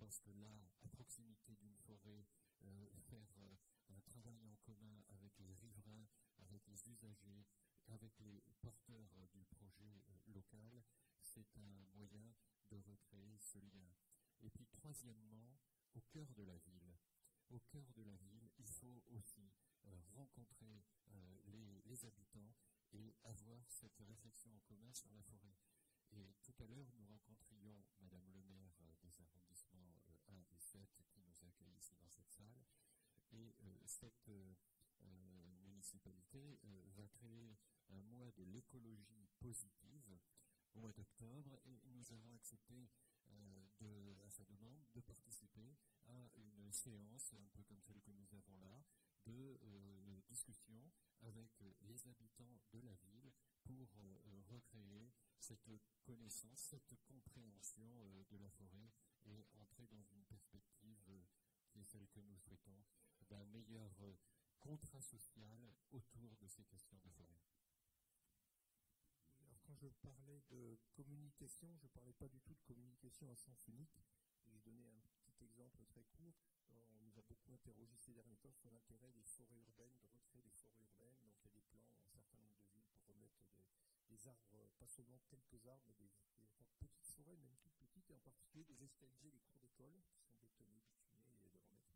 Pense que là, à proximité d'une forêt, euh, faire euh, un travail en commun avec les riverains, avec les usagers, avec les porteurs du projet euh, local, c'est un moyen de recréer ce lien. Et puis troisièmement, au cœur de la ville. Au cœur de la ville, il faut aussi rencontrer les, les habitants et avoir cette réflexion en commun sur la forêt. Et tout à l'heure, nous rencontrions Madame le maire des arrondissements 1 et 7 qui nous accueille ici dans cette salle. Et cette municipalité va créer un mois de l'écologie positive au mois d'octobre et nous avons accepté à sa demande de participer à une séance, un peu comme celle que nous avons là, de discussion avec les habitants de la ville pour recréer cette connaissance, cette compréhension de la forêt et entrer dans une perspective qui est celle que nous souhaitons d'un meilleur contrat social autour de ces questions de forêt. Alors, quand je parlais de communication, je ne parlais pas du tout de communication à sens unique. Je donnais un petit exemple très court. On nous a beaucoup interrogé ces derniers temps sur l'intérêt des forêts urbaines, de retrait des forêts urbaines. Donc il y a des plans dans un certain nombre de villes pour remettre des, des arbres, pas seulement quelques arbres, mais des, des, petites forêts, même toutes petites, et en particulier de végétaliser les cours d'école qui sont bétonnés, et de remettre tout ça.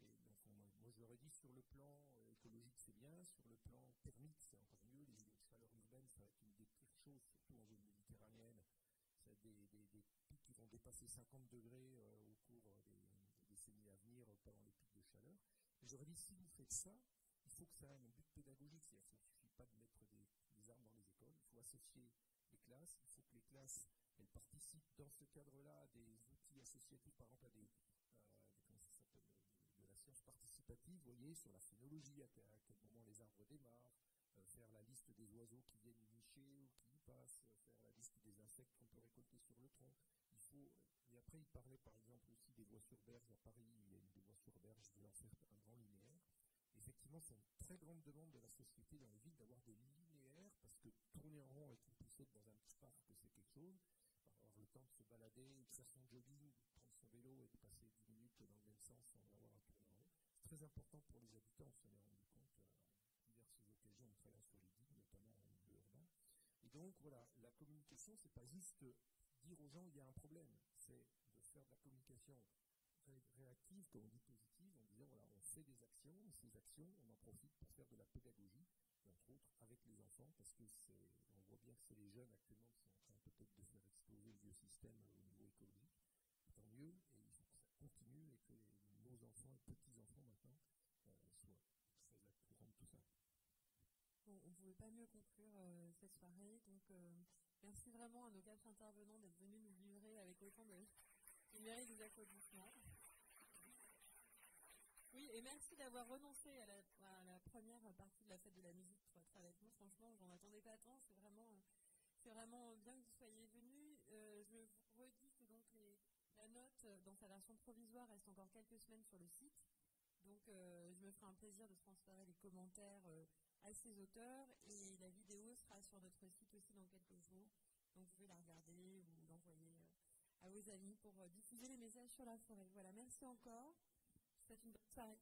Et donc je ai dit sur le plan écologique c'est bien, sur le plan thermique c'est encore mieux, les îlots de chaleur urbaine ça va être une des pires choses, surtout en zone méditerranéenne. C'est des, des, des, pics qui vont dépasser 50 degrés euh, au cours des, décennies à venir euh, pendant les pics de chaleur. J'aurais dit si vous faites ça, il faut que ça ait un but pédagogique, c'est-à-dire qu'il ne suffit pas de mettre des, arbres dans les écoles, il faut associer les classes, il faut que les classes elles participent dans ce cadre-là à des outils associatifs, par exemple à des, euh, des comment ça s'appelle, de, de la science vous voyez, sur la phénologie, à, quel moment les arbres démarrent, euh, faire la liste des oiseaux qui viennent nicher ou qui y passent, euh, faire la liste des insectes qu'on peut récolter sur le tronc. Il faut, et après, il parlait par exemple aussi des voies sur berge à Paris, il y a une des voies sur berge, je vais en un grand linéaire. Effectivement, c'est une très grande demande de la société dans les villes d'avoir des linéaires, parce que tourner en rond avec une poussette dans un petit parc, c'est quelque chose. Avoir le temps de se balader, de faire son jogging, prendre son vélo et de passer 10 minutes dans le même sens très important pour les habitants, on s'en est rendu compte à diverses occasions en travaillant sur les digues, notamment en milieu urbain. Et donc, voilà, la communication, c'est pas juste dire aux gens il y a un problème, c'est de faire de la communication réactive, comme on dit positive, en disant voilà, on fait des actions, et ces actions, on en profite pour faire de la pédagogie, entre autres avec les enfants, parce que on voit bien que c'est les jeunes actuellement qui sont en train peut-être de faire exploser le vieux système au niveau écologique. Tant mieux, et il faut que ça continue et que nos enfants et petits-enfants on ne pouvait pas mieux conclure euh, cette soirée, donc euh, merci vraiment à nos quatre intervenants d'être venus nous livrer avec autant de, il mérite des applaudissements. Oui, et merci d'avoir renoncé à la, première partie de la fête de la musique pour être avec nous. Franchement, j'en attendais pas tant. C'est vraiment, c'est vraiment bien que vous soyez venus. Euh, je vous redis que donc la note dans sa version provisoire reste encore quelques semaines sur le site. Donc, euh, je me ferai un plaisir de transférer les commentaires euh, à ces auteurs et la vidéo sera sur notre site aussi dans quelques jours. Donc, vous pouvez la regarder ou l'envoyer à vos amis pour diffuser les messages sur la forêt. Voilà, merci encore. C'est une bonne soirée.